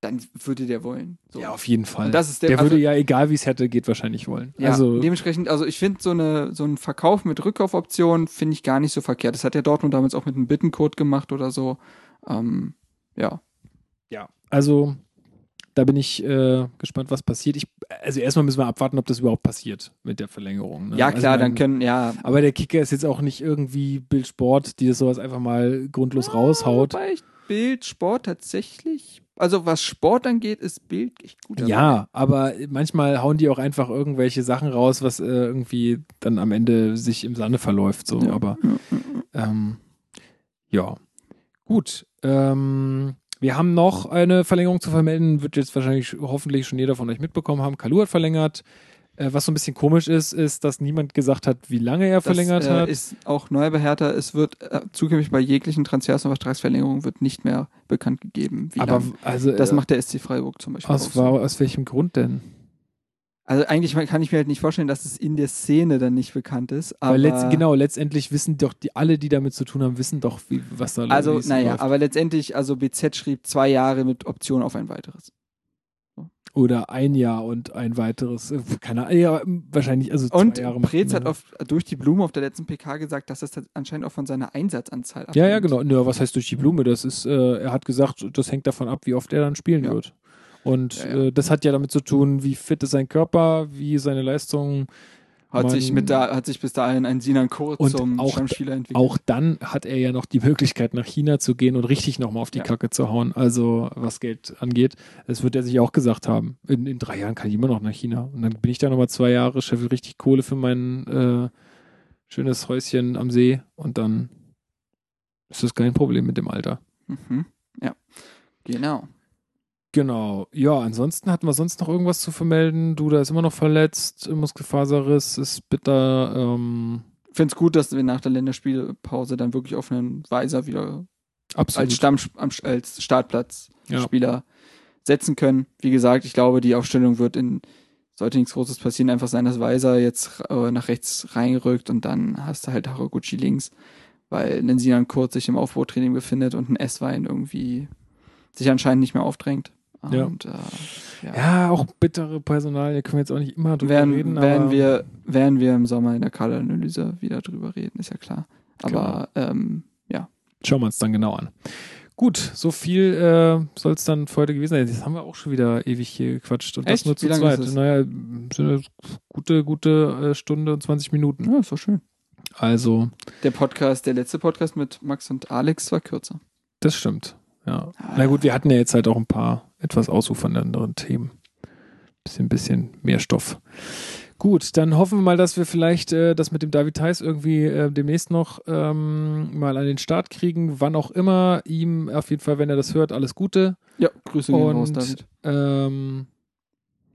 dann würde der wollen. So. ja, auf jeden Fall. Und das ist der- der also- würde ja, egal wie es hätte, geht wahrscheinlich wollen. Ja, also, dementsprechend, also ich finde so eine so ein Verkauf mit Rückkaufoption finde ich gar nicht so verkehrt. Das hat ja Dortmund damals auch mit einem Bittencode gemacht oder so. Ähm, ja. ja, also da bin ich äh, gespannt, was passiert. Ich, also erstmal müssen wir abwarten, ob das überhaupt passiert mit der Verlängerung. Ne? Ja, Also klar, ich dann können, ja. Aber der Kicker ist jetzt auch nicht irgendwie Bild Sport, die das sowas einfach mal grundlos raushaut. Wobei ich Bild, Sport tatsächlich, also was Sport angeht, ist Bild echt gut. Ja, aber manchmal hauen die auch einfach irgendwelche Sachen raus, was äh, irgendwie dann am Ende sich im Sande verläuft. So, Ja. aber ähm, ja, gut. Ähm, wir haben noch eine Verlängerung zu vermelden, wird jetzt wahrscheinlich hoffentlich schon jeder von euch mitbekommen haben. Kalu hat verlängert. Äh, was so ein bisschen komisch ist, ist, dass niemand gesagt hat, wie lange er Das verlängert äh, hat. ist auch neu bei Hertha. Es wird äh, zukünftig bei jeglichen Transfers und Vertragsverlängerungen wird nicht mehr bekannt gegeben, wie aber lang. also Das äh, macht der SC Freiburg zum Beispiel. aus, so. aus welchem Grund denn? Also eigentlich kann ich mir halt nicht vorstellen, dass es in der Szene dann nicht bekannt ist. Aber letzt, genau, letztendlich wissen doch die, alle, die damit zu tun haben, wissen doch, wie, was da Also, wie es naja, läuft. aber letztendlich, also BZ schrieb zwei Jahre mit Option auf ein weiteres. Oder ein Jahr und ein weiteres. äh, Keine Ahnung, ja, wahrscheinlich, also zwei Und Jahre. macht Preetz hat mehr. auf, durch die Blume auf der letzten PK gesagt, dass das anscheinend auch von seiner Einsatzanzahl abhängt. Ja, ja, genau. Ja, was heißt durch die Blume? Das ist, äh, er hat gesagt, das hängt davon ab, wie oft er dann spielen Ja. wird. Und Ja, ja. Äh, das hat ja damit zu tun, wie fit ist sein Körper, wie seine Leistung. Hat Man- sich, mit da, hat sich bis dahin ein Sinan Kurz Und zum auch- Stammspieler entwickelt. Auch dann hat er ja noch die Möglichkeit, nach China zu gehen und richtig nochmal auf die Ja. Kacke zu hauen. Also, was Geld angeht. Das wird er sich auch gesagt haben. In, in drei Jahren kann ich immer noch nach China. Und dann bin ich da nochmal zwei Jahre, scheffel richtig Kohle für mein äh, schönes Häuschen am See. Und dann ist das kein Problem mit dem Alter. Mhm. Ja, genau. Genau. Ja, ansonsten hatten wir sonst noch irgendwas zu vermelden. Duda ist immer noch verletzt, Muskelfaserriss ist bitter. Ähm, Ich finde es gut, dass wir nach der Länderspielpause dann wirklich auf einen Weiser wieder absolut. als Stamm am- als Startplatzspieler Ja. setzen können. Wie gesagt, ich glaube, die Aufstellung wird in sollte nichts Großes passieren, einfach sein, dass Weiser jetzt äh, nach rechts reinrückt und dann hast du halt Haraguchi links, weil ein Sinan Kurz sich im Aufbautraining befindet und ein S-Wein irgendwie sich anscheinend nicht mehr aufdrängt. Ja. Und äh, ja. Ja, auch bittere Personalien, können wir jetzt auch nicht immer drüber werden, reden. werden, wir, werden wir im Sommer in der Kaderanalyse wieder drüber reden, ist ja klar. Aber ähm, ja, Schauen wir uns dann genau an. Gut, so viel äh, soll es dann für heute gewesen sein. Jetzt haben wir auch schon wieder ewig hier gequatscht und das Echt? nur zu zweit. Naja, gute, gute äh, Stunde und 20 Minuten. ja, ist doch schön. Also, Der Podcast, der letzte Podcast mit Max und Alex war kürzer. das stimmt. Ja. Ah. Na gut, wir hatten ja jetzt halt auch ein paar etwas ausufernderen Themen. Bisschen, bisschen mehr Stoff. Gut, dann hoffen wir mal, dass wir vielleicht äh, das mit dem David Theis irgendwie äh, demnächst noch ähm, mal an den Start kriegen. Wann auch immer. Ihm auf jeden Fall, wenn er das hört, alles Gute. Ja, Grüße gehen raus, Und David. ähm,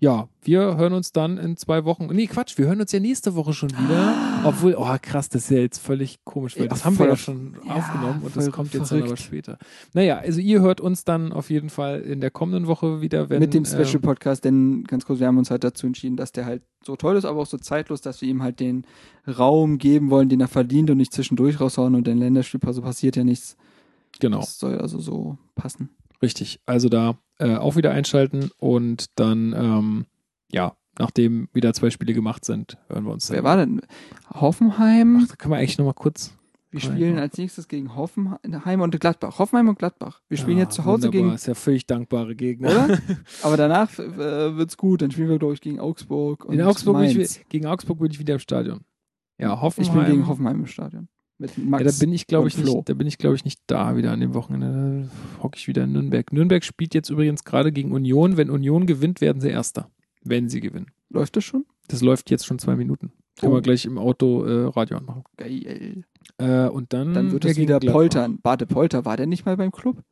ja, wir hören uns dann in zwei Wochen. Nee, Quatsch, wir hören uns ja nächste Woche schon wieder. Obwohl, oh krass, das ist ja jetzt völlig komisch, weil Ja, das haben wir ja schon ja, aufgenommen und das kommt jetzt dann aber später. Naja, also ihr hört uns dann auf jeden Fall in der kommenden Woche wieder, wenn. mit dem ähm, Special Podcast, denn ganz kurz, wir haben uns halt dazu entschieden, dass der halt so toll ist, aber auch so zeitlos, dass wir ihm halt den Raum geben wollen, den er verdient und nicht zwischendurch raushauen und der Länderspielpause passiert ja nichts. Genau, Das soll also so passen. Richtig. Also da äh, auch wieder einschalten und dann, ähm, ja, nachdem wieder zwei Spiele gemacht sind, hören wir uns. Wer war denn? Hoffenheim. Ach, können wir eigentlich nochmal kurz. Wir spielen als nächstes gegen Hoffenheim und Gladbach. Hoffenheim und Gladbach. Wir spielen Ja, jetzt zu Hause wunderbar. gegen, Ist ja völlig dankbare Gegner. oder? [LAUGHS] Aber danach äh, wird's gut. Dann spielen wir, glaube ich, gegen Augsburg und In Augsburg ich, gegen Augsburg bin ich wieder im Stadion. Ja, Ich Hoffenheim. bin gegen Hoffenheim im Stadion. Mit Max. Ja, da bin ich, glaube ich, Flo. nicht, da bin ich, glaube ich, nicht da wieder an dem Wochenende. Da hocke ich wieder in Nürnberg. Nürnberg spielt jetzt übrigens gerade gegen Union. Wenn Union gewinnt, werden sie Erster. Wenn sie gewinnen. Läuft das schon? Das läuft jetzt schon zwei Minuten. Können Oh. wir gleich im Auto äh, Radio anmachen. Geil. Äh, und dann, Dann wird es wieder Gladbach. poltern. Warte, Polter, war der nicht mal beim Club?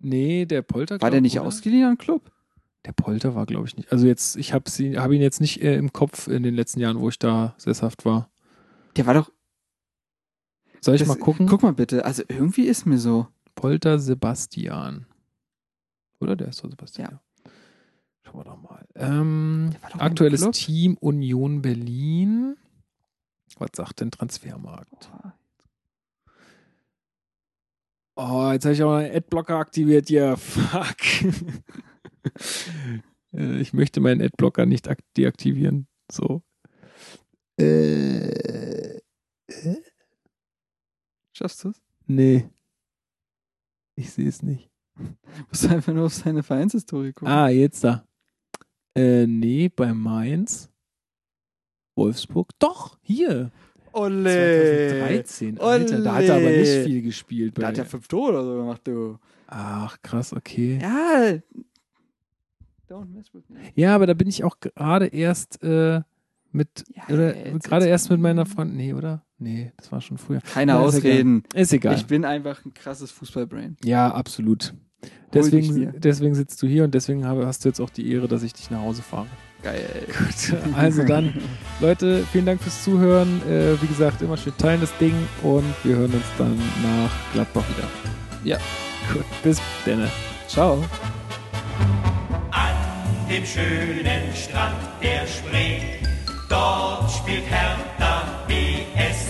Nee, der Polter. War der nicht oder? ausgeliehen den Club? Der Polter war, glaube ich, nicht. Also jetzt, ich habe hab ihn jetzt nicht äh, im Kopf in den letzten Jahren, wo ich da sesshaft war. Der war doch. Soll ich das- mal gucken? Guck mal bitte. Also irgendwie ist mir so. Polter Sebastian. Oder der ist doch Sebastian. Ja. Schauen wir doch mal. Ähm, doch aktuelles. Team Union Berlin. Was sagt denn Transfermarkt? Oh, jetzt habe ich auch einen Adblocker aktiviert hier. Fuck. [LAUGHS] Äh, ich möchte meinen Adblocker nicht ak- deaktivieren. So. Äh, Schaffst du es? nee. Ich sehe es nicht. [LAUGHS] Musst du einfach nur auf seine Vereinshistorie gucken. Ah, jetzt da. Äh, nee, bei Mainz. Wolfsburg. Doch, hier. Olle. 2013. Alter, da hat er aber Olle. nicht viel gespielt. Bei hat ja fünf Tore oder so gemacht, du. Ach, krass, okay. Ja. Don't mess with me. Ja, aber da bin ich auch gerade erst äh, mit, Ja, oder gerade erst mit meiner Freundin. Nee, oder? Nee, das war schon früher. Keine Ja, ist Ausreden. Ist egal. Ich bin einfach ein krasses Fußballbrain. ja, absolut. Deswegen, deswegen sitzt du hier und deswegen habe, hast du jetzt auch die Ehre, dass ich dich nach Hause fahre. Geil. Gut, also dann, [LAUGHS] Leute, vielen Dank fürs Zuhören. Äh, wie gesagt, immer schön teilen das Ding und wir hören uns dann nach Gladbach wieder. Ja. Gut, bis dann. Ciao. An dem schönen Strand der Spree, dort spielt Hertha BSC.